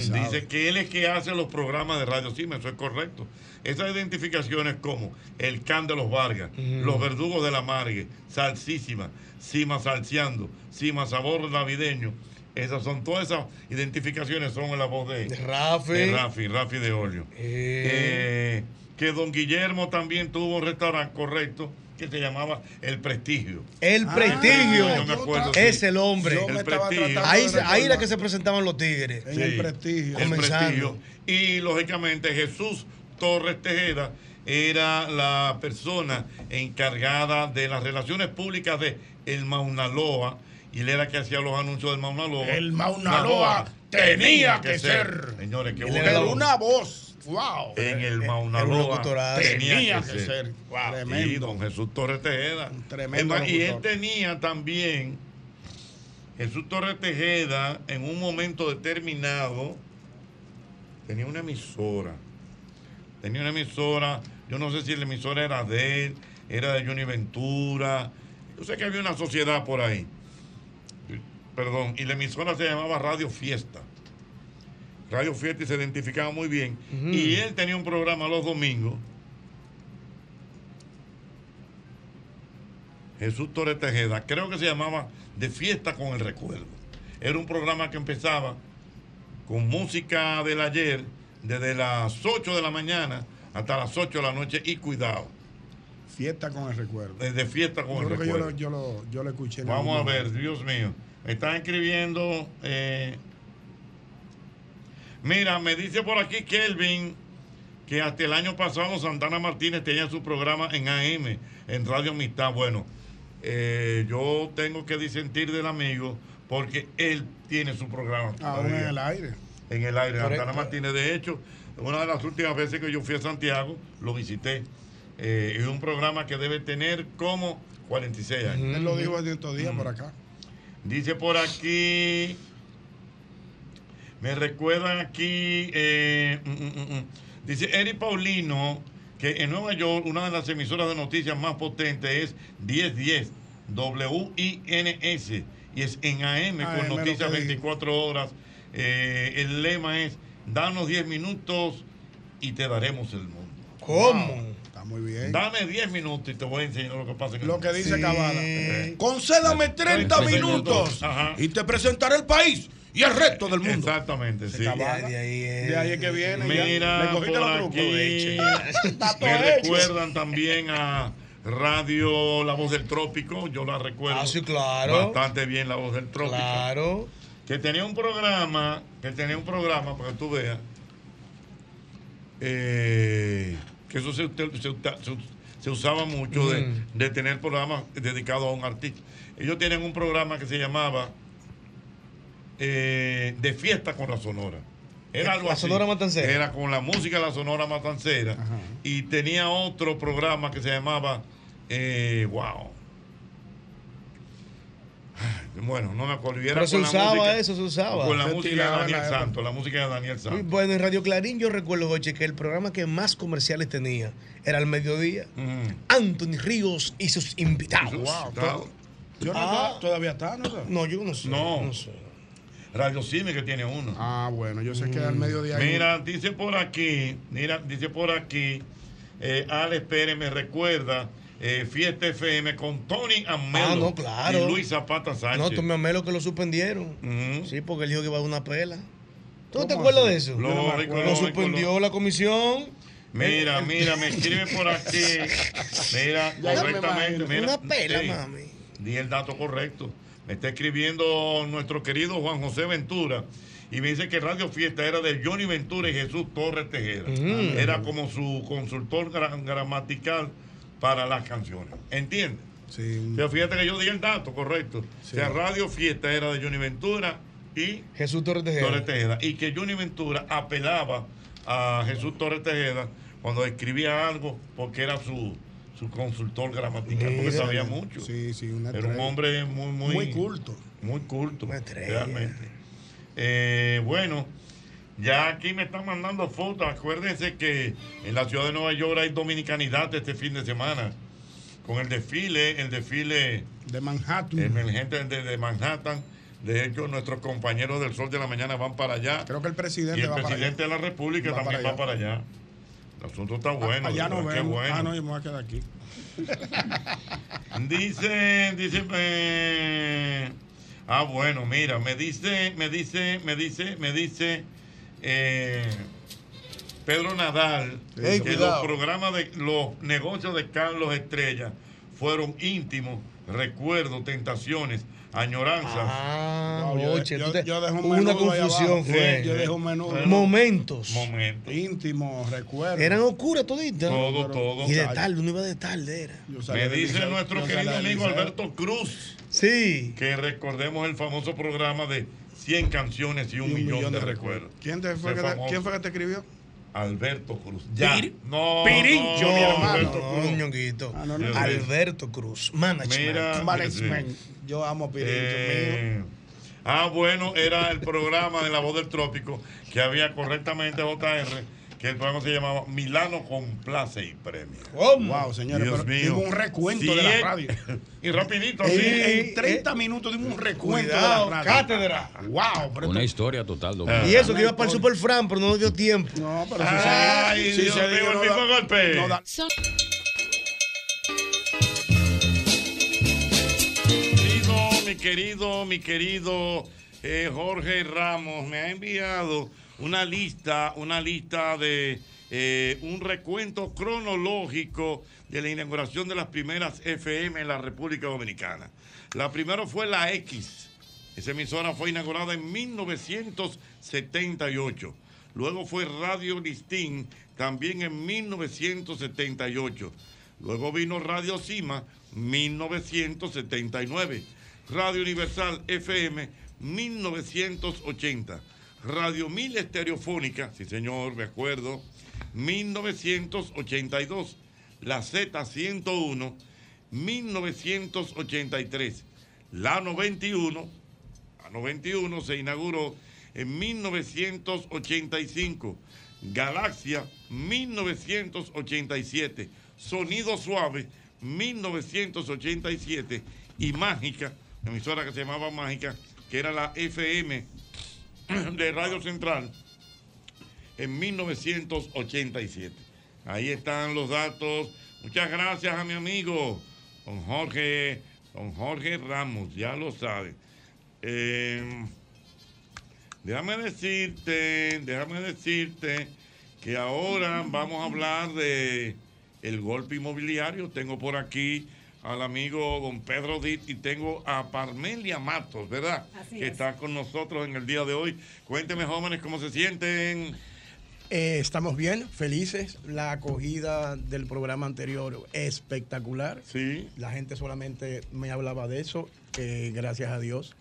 sabe. Dice que él es que hace los programas de Radio Cima, eso es correcto. Esas identificaciones como el Can de los Vargas, los verdugos de la Margue, Salsísima, Cima Salseando, Cima Sabor Navideño. Esas son todas esas identificaciones, son en la voz de, De Rafi. de Rafi, Rafi de Olio. Eh, que don Guillermo también tuvo un restaurante correcto que se llamaba El Prestigio. El Ah, prestigio. yo me acuerdo, sí. es el hombre. Yo El prestigio. Ahí, ahí era que se presentaban los tigres. En el prestigio. El Comenzando. prestigio. Y lógicamente Jesús Torres Tejeda era la persona encargada de las relaciones públicas de el Mauna Loa y él era que hacía los anuncios del Mauna Loa. El Mauna Loa tenía que ser. Señores, qué Él bueno. era Pero una voz. Wow. En el Mauna era un Loa locutorazo. tenía, que, ser. Tremendo. don Jesús Torres Tejeda. Un tremendo y él tenía también, Jesús Torres Tejeda, en un momento determinado, tenía una emisora. Tenía una emisora, yo no sé si la emisora era de él, era de Johnny Ventura. Yo sé que había una sociedad por ahí. Perdón, y la emisora se llamaba Radio Fiesta. Radio Fiesta y se identificaba muy bien. Y él tenía un programa los domingos. Jesús Torres Tejeda, creo que se llamaba De Fiesta con el Recuerdo. Era un programa que empezaba con música del ayer, desde las 8 de la mañana hasta las 8 de la noche y cuidado, Fiesta con el recuerdo. desde fiesta con Yo el creo que yo recuerdo. lo, yo, lo, yo lo escuché. Vamos a ver. Dios mío. Me están escribiendo. eh, mira, me dice por aquí Kelvin que hasta el año pasado Santana Martínez tenía su programa en AM, en Radio Amistad. Bueno, eh, yo tengo que disentir del amigo porque él tiene su programa. Todavía. en el aire. En el aire, Correcto. Santana Martínez. De hecho, una de las últimas veces que yo fui a Santiago, lo visité. Eh, es un programa que debe tener como 46 años. Él lo dijo en estos días por acá. Dice por aquí. Me recuerdan aquí. eh, mm, mm, mm, dice Eric Paulino que en Nueva York una de las emisoras de noticias más potentes es 1010 WINS y es en AM AM, con noticias que dijo. 24 horas. Eh, el lema es: danos 10 minutos y te daremos el mundo. ¿Cómo? Está muy bien. Dame 10 minutos y te voy a enseñar lo que pasa en el Lo que dice Cabada. Concédame 30 minutos Ajá. y te presentaré el país y el resto del mundo. Exactamente, sí. De ahí es, de ahí es que viene. ya. Mira, cogiste por los trucos. aquí, <laughs> me recuerdan también a Radio La Voz del Trópico, yo la recuerdo. Ah, sí, claro. Bastante bien La Voz del Trópico. Claro. Que tenía un programa, que tenía un programa, para que tú veas, eh, que eso se, se- se- se usaba mucho de, Mm. de tener programas dedicados a un artista. Ellos tienen un programa que se llamaba eh, De Fiesta con la Sonora. Era algo La así. Sonora Matancera. Era con la música de la Sonora Matancera. Y tenía otro programa que se llamaba eh, Wow. Bueno, no me acuerdo. Era Pero se usaba música- eso, se usaba. Con la Se música de Daniel la. Santos, la música de Daniel Santos. Bueno, en Radio Clarín yo recuerdo, Joche, que el programa que más comerciales tenía era al mediodía. Anthony Ríos y sus invitados. Wow, Yo no Ah. todavía está, ¿no? No, yo no sé. No. no sé. Radio Cime que tiene uno. Ah, bueno, yo sé que al mediodía hay Mira, dice por aquí, mira, dice por aquí, eh, Alex Pérez me recuerda eh, Fiesta FM con Tony Amelo Ah, no, claro. y Luis Zapata Sánchez. No, tomé a Melo que lo suspendieron. Sí, porque él dijo que iba a dar una pela. ¿Tú no te ¿Cómo acuerdas así? de eso? Lógico, Lo lógico, suspendió la comisión. Mira, mira, me escribe por aquí. Mira, correctamente. Mira, Una pela, sí, mami. Di el dato correcto. Me está escribiendo nuestro querido Juan José Ventura y me dice que Radio Fiesta era de Johnny Ventura y Jesús Torres Tejeda. Mm. Era como su consultor gra- gramatical para las canciones. ¿Entiendes? Sí. Pero fíjate que yo di el dato correcto. O sea, Radio Fiesta era de Johnny Ventura y Jesús Torres Tejeda. Torres Tejeda. Y que Johnny Ventura apelaba a Jesús Torres Tejeda cuando escribía algo porque era su, su consultor gramatical, porque Mira. sabía mucho. Sí, sí, una Era un hombre muy, muy, Muy culto. Muy culto, realmente. Eh, bueno, ya aquí me están mandando fotos. Acuérdense que en la ciudad de Nueva York hay dominicanidad este fin de semana. Con el desfile, el desfile de Manhattan. emergente de, de Manhattan. De hecho, nuestros compañeros del Sol de la Mañana van para allá. Creo que el presidente Y el va para presidente de la República Va también para va para allá. El asunto está bueno. Allá verdad, qué vemos. bueno. Ah, no, yo me voy a quedar aquí. Dice, dice, eh, ah, bueno, mira, me dice, me dice, me dice, me dice eh, Pedro Nadal que cuidado. los programas de los negocios de Carlos Estrella fueron íntimos, recuerdos, tentaciones, añoranzas. Ah, Wow, yo- Joche, yo- tú te- yo dejo un hubo una confusión. Fue. Sí, yo dejo un. Momentos. Momentos. Íntimo, recuerdo. Eran oscuras toditas. Todo, todo. Y de tarde, uno iba de tarde. Era. Me dice nuestro querido amigo Alberto Cruz. Sí. Que recordemos el famoso programa de 100 canciones y un, millón, de, recuerdos. ¿Quién, te fue que te, ¿Quién fue que te escribió? Alberto Cruz. Ya. Pir- No, Pirincho, no, mi hermano. Alberto No, Cruz. Ah, no, no. Alberto Cruz. Management. Mira, Management. sí. Yo amo a Pirincho, Eh, mío. ah, bueno, era el programa de La Voz del Trópico que había correctamente JR, que el programa se llamaba Milano Complace y Premio. Wow, señores, Dios pero mío. un recuento de la radio. <laughs> y rapidito, En, así. en 30 minutos dimos un recuento Cuidado, de la radio. cátedra. Wow, pero Una historia total. Ah. Y eso que iba para el Super Fran, pero no nos dio tiempo. No, pero Ay, si Dios se mío, dio, el no mismo da- golpe. no da- querido, mi querido, mi querido eh, Jorge Ramos me ha enviado una lista, una lista de eh, un recuento cronológico de la inauguración de las primeras FM en la República Dominicana. La primera fue la X. Esa emisora fue inaugurada en 1978. Luego fue Radio Listín, también en 1978. Luego vino Radio Cima, 1979. Radio Universal FM, 1980. Radio Mil Estereofónica, sí señor, me acuerdo, 1982. La Z101, 1983. La 91, la 91 se inauguró en 1985. Galaxia 1987. Sonido Suave 1987. Y Mágica, emisora que se llamaba Mágica, que era la FM <clears throat> de Radio Central, en 1987. Ahí están los datos. Muchas gracias a mi amigo, don Jorge, don Jorge Ramos, ya lo sabe. Eh, déjame decirte, déjame decirte que ahora vamos a hablar de el golpe inmobiliario. Tengo por aquí al amigo don Pedro Dit y tengo a Parmelia Matos, ¿verdad? Así que es. está con nosotros en el día de hoy. Cuénteme, jóvenes, cómo se sienten. Eh, estamos bien, felices. La acogida del programa anterior espectacular. Sí. La gente solamente me hablaba de eso, eh, gracias a Dios.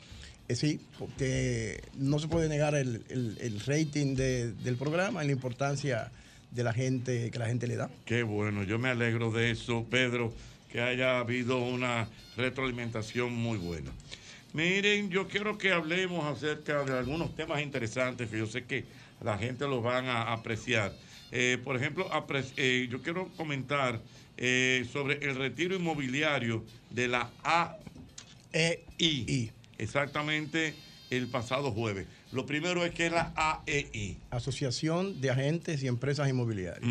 Eh, sí, porque no se puede negar el, el- el rating de- del programa y la importancia de la gente que la gente le da. Qué bueno, yo me alegro de eso, Pedro, que haya habido una retroalimentación muy buena. Miren, yo quiero que hablemos acerca de algunos temas interesantes que yo sé que la gente los van a apreciar. Eh, por ejemplo, eh, yo quiero comentar eh, sobre el retiro inmobiliario de la AEI. Exactamente el pasado jueves. Lo primero es que es la E AEI. Asociación de Agentes y Empresas Inmobiliarias.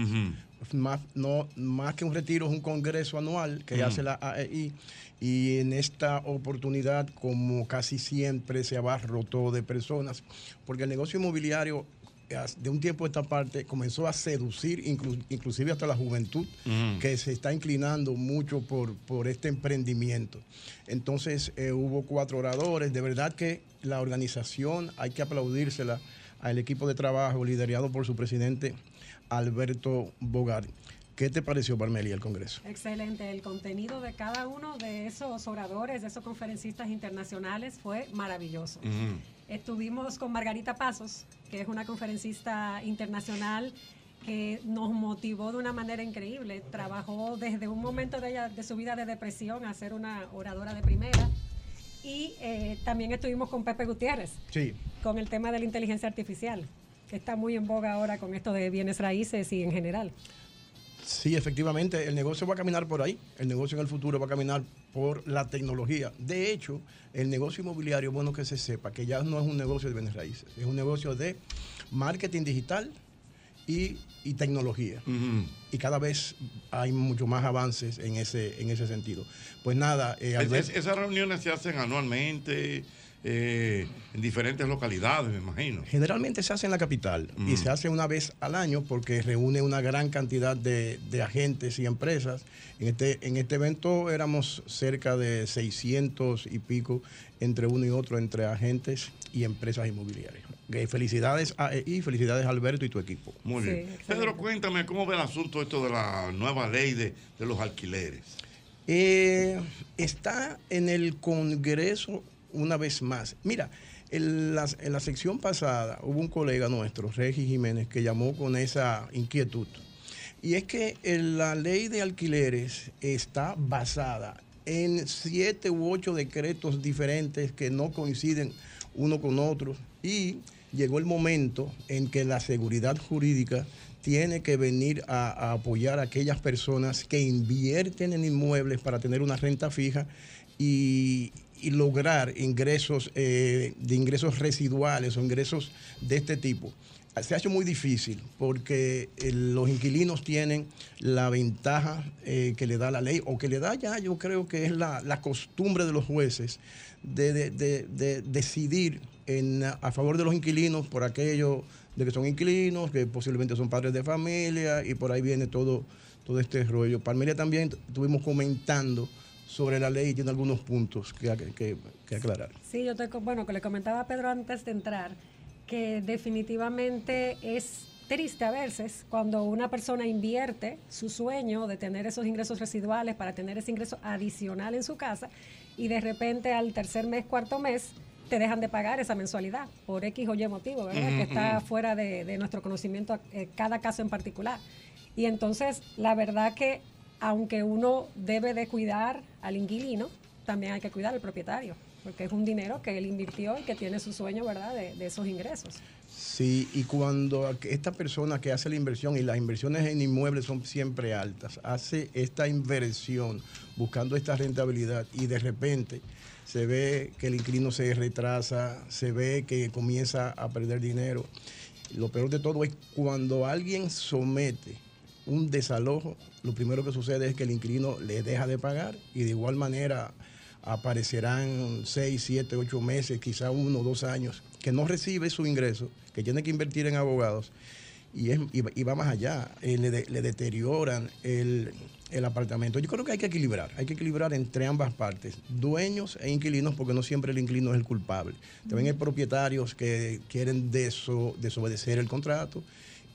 Más, no, más que un retiro, es un congreso anual que Ujú. hace la AEI. Y en esta oportunidad, como casi siempre, se abarrotó de personas, porque el negocio inmobiliario de un tiempo a esta parte comenzó a seducir inclu- inclusive hasta la juventud que se está inclinando mucho por, por este emprendimiento. Entonces eh, hubo cuatro oradores, de verdad que la organización hay que aplaudírsela al equipo de trabajo liderado por su presidente Alberto Bogar. ¿Qué te pareció, Parmelia, el Congreso? Excelente. El contenido de cada uno de esos oradores, de esos conferencistas internacionales fue maravilloso. Estuvimos con Margarita Pasos, que es una conferencista internacional que nos motivó de una manera increíble. Trabajó desde un momento de, ella, de su vida de depresión a ser una oradora de primera. Y eh, también estuvimos con Pepe Gutiérrez, Sí. con el tema de la inteligencia artificial, que está muy en boga ahora con esto de bienes raíces y en general. Sí, efectivamente, el negocio va a caminar por ahí. El negocio en el futuro va a caminar por la tecnología. De hecho, el negocio inmobiliario, bueno que se sepa, que ya no es un negocio de bienes raíces, es un negocio de marketing digital y, y tecnología. Y cada vez hay mucho más avances en ese, en ese sentido. Pues nada, eh, Es- Alberto- es- esas reuniones se hacen anualmente eh, en diferentes localidades, me imagino. Generalmente se hace en la capital y Mm. se hace una vez al año porque reúne una gran cantidad de, de agentes y empresas. En este, en este evento éramos cerca de 600 y pico entre uno y otro, entre agentes y empresas inmobiliarias. Eh, Felicidades a EI, felicidades Alberto y tu equipo. Muy bien. Pedro, cuéntame cómo ve el asunto esto de la nueva ley de, de los alquileres. Eh, está en el Congreso una vez más. Mira, en la, sección pasada hubo un colega nuestro, Regis Jiménez, que llamó con esa inquietud. Y es que en la ley de alquileres está basada en siete u ocho decretos diferentes que no coinciden uno con otro. Y llegó el momento en que la seguridad jurídica tiene que venir a apoyar a aquellas personas que invierten en inmuebles para tener una renta fija y, y lograr ingresos eh, de ingresos residuales o ingresos de este tipo. Se ha hecho muy difícil porque eh, los inquilinos tienen la ventaja eh, que le da la ley o que le da ya, yo creo que es la, la costumbre de los jueces de, de- de- de decidir en, a favor de los inquilinos por aquello de que son inquilinos, que posiblemente son padres de familia y por ahí viene todo, todo este rollo. Palmeria también estuvimos comentando sobre la ley y tiene algunos puntos que, que- que aclarar. Sí, yo te, bueno, que le comentaba a Pedro antes de entrar, que definitivamente es triste a veces cuando una persona invierte su sueño de tener esos ingresos residuales para tener ese ingreso adicional en su casa y de repente al tercer mes, cuarto mes, te dejan de pagar esa mensualidad por X o Y motivo, ¿verdad? Que está fuera de, de nuestro conocimiento eh, cada caso en particular. Y entonces, la verdad que aunque uno debe de cuidar al inquilino, también hay que cuidar al propietario. porque es un dinero que él invirtió y que tiene su sueño, ¿verdad?, de, de esos ingresos. Sí, y cuando esta persona que hace la inversión, y las inversiones en inmuebles son siempre altas, hace esta inversión buscando esta rentabilidad y de repente se ve que el inquilino se retrasa, se ve que comienza a perder dinero. Lo peor de todo es cuando alguien somete un desalojo, lo primero que sucede es que el inquilino le deja de pagar y de igual manera aparecerán seis, siete, ocho meses, quizá uno o dos años, que no recibe su ingreso, que tiene que invertir en abogados y, es- y va- y va más allá, eh, le, de- le deterioran el, el apartamento. Yo creo que hay que equilibrar, hay que equilibrar entre ambas partes, dueños e inquilinos, porque no siempre el inquilino es el culpable. También hay propietarios que quieren deso- desobedecer el contrato,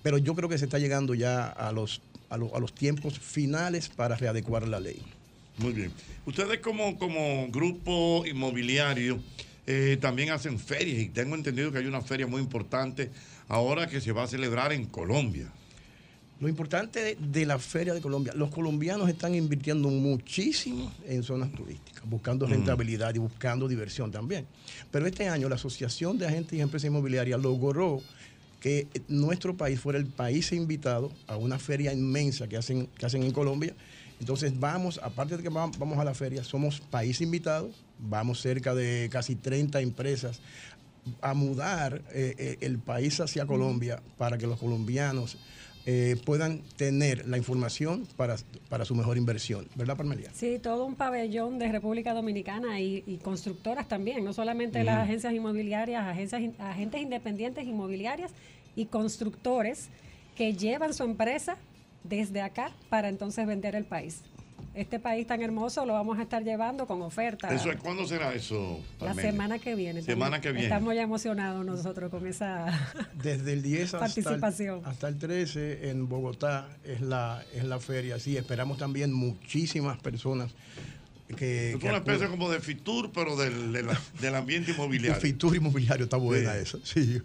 pero yo creo que se está llegando ya a los, a los, a los tiempos finales para readecuar la ley. Muy bien. Ustedes como, como grupo inmobiliario eh, también hacen ferias y tengo entendido que hay una feria muy importante ahora que se va a celebrar en Colombia. Lo importante de, de la Feria de Colombia, los colombianos están invirtiendo muchísimo en zonas turísticas, buscando Mm. rentabilidad y buscando diversión también. Pero este año la Asociación de Agentes y Empresas Inmobiliarias logró que nuestro país fuera el país invitado a una feria inmensa que hacen, que hacen en Colombia. Entonces vamos, aparte de que va- vamos a la feria, somos país invitado, vamos cerca de casi 30 empresas a mudar eh, eh, el país hacia Colombia para que los colombianos eh, puedan tener la información para, para su mejor inversión. ¿Verdad, Parmelia? Sí, todo un pabellón de República Dominicana y, y constructoras también, no solamente las agencias inmobiliarias, agencias, agentes independientes inmobiliarias y constructores que llevan su empresa desde acá para entonces vender el país. Este país tan hermoso lo vamos a estar llevando con ofertas. Eso es, ¿Cuándo será eso? La semana que viene. Semana Estamos- que viene. Estamos ya emocionados nosotros con esa <laughs> Desde el 10 hasta el, participación. hasta el 13 en Bogotá es la, es la feria. Sí, esperamos también muchísimas personas que... Es que una especie como de Fitur, pero del, del, del ambiente inmobiliario. <laughs> Fitur inmobiliario, está buena Sí. eso. Sí.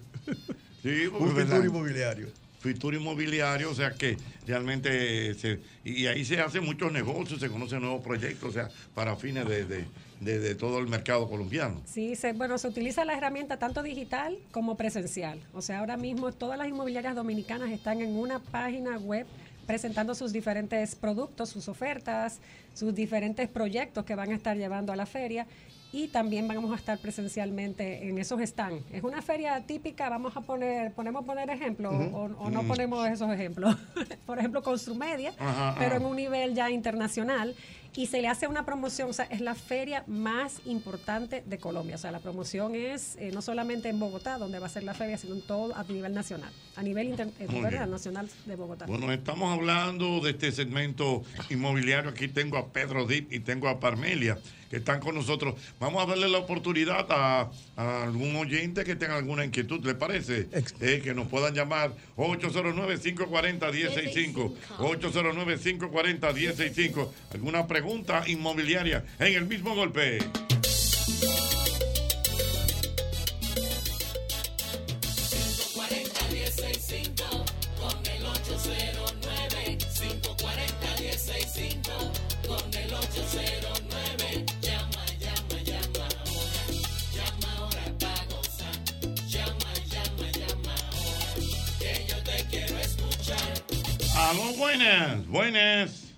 Sí, Un. Fitur inmobiliario. Fitur inmobiliario, o sea que realmente se, y ahí se hacen muchos negocios, se conocen nuevos proyectos, o sea, para fines de, de- de- de todo el mercado colombiano. Sí, se, bueno, se utiliza la herramienta tanto digital como presencial. O sea, ahora mismo todas las inmobiliarias dominicanas están en una página web presentando sus diferentes productos, sus ofertas, sus diferentes proyectos que van a estar llevando a la feria y también vamos a estar presencialmente en esos stands. Es una feria típica, vamos a poner, ponemos poner ejemplos o, o no Mm. ponemos esos ejemplos. <laughs> Por ejemplo, Construmedia, Ajá, pero ajá. en un nivel ya internacional y se le hace una promoción, o sea, es la feria más importante de Colombia. O sea, la promoción es eh, no solamente en Bogotá, donde va a ser la feria, sino en todo a nivel nacional, a nivel inter- eh, de Bogotá. Bueno, estamos hablando de este segmento inmobiliario. Aquí tengo a Pedro Dip y tengo a Parmelia, que están con nosotros. Vamos a darle la oportunidad a, a algún oyente que tenga alguna inquietud, ¿le parece? Eh, que nos puedan llamar 809-540-165. 809-540-165. ¿Alguna pregunta inmobiliaria en el mismo golpe? Aló, buenas, buenas.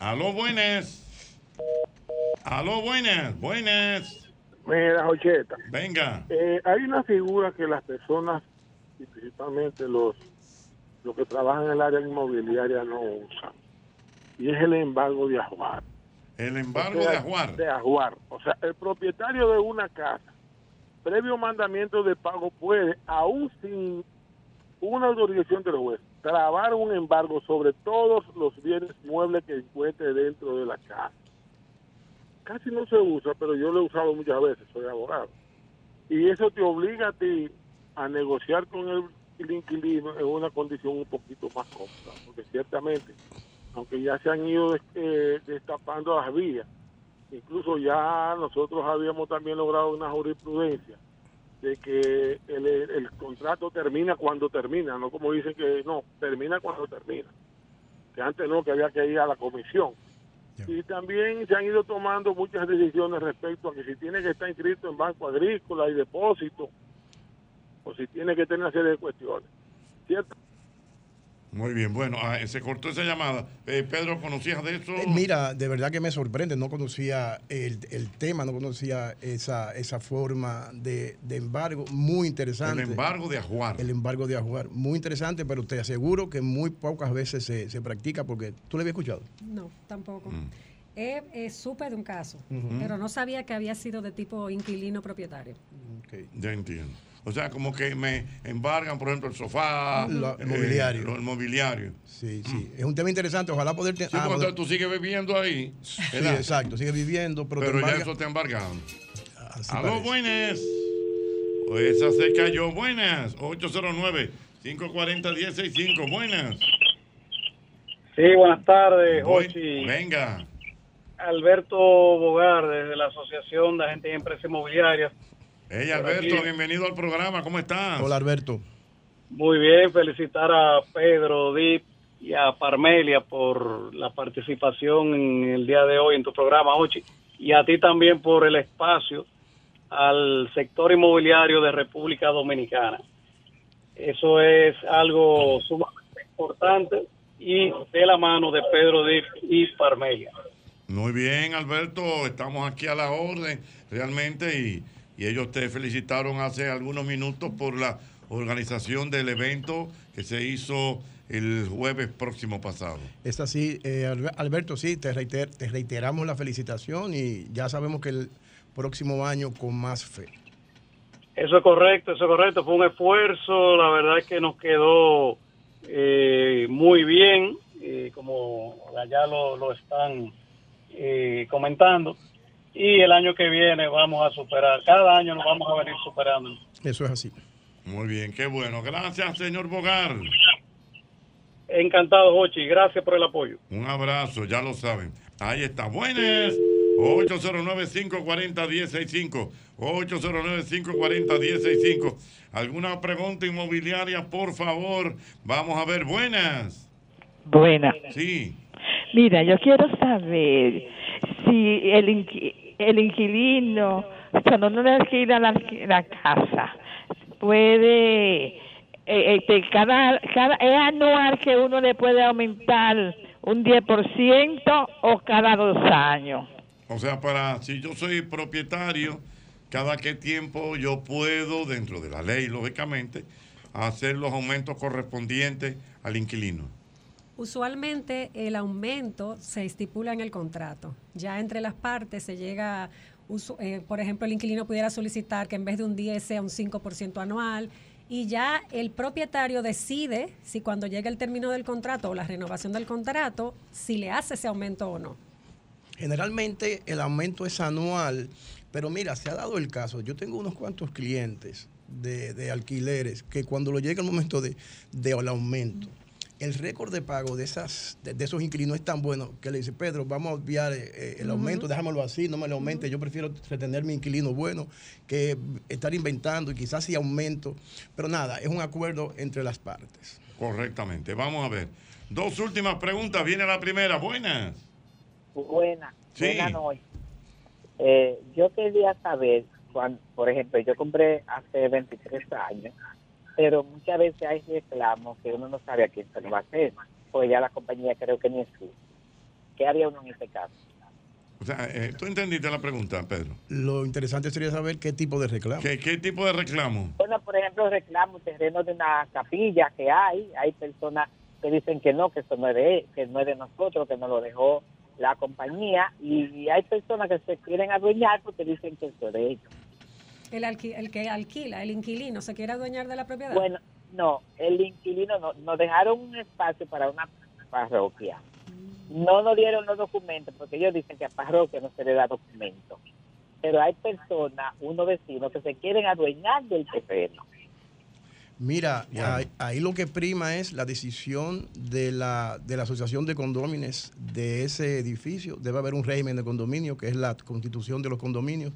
Aló, buenas. Aló, buenas, buenas. Mira, Jocheta. Venga. Eh, hay una figura que las personas, y principalmente los, los que trabajan en el área inmobiliaria, no usan. Y es el embargo de ajuar. El embargo O sea, de ajuar. De ajuar. O sea, el propietario de una casa, previo mandamiento de pago, puede, aún sin una autorización del juez, trabar un embargo sobre todos los bienes muebles que encuentre dentro de la casa. Casi no se usa, pero yo lo he usado muchas veces, soy abogado. Y eso te obliga a ti a negociar con el, el inquilino en una condición un poquito más cómoda, porque ciertamente, aunque ya se han ido eh, destapando las vías, incluso ya nosotros habíamos también logrado una jurisprudencia de que el, el contrato termina cuando termina, no como dicen que no, termina cuando termina. Que antes no, que había que ir a la comisión. Y también se han ido tomando muchas decisiones respecto a que si tiene que estar inscrito en Banco Agrícola y Depósito, o si tiene que tener una serie de cuestiones. ¿Cierto? Muy bien, bueno, ah, se cortó esa llamada. Eh, Pedro, ¿conocías de eso? Eh, Mira, de verdad que me sorprende, no conocía el, el tema, no conocía esa, esa forma de, de embargo, muy interesante. El embargo de ajuar. El embargo de ajuar, muy interesante, pero te aseguro que muy pocas veces se, se practica porque tú lo habías escuchado. No, tampoco. Mm. Eh, eh, supe de un caso, pero no sabía que había sido de tipo inquilino propietario. Ya entiendo. O sea, como que me embargan, por ejemplo, el sofá, Lo- el eh, mobiliario. lo- el mobiliario. Sí, sí. Es un tema interesante, ojalá poder... Sí, porque entonces tú sigues bebiendo ahí. Sí, exacto, sigue viviendo, pero, Pero, te ya eso te embargaron. Así Aló, parece. buenas. O esa se cayó. Buenas. 809-540-165. Buenas. Sí, buenas tardes, Jochi. Venga. Alberto Bogar, desde la Asociación de Agentes y Empresas Inmobiliarias. Hey, Alberto, aquí. bienvenido al programa. ¿Cómo estás? Hola, Alberto. Muy bien, felicitar a Pedro Dip y a Parmelia por la participación en el día de hoy en tu programa, Ochi. Y a ti también por el espacio al sector inmobiliario de República Dominicana. Eso es algo sumamente importante y de la mano de Pedro Dip y Parmelia. Muy bien, Alberto. Estamos aquí a la orden, realmente. Y, y ellos te felicitaron hace algunos minutos por la organización del evento que se hizo el jueves próximo pasado. Es así, eh, Albe- Alberto, sí, te, reiter- te reiteramos la felicitación y ya sabemos que el próximo año con más fe. Eso es correcto, eso es correcto. Fue un esfuerzo, la verdad es que nos quedó eh, muy bien, eh, como allá lo, lo están eh, comentando. Y el año que viene vamos a superar, cada año nos vamos a venir superando. Eso es así. Muy bien, qué bueno. Gracias, señor Bogar. Encantado, Jochi, gracias por el apoyo. Un abrazo, ya lo saben. Ahí está. Buenas. 809-540-165. 809-540-165. ¿Alguna pregunta inmobiliaria, por favor? Vamos a ver. Buenas. Buena. Sí. Mira, yo quiero saber si el, el inquilino, cuando uno le alquila la, la casa, puede, eh, este, cada, cada, es anual que uno le puede aumentar un 10% o cada dos años. O sea, para si yo soy propietario, cada qué tiempo yo puedo, dentro de la ley, lógicamente, hacer los aumentos correspondientes al inquilino. Usualmente el aumento se estipula en el contrato. Ya entre las partes se llega, eh, por ejemplo, el inquilino pudiera solicitar que en vez de un 10 sea un 5% anual y ya el propietario decide si cuando llega el término del contrato o la renovación del contrato, si le hace ese aumento o no. Generalmente el aumento es anual, pero mira, se ha dado el caso. Yo tengo unos cuantos clientes de, alquileres que cuando lo llega el momento de, del aumento, el récord de pago de, esas, de, de esos inquilinos es tan bueno que le dice, Pedro, vamos a obviar eh, eh, el aumento, déjamelo así, no me lo aumente, yo prefiero retener mi inquilino bueno que estar inventando y quizás sí aumento. Pero nada, es un acuerdo entre las partes. Correctamente. Vamos a ver. Dos últimas preguntas. Viene la primera. Buenas. Buena, Sí. buena noche. Eh, yo quería saber, cuando, por ejemplo, yo compré hace 23 años, pero muchas veces hay reclamos que uno no sabe a quién se lo va a hacer, pues ya la compañía creo que ni existe. ¿Qué haría uno en este caso? O sea, eh, ¿tú entendiste la pregunta, Pedro? Lo interesante sería saber qué tipo de reclamo. ¿Qué, qué tipo de reclamo? Bueno, por ejemplo, reclamo terreno de una capilla que hay, hay personas que dicen que no, que eso no es de, que no es de nosotros, que nos lo dejó la compañía, y hay personas que se quieren adueñar porque dicen que eso es de ellos. El, alqui- el que alquila, el inquilino, se quiere adueñar de la propiedad. Bueno, no, el inquilino no, nos dejaron un espacio para una parroquia. No nos dieron los documentos porque ellos dicen que a parroquia no se le da documento. Pero hay personas, unos vecinos, que se quieren adueñar del terreno. Mira, ahí, ahí lo que prima es la decisión de la, de la asociación de condóminos de ese edificio. Debe haber un régimen de condominio, que es la constitución de los condominios.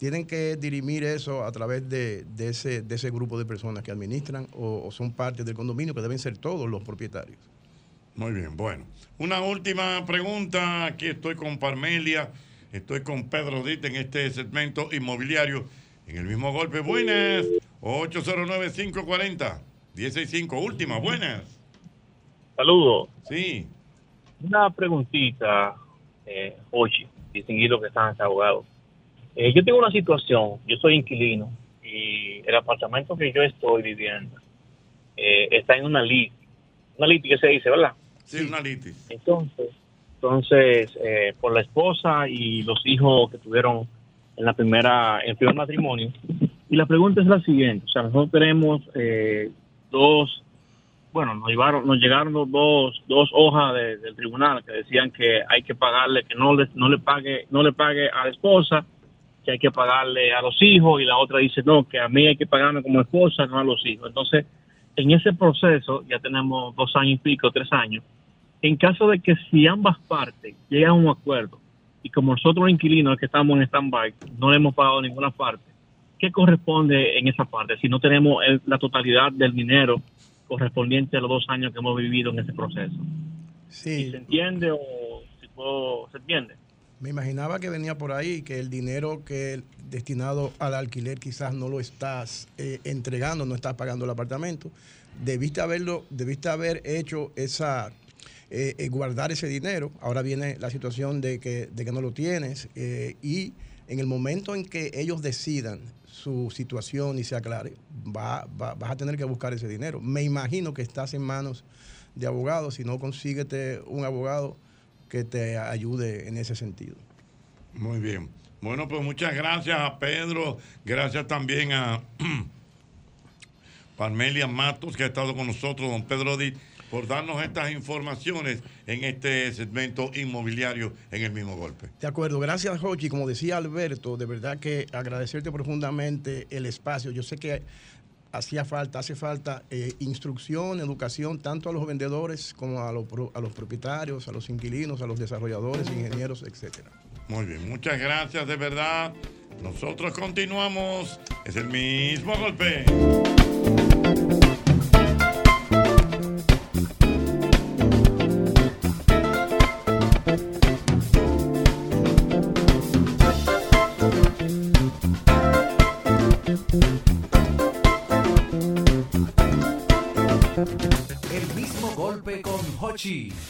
Tienen que dirimir eso a través de, de ese, de ese grupo de personas que administran o, o son parte del condominio, que deben ser todos los propietarios. Muy bien, bueno. Una última pregunta. Aquí estoy con Parmelia, estoy con Pedro Dite en este segmento inmobiliario. En el mismo golpe, buenas. 809-540-165. Última, buenas. Saludos. Sí. Una preguntita, eh, Ochi, distinguido que están abogados. Eh, yo tengo una situación, yo soy inquilino y el apartamento que yo estoy viviendo eh, está en una lit, una lit que se dice, ¿verdad? Sí, una litis. Entonces, entonces eh, por la esposa y los hijos que tuvieron en la primera, en el primer matrimonio. Y la pregunta es la siguiente, o sea, nosotros tenemos eh, dos, bueno, nos llevaron, nos llegaron dos, dos hojas de- del tribunal que decían que hay que pagarle, que no le, no le pague, no le pague a la esposa, que hay que pagarle a los hijos, y la otra dice no, que a mí hay que pagarme como esposa, no a los hijos. Entonces, en ese proceso, ya tenemos dos años y pico, tres años, en caso de que si ambas partes llegan a un acuerdo y como nosotros los inquilinos que estamos en stand-by no le hemos pagado ninguna parte, ¿qué corresponde en esa parte si no tenemos el- la totalidad del dinero correspondiente a los dos años que hemos vivido en ese proceso? Sí. ¿Se entiende o si puedo, se entiende? Me imaginaba que venía por ahí que el dinero que destinado al alquiler quizás no lo estás eh, entregando, no estás pagando el apartamento. Debiste haberlo, debiste haber hecho esa eh, eh, guardar ese dinero. Ahora viene la situación de que, de que no lo tienes y en el momento en que ellos decidan su situación y se aclare, va, va- vas a tener que buscar ese dinero. Me imagino que estás en manos de abogados. Si no, consíguete un abogado que te ayude en ese sentido. Muy bien. Bueno, pues muchas gracias a Pedro, gracias también a <clears throat> Parmelia Matos, que ha estado con nosotros, don Pedro por darnos estas informaciones en este segmento inmobiliario en el mismo golpe. De acuerdo, gracias Jochi. Como decía Alberto, de verdad que agradecerte profundamente el espacio. Yo sé que hacía falta, hace falta eh, instrucción, educación, tanto a los vendedores como a los, a los propietarios, a los inquilinos, a los desarrolladores, ingenieros, etcétera. Muy bien, muchas gracias de verdad. Nosotros continuamos. Es el mismo golpe.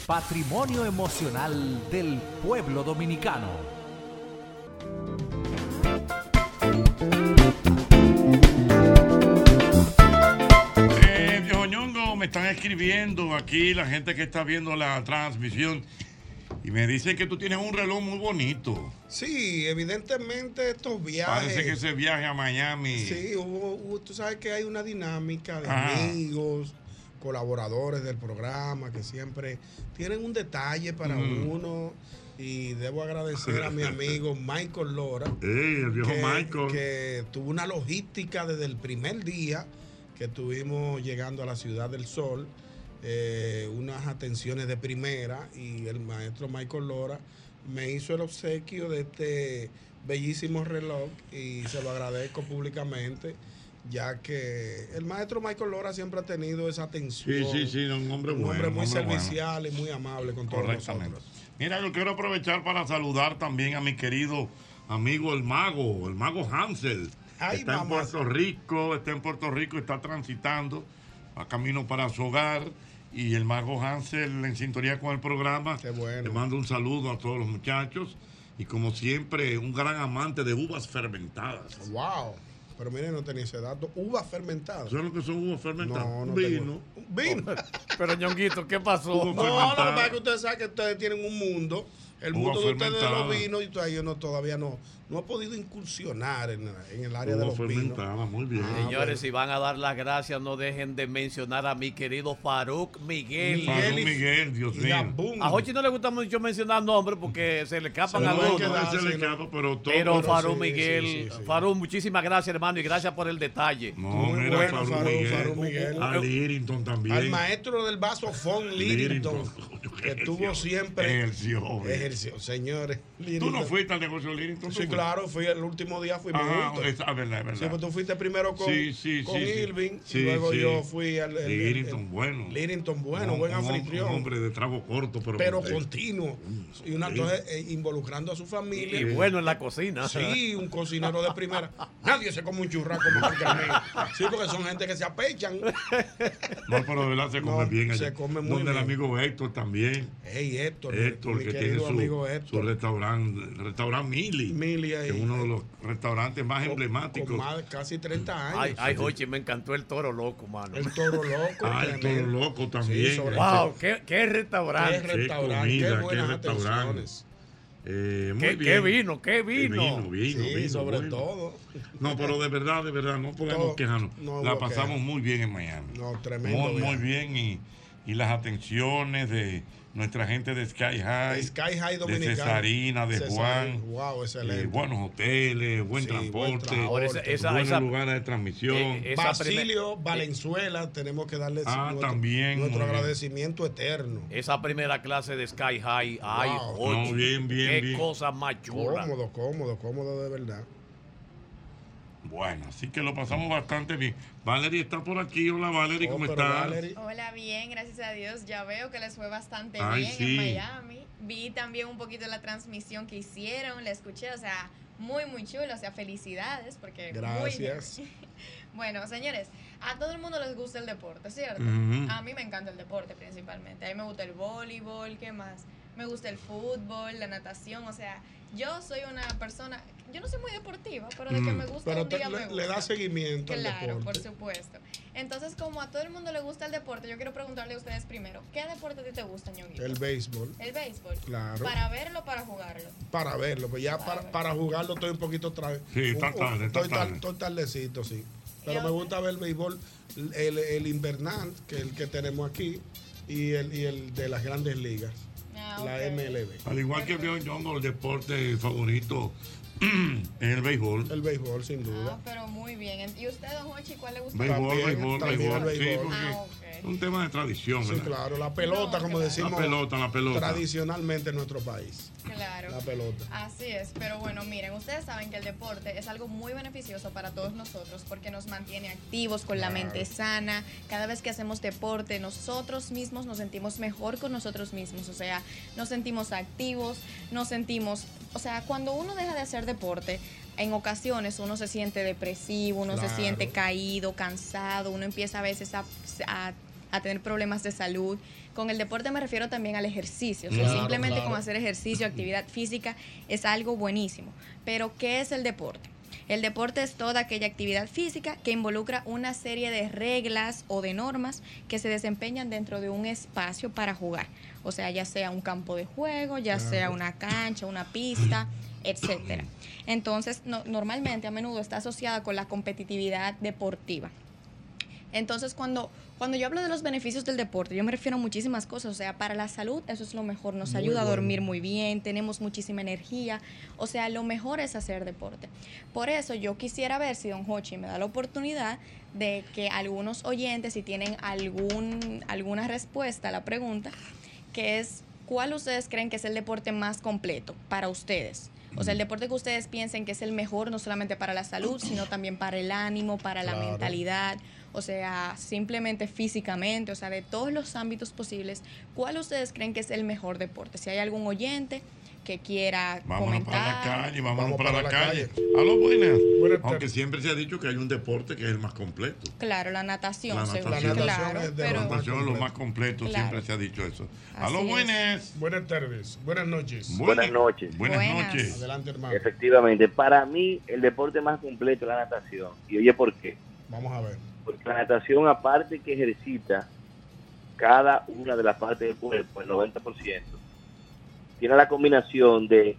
Patrimonio emocional del pueblo dominicano. Eh, viejo Ñongo, me están escribiendo aquí la gente que está viendo la transmisión y me dicen que tú tienes un reloj muy bonito. Sí, evidentemente estos viajes. Parece que ese viaje a Miami. Sí, hubo, hubo- tú sabes que hay una dinámica de Ajá. amigos, colaboradores del programa que siempre tienen un detalle para Mm. uno. Y debo agradecer a mi <laughs> amigo Michael Lora. El viejo que, Michael. que tuvo una logística desde el primer día que estuvimos llegando a la Ciudad del Sol. eh, unas atenciones de primera y el maestro Michael Lora me hizo el obsequio de este bellísimo reloj y se lo agradezco públicamente ya que el maestro Michael Lora siempre ha tenido esa atención. Sí, sí, sí, un hombre Un bueno, hombre un muy hombre bueno. servicial y muy amable con todos Correctamente. nosotros. Mira, yo quiero aprovechar para saludar también a mi querido amigo el mago, el mago Hansel. Ay, está en mamá. Puerto Rico, está en Puerto Rico, está transitando a camino para su hogar. Y el mago Hansel en sintonía con el programa. Le mando un saludo a todos los muchachos. Y como siempre, un gran amante de uvas fermentadas. Wow. Pero miren, no tenía ese dato. Uvas fermentadas. ¿Sabes lo que son uvas fermentadas? No, no Vino. tengo. Vino. <laughs> Pero ñonguito, ¿qué pasó? No, lo que pasa es que ustedes saben que ustedes tienen un mundo. El Uva mundo de ustedes de los vinos y todavía yo no, todavía no, no he podido incursionar en, en el área de los vinos. fermentadas, muy bien. Señores, si van a dar las gracias, no dejen de mencionar a mi querido Faruk Miguel. Faruk Miguel, Dios mío. A Jochi no le gusta mucho mencionar nombres porque se le escapan le algunos. se le escapa, pero todo- Pero Faruk sí, Miguel, sí, sí, sí. Faruk, muchísimas gracias, hermano. y gracias por el detalle. No, mira, bueno, Farú Farú, Miguel. Farú Miguel. A Lirington también. Al maestro del vaso Fon Lirington, que estuvo siempre. Ejerció. Ejerció, señores. ¿Tú no fuiste al negocio Lirington? Sí, claro, fui el último día fuimos Ah, juntos. ah, verdad, es verdad. Sí, pues tú fuiste primero con, Sí, sí, con sí, sí. Irving Sí, y luego sí. yo fui al el- el- Lirington, el- bueno. Lirington, bueno, Un- buen anfitrión. Un hombre de trago corto, pero, pero continuo. Y una, Sí. entonces, eh, involucrando a su familia. Y bueno en la cocina. Sí, un cocinero de primera. Nadie se come un el mío. Sí, porque son gente que se apechan. No, pero de verdad se come No, bien allá. se come muy Donde el bien. amigo Héctor también. Hey, Héctor, Héctor, mi que tiene su, amigo su Héctor. restaurante, restaurante Mili. Mili ahí. Que es uno de los restaurantes más emblemáticos. Con más de casi 30 años. Ay, ay, Jochi, me encantó el toro loco, mano. El toro loco. <laughs> Ah, el toro loco también. Sí, Wow, qué, qué restaurante. Qué restaurante, comida, qué buenas restaurante. atenciones. Eh, muy ¿Qué- bien. qué vino? ¿Qué vino? Vino, vino, Sí, vino, sobre bueno. todo. No, pero de verdad, de verdad, no podemos Todo- quejarnos. no la pasamos muy bien en Miami. No, tremendo. Muy, muy bien y, y las atenciones de nuestra gente de Sky High. Sky High De. Cesarina, de Cesarina, Juan. wow, excelente. eh, buenos hoteles, buen Sí, buen transporte. Ahora, esa- esa- buenos esa- lugares de transmisión. eh, Basilio Valenzuela, tenemos que darle Ah, nuestro, también, agradecimiento eterno. Esa primera clase de Sky High, ay, Wow. Jochi, No, bien, bien, qué bien. cosa más chula. Cómodo, cómodo, cómodo de verdad. Bueno, así que lo pasamos bastante bien. Valerie está por aquí. Hola, Valerie, Oh, ¿cómo estás? Valerie- Hola, bien, gracias a Dios. Ya veo que les fue bastante Ay, bien sí. en Miami. Vi también un poquito la transmisión que hicieron, la escuché, o sea, muy, muy chulo. O sea, felicidades, porque muy bien. Gracias. <laughs> Bueno, señores, a todo el mundo les gusta el deporte, ¿cierto? A mí me encanta el deporte principalmente. A mí me gusta el voleibol, ¿qué más? Me gusta el fútbol, la natación, o sea, yo soy una persona, yo no soy muy deportiva, pero de que Mm, me gusta pero un te- día me le, gusta. le da seguimiento al Claro, por deporte. supuesto. Entonces, como a todo el mundo le gusta el deporte, yo quiero preguntarle a ustedes primero, ¿qué deporte a ti te gusta, Ñonguito? El béisbol. El béisbol. Claro. ¿Para verlo o para jugarlo? Para verlo, pues ya para, para jugarlo estoy un poquito tarde. Sí, está tarde, está estoy, tar- tarde. estoy tardecito, sí. Pero me gusta ver el béisbol, el, el invernal, que es el que tenemos aquí, y el, y el de las grandes ligas, Ah, la. MLB. Al igual que veo yo, el deporte favorito es el béisbol. El béisbol, sin Ah, duda. pero muy bien. ¿Y usted, don Hochi, cuál le gusta? Béisbol, También, béisbol, también béisbol. el Sí, béisbol. porque Ah, es un tema de tradición, Sí, ¿verdad? claro, la pelota, como decimos. La pelota, la pelota. Tradicionalmente en nuestro país. Claro. La pelota. Así es, pero bueno, miren, ustedes saben que el deporte es algo muy beneficioso para todos nosotros porque nos mantiene activos, con la mente sana. Cada vez que hacemos deporte, nosotros mismos nos sentimos mejor con nosotros mismos, o sea, nos sentimos activos, nos sentimos, o sea, cuando uno deja de hacer deporte, en ocasiones uno se siente depresivo, uno se siente caído, cansado, uno empieza a veces a, a- a tener problemas de salud. Con el deporte me refiero también al ejercicio, o sea, Claro, simplemente claro. con hacer ejercicio, <laughs> actividad física, es algo buenísimo. Pero, ¿qué es el deporte? El deporte es toda aquella actividad física que involucra una serie de reglas o de normas que se desempeñan dentro de un espacio para jugar. O sea, ya sea un campo de juego, ya Claro. sea una cancha, una pista, etcétera. Entonces, no- normalmente a menudo está asociada con la competitividad deportiva. Entonces, cuando, cuando yo hablo de los beneficios del deporte, yo me refiero a muchísimas cosas. O sea, para la salud, eso es lo mejor. Nos Muy ayuda a dormir muy bien, tenemos muchísima energía. O sea, lo mejor es hacer deporte. Por eso yo quisiera ver si Don Hochi me da la oportunidad de que algunos oyentes, si tienen algún, alguna respuesta a la pregunta, que es, ¿cuál ustedes creen que es el deporte más completo para ustedes? O sea, el deporte que ustedes piensen que es el mejor, no solamente para la salud, sino también para el ánimo, para la mentalidad, o sea, simplemente físicamente, o sea, de todos los ámbitos posibles, ¿cuál ustedes creen que es el mejor deporte? Si hay algún oyente que quiera Vámonos comentar. para la calle, vámonos Vamos para, para la, la calle. calle. A lo buenas. Buenas Aunque siempre se ha dicho que hay un deporte que es el más completo. Claro, la natación, La natación. claro, La pero natación es lo más completo, Claro. siempre se ha dicho eso. A lo es. buenas. Buenas tardes, buenas noches. Buenas noches. Buenas, Buenas. noches. Adelante, hermano. Efectivamente, para mí el deporte más completo es la natación. Y oye, ¿por qué? Vamos a ver. Porque la natación, aparte que ejercita cada una de las partes del cuerpo, el 90%, tiene la combinación de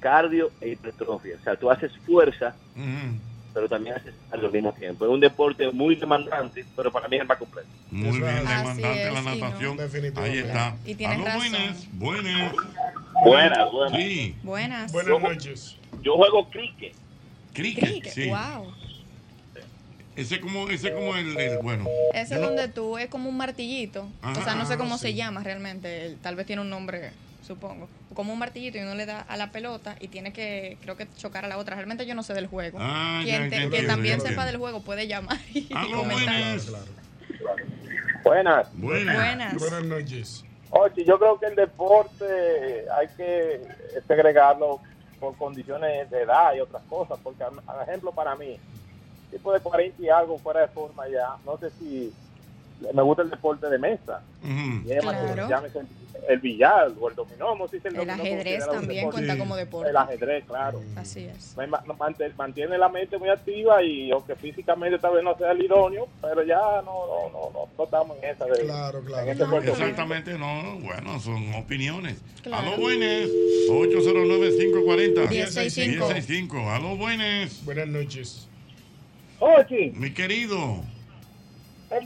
cardio e hipertrofia. O sea, tú haces fuerza, pero también haces cardio al mismo tiempo. Es un deporte muy demandante, pero para mí es el más completo. Muy bien, Así demandante es, la sí, ¿no? natación. Ahí está. Y tienes razón. buenas. Buenas. Buenas, buenas. Sí. Buenas. Buenas noches. Yo juego cricket. Cricket. Cricket, sí. wow. Ese como, ese como el, el- bueno. Ese es donde tú es como un martillito. o sea, no sé Ah, cómo sí. se llama realmente. Tal vez tiene un nombre, supongo. Como un martillito y uno le da a la pelota y tiene que, creo que chocar a la otra. Realmente yo no sé del juego. Ah, Quien, ya, te- entiendo, también ya sepa entiendo. del juego puede llamar y Aló, comentar. Buenas. Buenas. Buenas noches. Oye, yo creo que el deporte hay que segregarlo por condiciones de edad y otras cosas, porque, por ejemplo, para mí, tipo de 40 y algo fuera de forma ya, no sé si me gusta el deporte de mesa. Llámese- Claro. llámese el, el billar o el dominó, no si el, El dominó ajedrez también deporte. cuenta como deporte. El ajedrez, claro. Así es. Mantiene la mente muy activa y aunque físicamente tal vez no sea el idóneo, pero ya no, no, no, no, no estamos en esa de... Claro, claro. Exactamente, no, bueno, son opiniones. Claro. Aló, buenas. 809-540. 1065. 1065. Aló, buenas. Buenas noches. Ochi, Mi querido,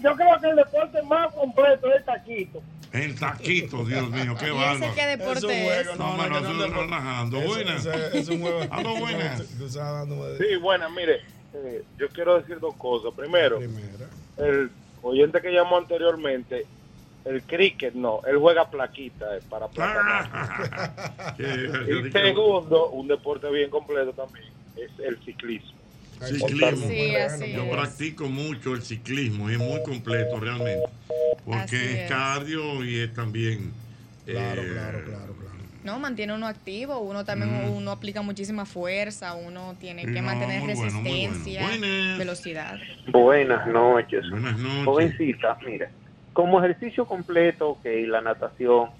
yo creo que el deporte más completo es el taquito. el taquito, Dios mío, qué <laughs> bárbaro. qué deporte Es No, no, no, no relajando. Buenas. es un juego. <laughs> Aló, buenas. Sí, bueno, mire, eh, yo quiero decir dos cosas. Primero, el oyente que llamó anteriormente, el cricket no, él juega plaquita eh, para placa. <laughs> y segundo, un deporte bien completo también, es el ciclismo. Ciclismo. Sí, así Yo es. practico mucho el ciclismo y es muy completo realmente. Porque Así es, es. cardio y es también. Claro, eh, claro, claro, claro. No, mantiene uno activo, uno también Mm. uno aplica muchísima fuerza, uno tiene que no, mantener bueno, bueno. resistencia, Buenas. velocidad. Buenas noches. Buenas noches. Jovencita, mire, como ejercicio completo, ok, la natación,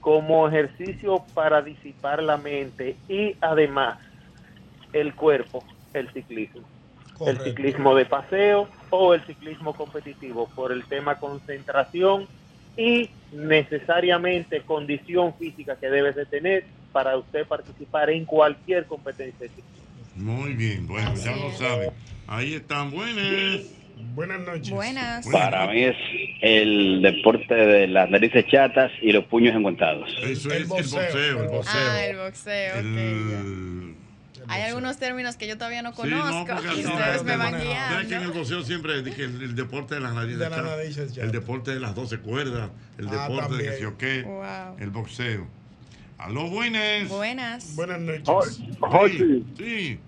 como ejercicio para disipar la mente y además el cuerpo, el ciclismo. Correcto. El ciclismo de paseo o el ciclismo competitivo por el tema concentración y necesariamente condición física que debes de tener para usted participar en cualquier competencia de ciclismo. Muy bien, bueno, ya lo saben. Ahí están, buenas. Buenas noches. Buenas. Para mí es el deporte de las narices chatas y los puños enguantados. Eso es el boxeo, el boxeo. Ah, el boxeo, ok, ya. Hay algunos términos que yo todavía no Sí, no, conozco porque y ustedes me van ¿Sabes que en el boxeo siempre es que el, el deporte de las narices De las narices chatas. el deporte de las 12 cuerdas, el Ah, deporte de que yo qué, Wow. el boxeo. Aló, buenas. Buenas. Buenas noches. Jochi, Sí.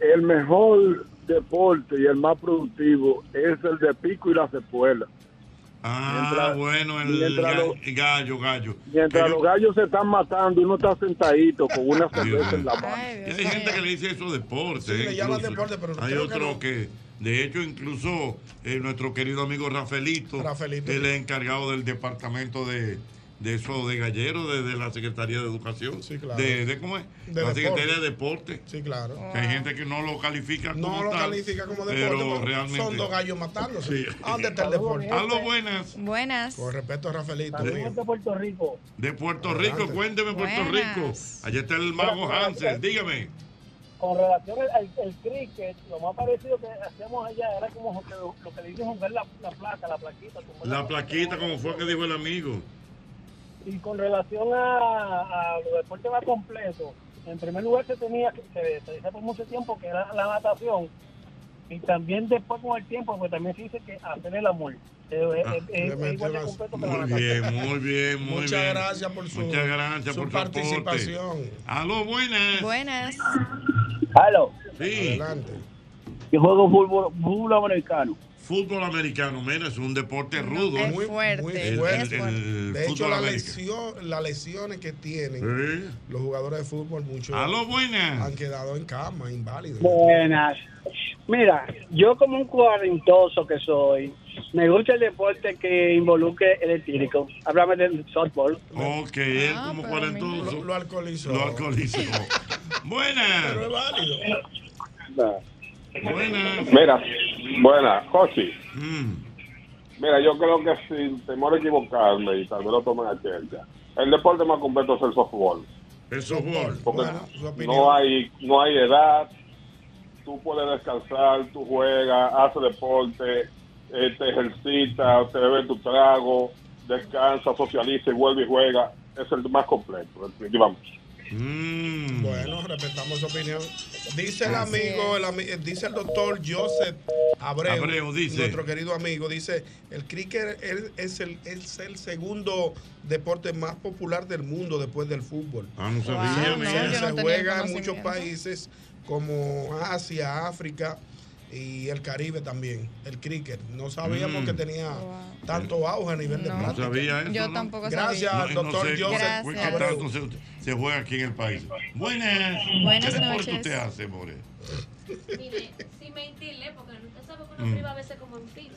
el mejor deporte y el más productivo es el de pico y la cepuela. Ah, Mientras- bueno, el mientras ga- lo- gallo, gallo. Mientras los gallos se están matando, uno está sentadito con una <laughs> cerveza en la mano. Y hay gente que le dice eso deporte. Sí, le eh, llaman deporte, pero hay que otro no. que, de hecho, incluso eh, nuestro querido amigo Rafaelito, Rafaelito, él sí. es encargado del departamento de, de eso de gallero de, de la Secretaría de Educación. Sí, claro. de, de- ¿Cómo es? De la deporte. Secretaría de Deporte. Sí, claro. Que hay gente que no lo califica como No lo tal, califica como deporte, pero pero realmente son dos gallos matándose. Sí. ¿A ¿Dónde está el deporte? Aló, buenas. Buenas. Con respeto a Rafaelito. De Puerto Rico. De Puerto Rico, cuénteme Puerto Buenas. Rico. Allá está el mago Hansel, dígame. Con relación al, al- cricket, lo más parecido que hacíamos allá era como que lo, lo que le dicen jugar la, la placa, la plaquita. como La plaquita, como fue que dijo el amigo. Y con relación a, a los deportes más completos, en primer lugar se tenía, que se, se decía por mucho tiempo que era la natación, y también después con el tiempo, pues también se dice que hacer el amor. Eh, eh, Ah, eh, es igual de metió completo que la Muy bien, muy bien, muy Muchas bien. gracias por su- Muchas gracias su por su aporte. participación. Aló, buenas. Buenas. Halo, Sí, Adelante. yo juego fútbol, fútbol americano. Fútbol americano, mira, es un deporte rudo. es Muy, fuerte. muy el, fuerte. el- el De hecho, la americano. lesión, las lesiones que tienen Sí. los jugadores de fútbol, muchos han quedado en cama, inválidos. Buenas. Mira, yo como un cuarentoso que soy, me gusta el deporte que involucre el etílico. Háblame del softball. Ok, él Ah, como cuarentoso Lo, lo alcoholizó. lo alcoholizó. <laughs> buenas, Pero es válido. Buenas. Mira, buena, Jochi. Mm, Mira, yo creo que sin temor a equivocarme y tal vez lo tomen a chelcha, el deporte más completo es el softball. el softball. Porque Bueno, no hay, no hay edad, tú puedes descansar, tú juegas, haces deporte, eh, te ejercitas, te bebes tu trago, descansa, socializa y vuelve y juega. Es el más completo, definitivamente. Mm. Bueno, respetamos su opinión. Dice el amigo, el ami- eh, dice el doctor Joseph Abreu, Abreu, dice. nuestro querido amigo, dice, el cricket es, es el, es el segundo deporte más popular del mundo después del fútbol. Ah, no sabía, Se- No, juega en muchos países como Asia, África y el Caribe también, el cricket. No sabíamos Mm. que tenía tanto auge a nivel de No práctica. sabía eso. Yo ¿no? tampoco Gracias, sabía. No, doctor no sé Joseph Gracias. tanto se, se juega aquí en el país. Buenas. Buenas ¿Qué deporte noches. usted hace, More? Mire, sin mentirle, porque usted sabe que Mm. uno priva a veces como en filo.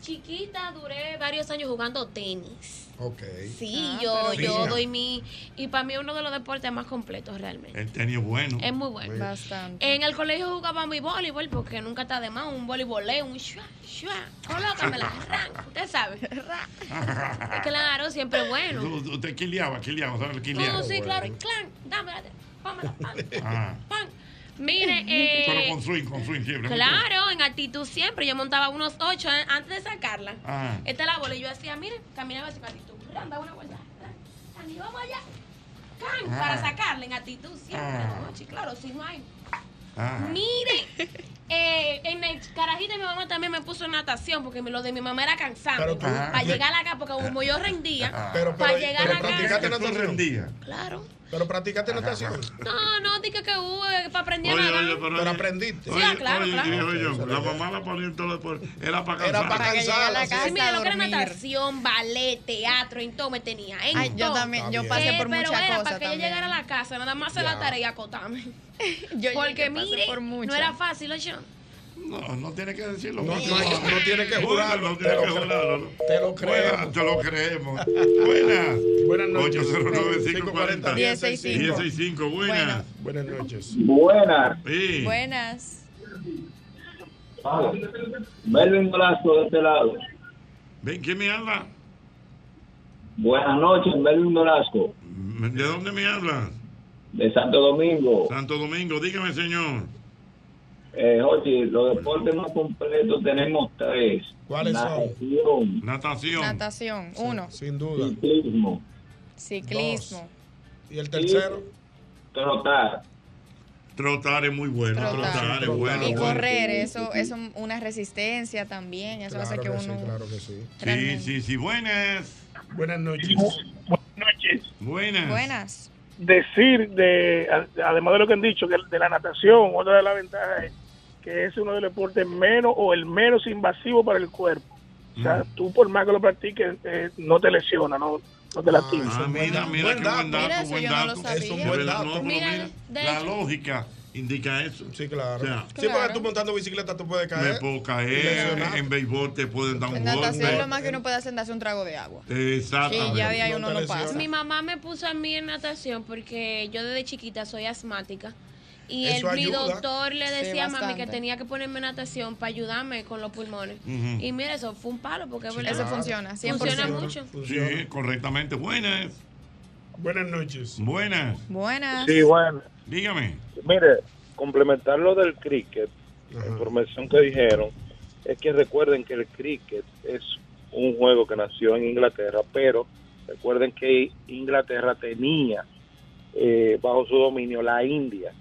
Chiquita duré varios años jugando tenis. Ok. Sí, Ah, yo, yo doy mi... Y para mí es uno de los deportes más completos realmente. El tenis es bueno. Es muy bueno. Bastante. En el colegio jugaba mi voleibol porque nunca está de más. Un voleiboleo, un shua, shua. Colócamela, <laughs> ran. Usted sabe. <laughs> Claro, <laughs> siempre es bueno. Usted quiliaba, quiliaba, ¿sabes? Quiliaba. No, sí, claro. Clan, dámela. Pómela, pan, Ah. pan. Mire, <laughs> eh, Pero con swing, con swing siempre. Claro, en actitud siempre. Yo montaba unos ocho eh, antes de sacarla. Ah. Esta es la bola y yo decía, mire, caminaba así con actitud. Ran, da una vuelta. y vamos allá. Ah. Para sacarla en actitud siempre. Ah. Ochi, claro, si no hay. Ah. Mire, <laughs> eh, en el carajito de mi mamá también me puso en natación porque lo de mi mamá era tú- Para Ah. llegar acá, porque como yo rendía, Pero, para pero, llegar pero acá. natación. Claro. Pero practicaste natación. No, no, dije que hubo eh, para aprender Oye, a nadar. oye, pero, Pero aprendiste. Oye, Sí, ah, claro, oye, claro. yo, la mamá la ponía en todo deporte. Era para Era cansar. para cansarla. sí. Mira, lo que era natación, ballet, teatro, en todo me tenía. En Ay, yo también, yo pasé por Eh, pero muchas era cosas para que yo llegara a la casa, nada más hacer la tarea y acotarme. <laughs> Yo Porque mire, por no era fácil, oye. No, no tiene que decirlo. No, mucho. no, no tiene que jurarlo, No te tiene lo que jurarlo. te lo creemos. Te lo creemos. Buenas. Buenas noches. 809-540. 1065. 1065. Buenas. Buenas noches. Buenas. Sí. Buenas. Melvin Nolasco de este lado. Ven, ¿quién me habla? Buenas noches, Melvin Nolasco, ¿De dónde me hablas? de Santo Domingo. Santo Domingo. Dígame, señor. Eh, Jochi, los deportes más completos tenemos tres. ¿Cuáles son? Natación, Natación. Natación, uno. Sin duda. ciclismo, Ciclismo. ¿Y el tercero? trotar. Trotar es muy bueno. Trotar. Trotar, es bueno. Y bueno. correr, eso es un- una resistencia también. Eso hace Claro que que sí, uno. claro que sí. Sí, realmente- sí, sí. Buenas. Buenas noches. noches. Buenas. Buenas. Decir, de, además de lo que han dicho, que de la natación, otra de las ventajas es que es uno de los deportes menos o el menos invasivo para el cuerpo. O sea, tú por más que lo practiques, eh, no te lesiona, no, no te lastima. Ah, mira, mira, buen qué dato. buen dato, Mira, buen no dato. sabía. Es un buen dato. no, Mira, la hecho- lógica indica eso. Sí, claro. O sea, sí, porque tú montando bicicleta tú puedes Me caer. puedo y caer, en béisbol te pueden dar un En natación lo golpe. más que uno puede hacer es darse un trago de agua. Exactamente. Y ya de ahí No uno te no pasa. Mi mamá me puso a mí en natación porque yo desde chiquita soy asmática. Y Eso el, mi ayuda. doctor le Sí, decía a mami que tenía que ponerme natación para ayudarme con los pulmones. Y mira, eso fue un palo porque Sí. Eso claro. funciona, 100%. Funciona mucho. Funciona. Sí, correctamente. Buenas. Buenas noches. Buenas. Buenas. Sí, bueno. Dígame. Mire, complementar lo del cricket, la información que dijeron, es que recuerden que el cricket es un juego que nació en Inglaterra, pero recuerden que Inglaterra tenía eh, bajo su dominio la India,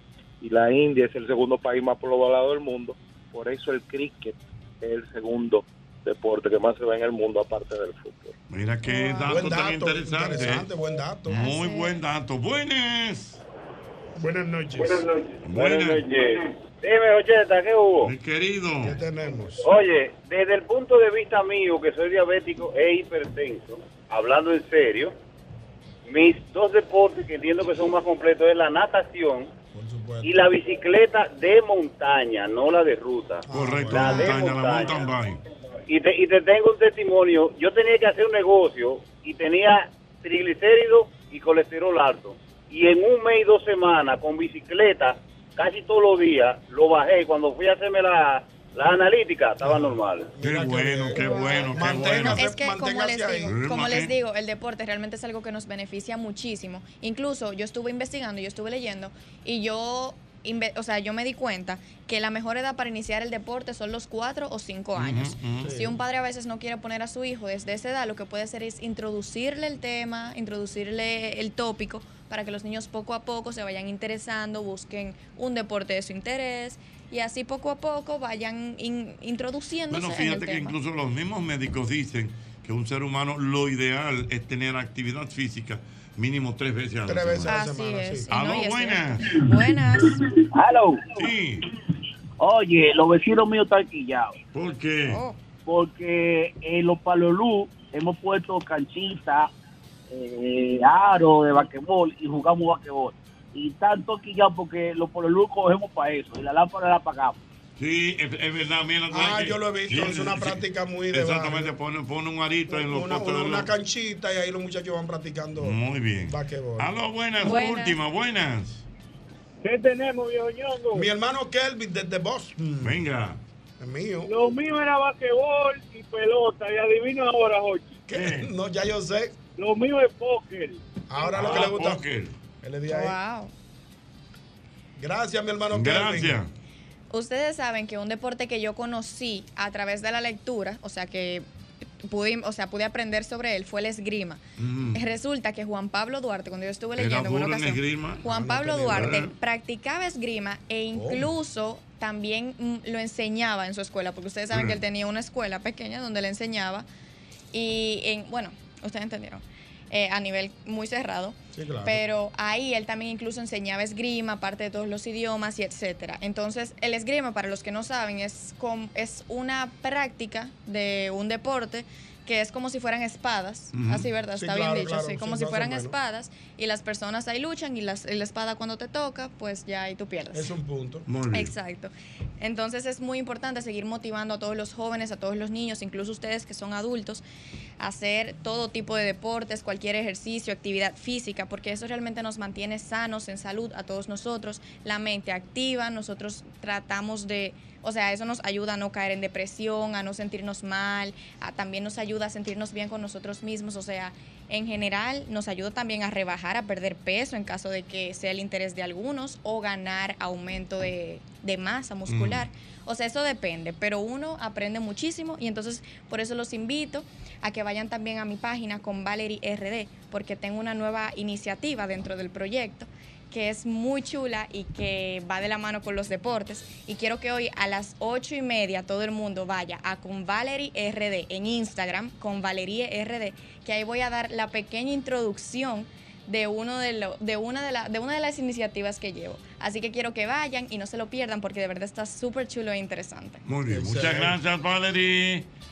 y la India es el segundo país más poblado del mundo, por eso el cricket es el segundo deporte que más se ve en el mundo aparte del fútbol. Mira qué Wow. dato Buen tan dato. interesante. Interesante, ¿eh? buen dato. Muy Sí. buen dato. Buenas. Buenas noches. Buenas. Dime, Ocheta, ¿qué hubo? Mi querido. ¿Qué tenemos? Oye, desde el punto de vista mío, que soy diabético e hipertenso, hablando en serio, mis dos deportes que entiendo que son más completos es la natación supuesto. y la bicicleta de montaña, no la de ruta. Correcto, La la de montaña, la montaña. mountain bike. Y te, y te tengo un testimonio. Yo tenía que hacer un negocio y tenía triglicéridos y colesterol alto. Y en un mes y dos semanas, con bicicleta, casi todos los días, lo bajé. Cuando fui a hacerme la, la analítica, estaba normal. Qué bueno, qué bueno, qué bueno. Es que como les, digo, como les eh. digo, el deporte realmente es algo que nos beneficia muchísimo. Incluso yo estuve investigando, yo estuve leyendo y yo, o sea, yo me di cuenta que la mejor edad para iniciar el deporte son los cuatro o cinco años. Si un padre a veces no quiere poner a su hijo desde esa edad, lo que puede hacer es introducirle el tema, introducirle el tópico para que los niños poco a poco se vayan interesando, busquen un deporte de su interés y así poco a poco vayan in- introduciéndose Bueno, en el fíjate que tema. incluso los mismos médicos dicen que un ser humano lo ideal es tener actividad física mínimo tres veces a la Tres veces a la Así semana, es. sí. no, Aló, buenas. Buenas. Hello. Sí. Oye, los vecinos míos están quillados. ¿Por qué? Oh. Porque en los palolú hemos puesto canchita, eh, aro de basquetbol y jugamos basquetbol. Y tanto quillados porque los palolú cogemos para eso y la lámpara la apagamos. Sí, es, es verdad, mira. Ah, yo lo he visto, sí, es una sí, práctica muy de Exactamente, pone, pone un arito en los Una, una, una canchita y ahí los muchachos van practicando Muy bien. basquetbol. Aló, buenas, Buenas. última, buenas. ¿Qué tenemos, viejo ñongo? Mi hermano Kelvin desde Boston. Venga. Es mío. Lo mío era basquetbol y pelota. Y adivino ahora, Jorge. ¿Qué? <laughs> No, ya yo sé. Lo mío es póker. Ahora lo que Ah, le gusta. póker. Él le di ahí. Wow. Gracias, mi hermano Kelvin. Gracias. Ustedes saben que un deporte que yo conocí a través de la lectura, o sea que pude, o sea, pude aprender sobre él, fue el esgrima. Mm. Resulta que Juan Pablo Duarte, cuando yo estuve leyendo en una ocasión, esgrima. Juan Ah, no Pablo Duarte practicaba esgrima e incluso también mm, lo enseñaba en su escuela, porque ustedes saben Mm. que él tenía una escuela pequeña donde le enseñaba y en, bueno, ustedes entendieron, eh, a nivel muy cerrado. Sí, claro. Pero ahí él también incluso enseñaba esgrima, aparte de todos los idiomas y etcétera. Entonces, el esgrima, para los que no saben, es, com- es una práctica de un deporte que es como si fueran espadas. Así, ¿verdad? Sí, Está claro, bien dicho, claro, sí. Como si fueran menos. espadas y las personas ahí luchan y, las, y la espada cuando te toca, pues ya ahí tú pierdes. Es un punto. Muy bien. Exacto. Entonces es muy importante seguir motivando a todos los jóvenes, a todos los niños, incluso ustedes que son adultos, a hacer todo tipo de deportes, cualquier ejercicio, actividad física, porque eso realmente nos mantiene sanos, en salud a todos nosotros, la mente activa, nosotros tratamos de, o sea, eso nos ayuda a no caer en depresión, a no sentirnos mal, a- también nos ayuda a sentirnos bien con nosotros mismos, o sea, en general nos ayuda también a rebajar, a perder peso en caso de que sea el interés de algunos o ganar aumento de, de masa muscular. O sea, eso depende, pero uno aprende muchísimo y entonces por eso los invito a que vayan también a mi página con Valerie RD, porque tengo una nueva iniciativa dentro del proyecto que es muy chula y que va de la mano con los deportes. Y quiero que hoy a las ocho y media todo el mundo vaya a con Valerie RD en Instagram, con Valerie RD, que ahí voy a dar la pequeña introducción de uno de, lo- de una de, la- de una de las iniciativas que llevo. Así que quiero que vayan y no se lo pierdan porque de verdad está súper chulo e interesante. Muy bien. Muchas gracias, Valerie.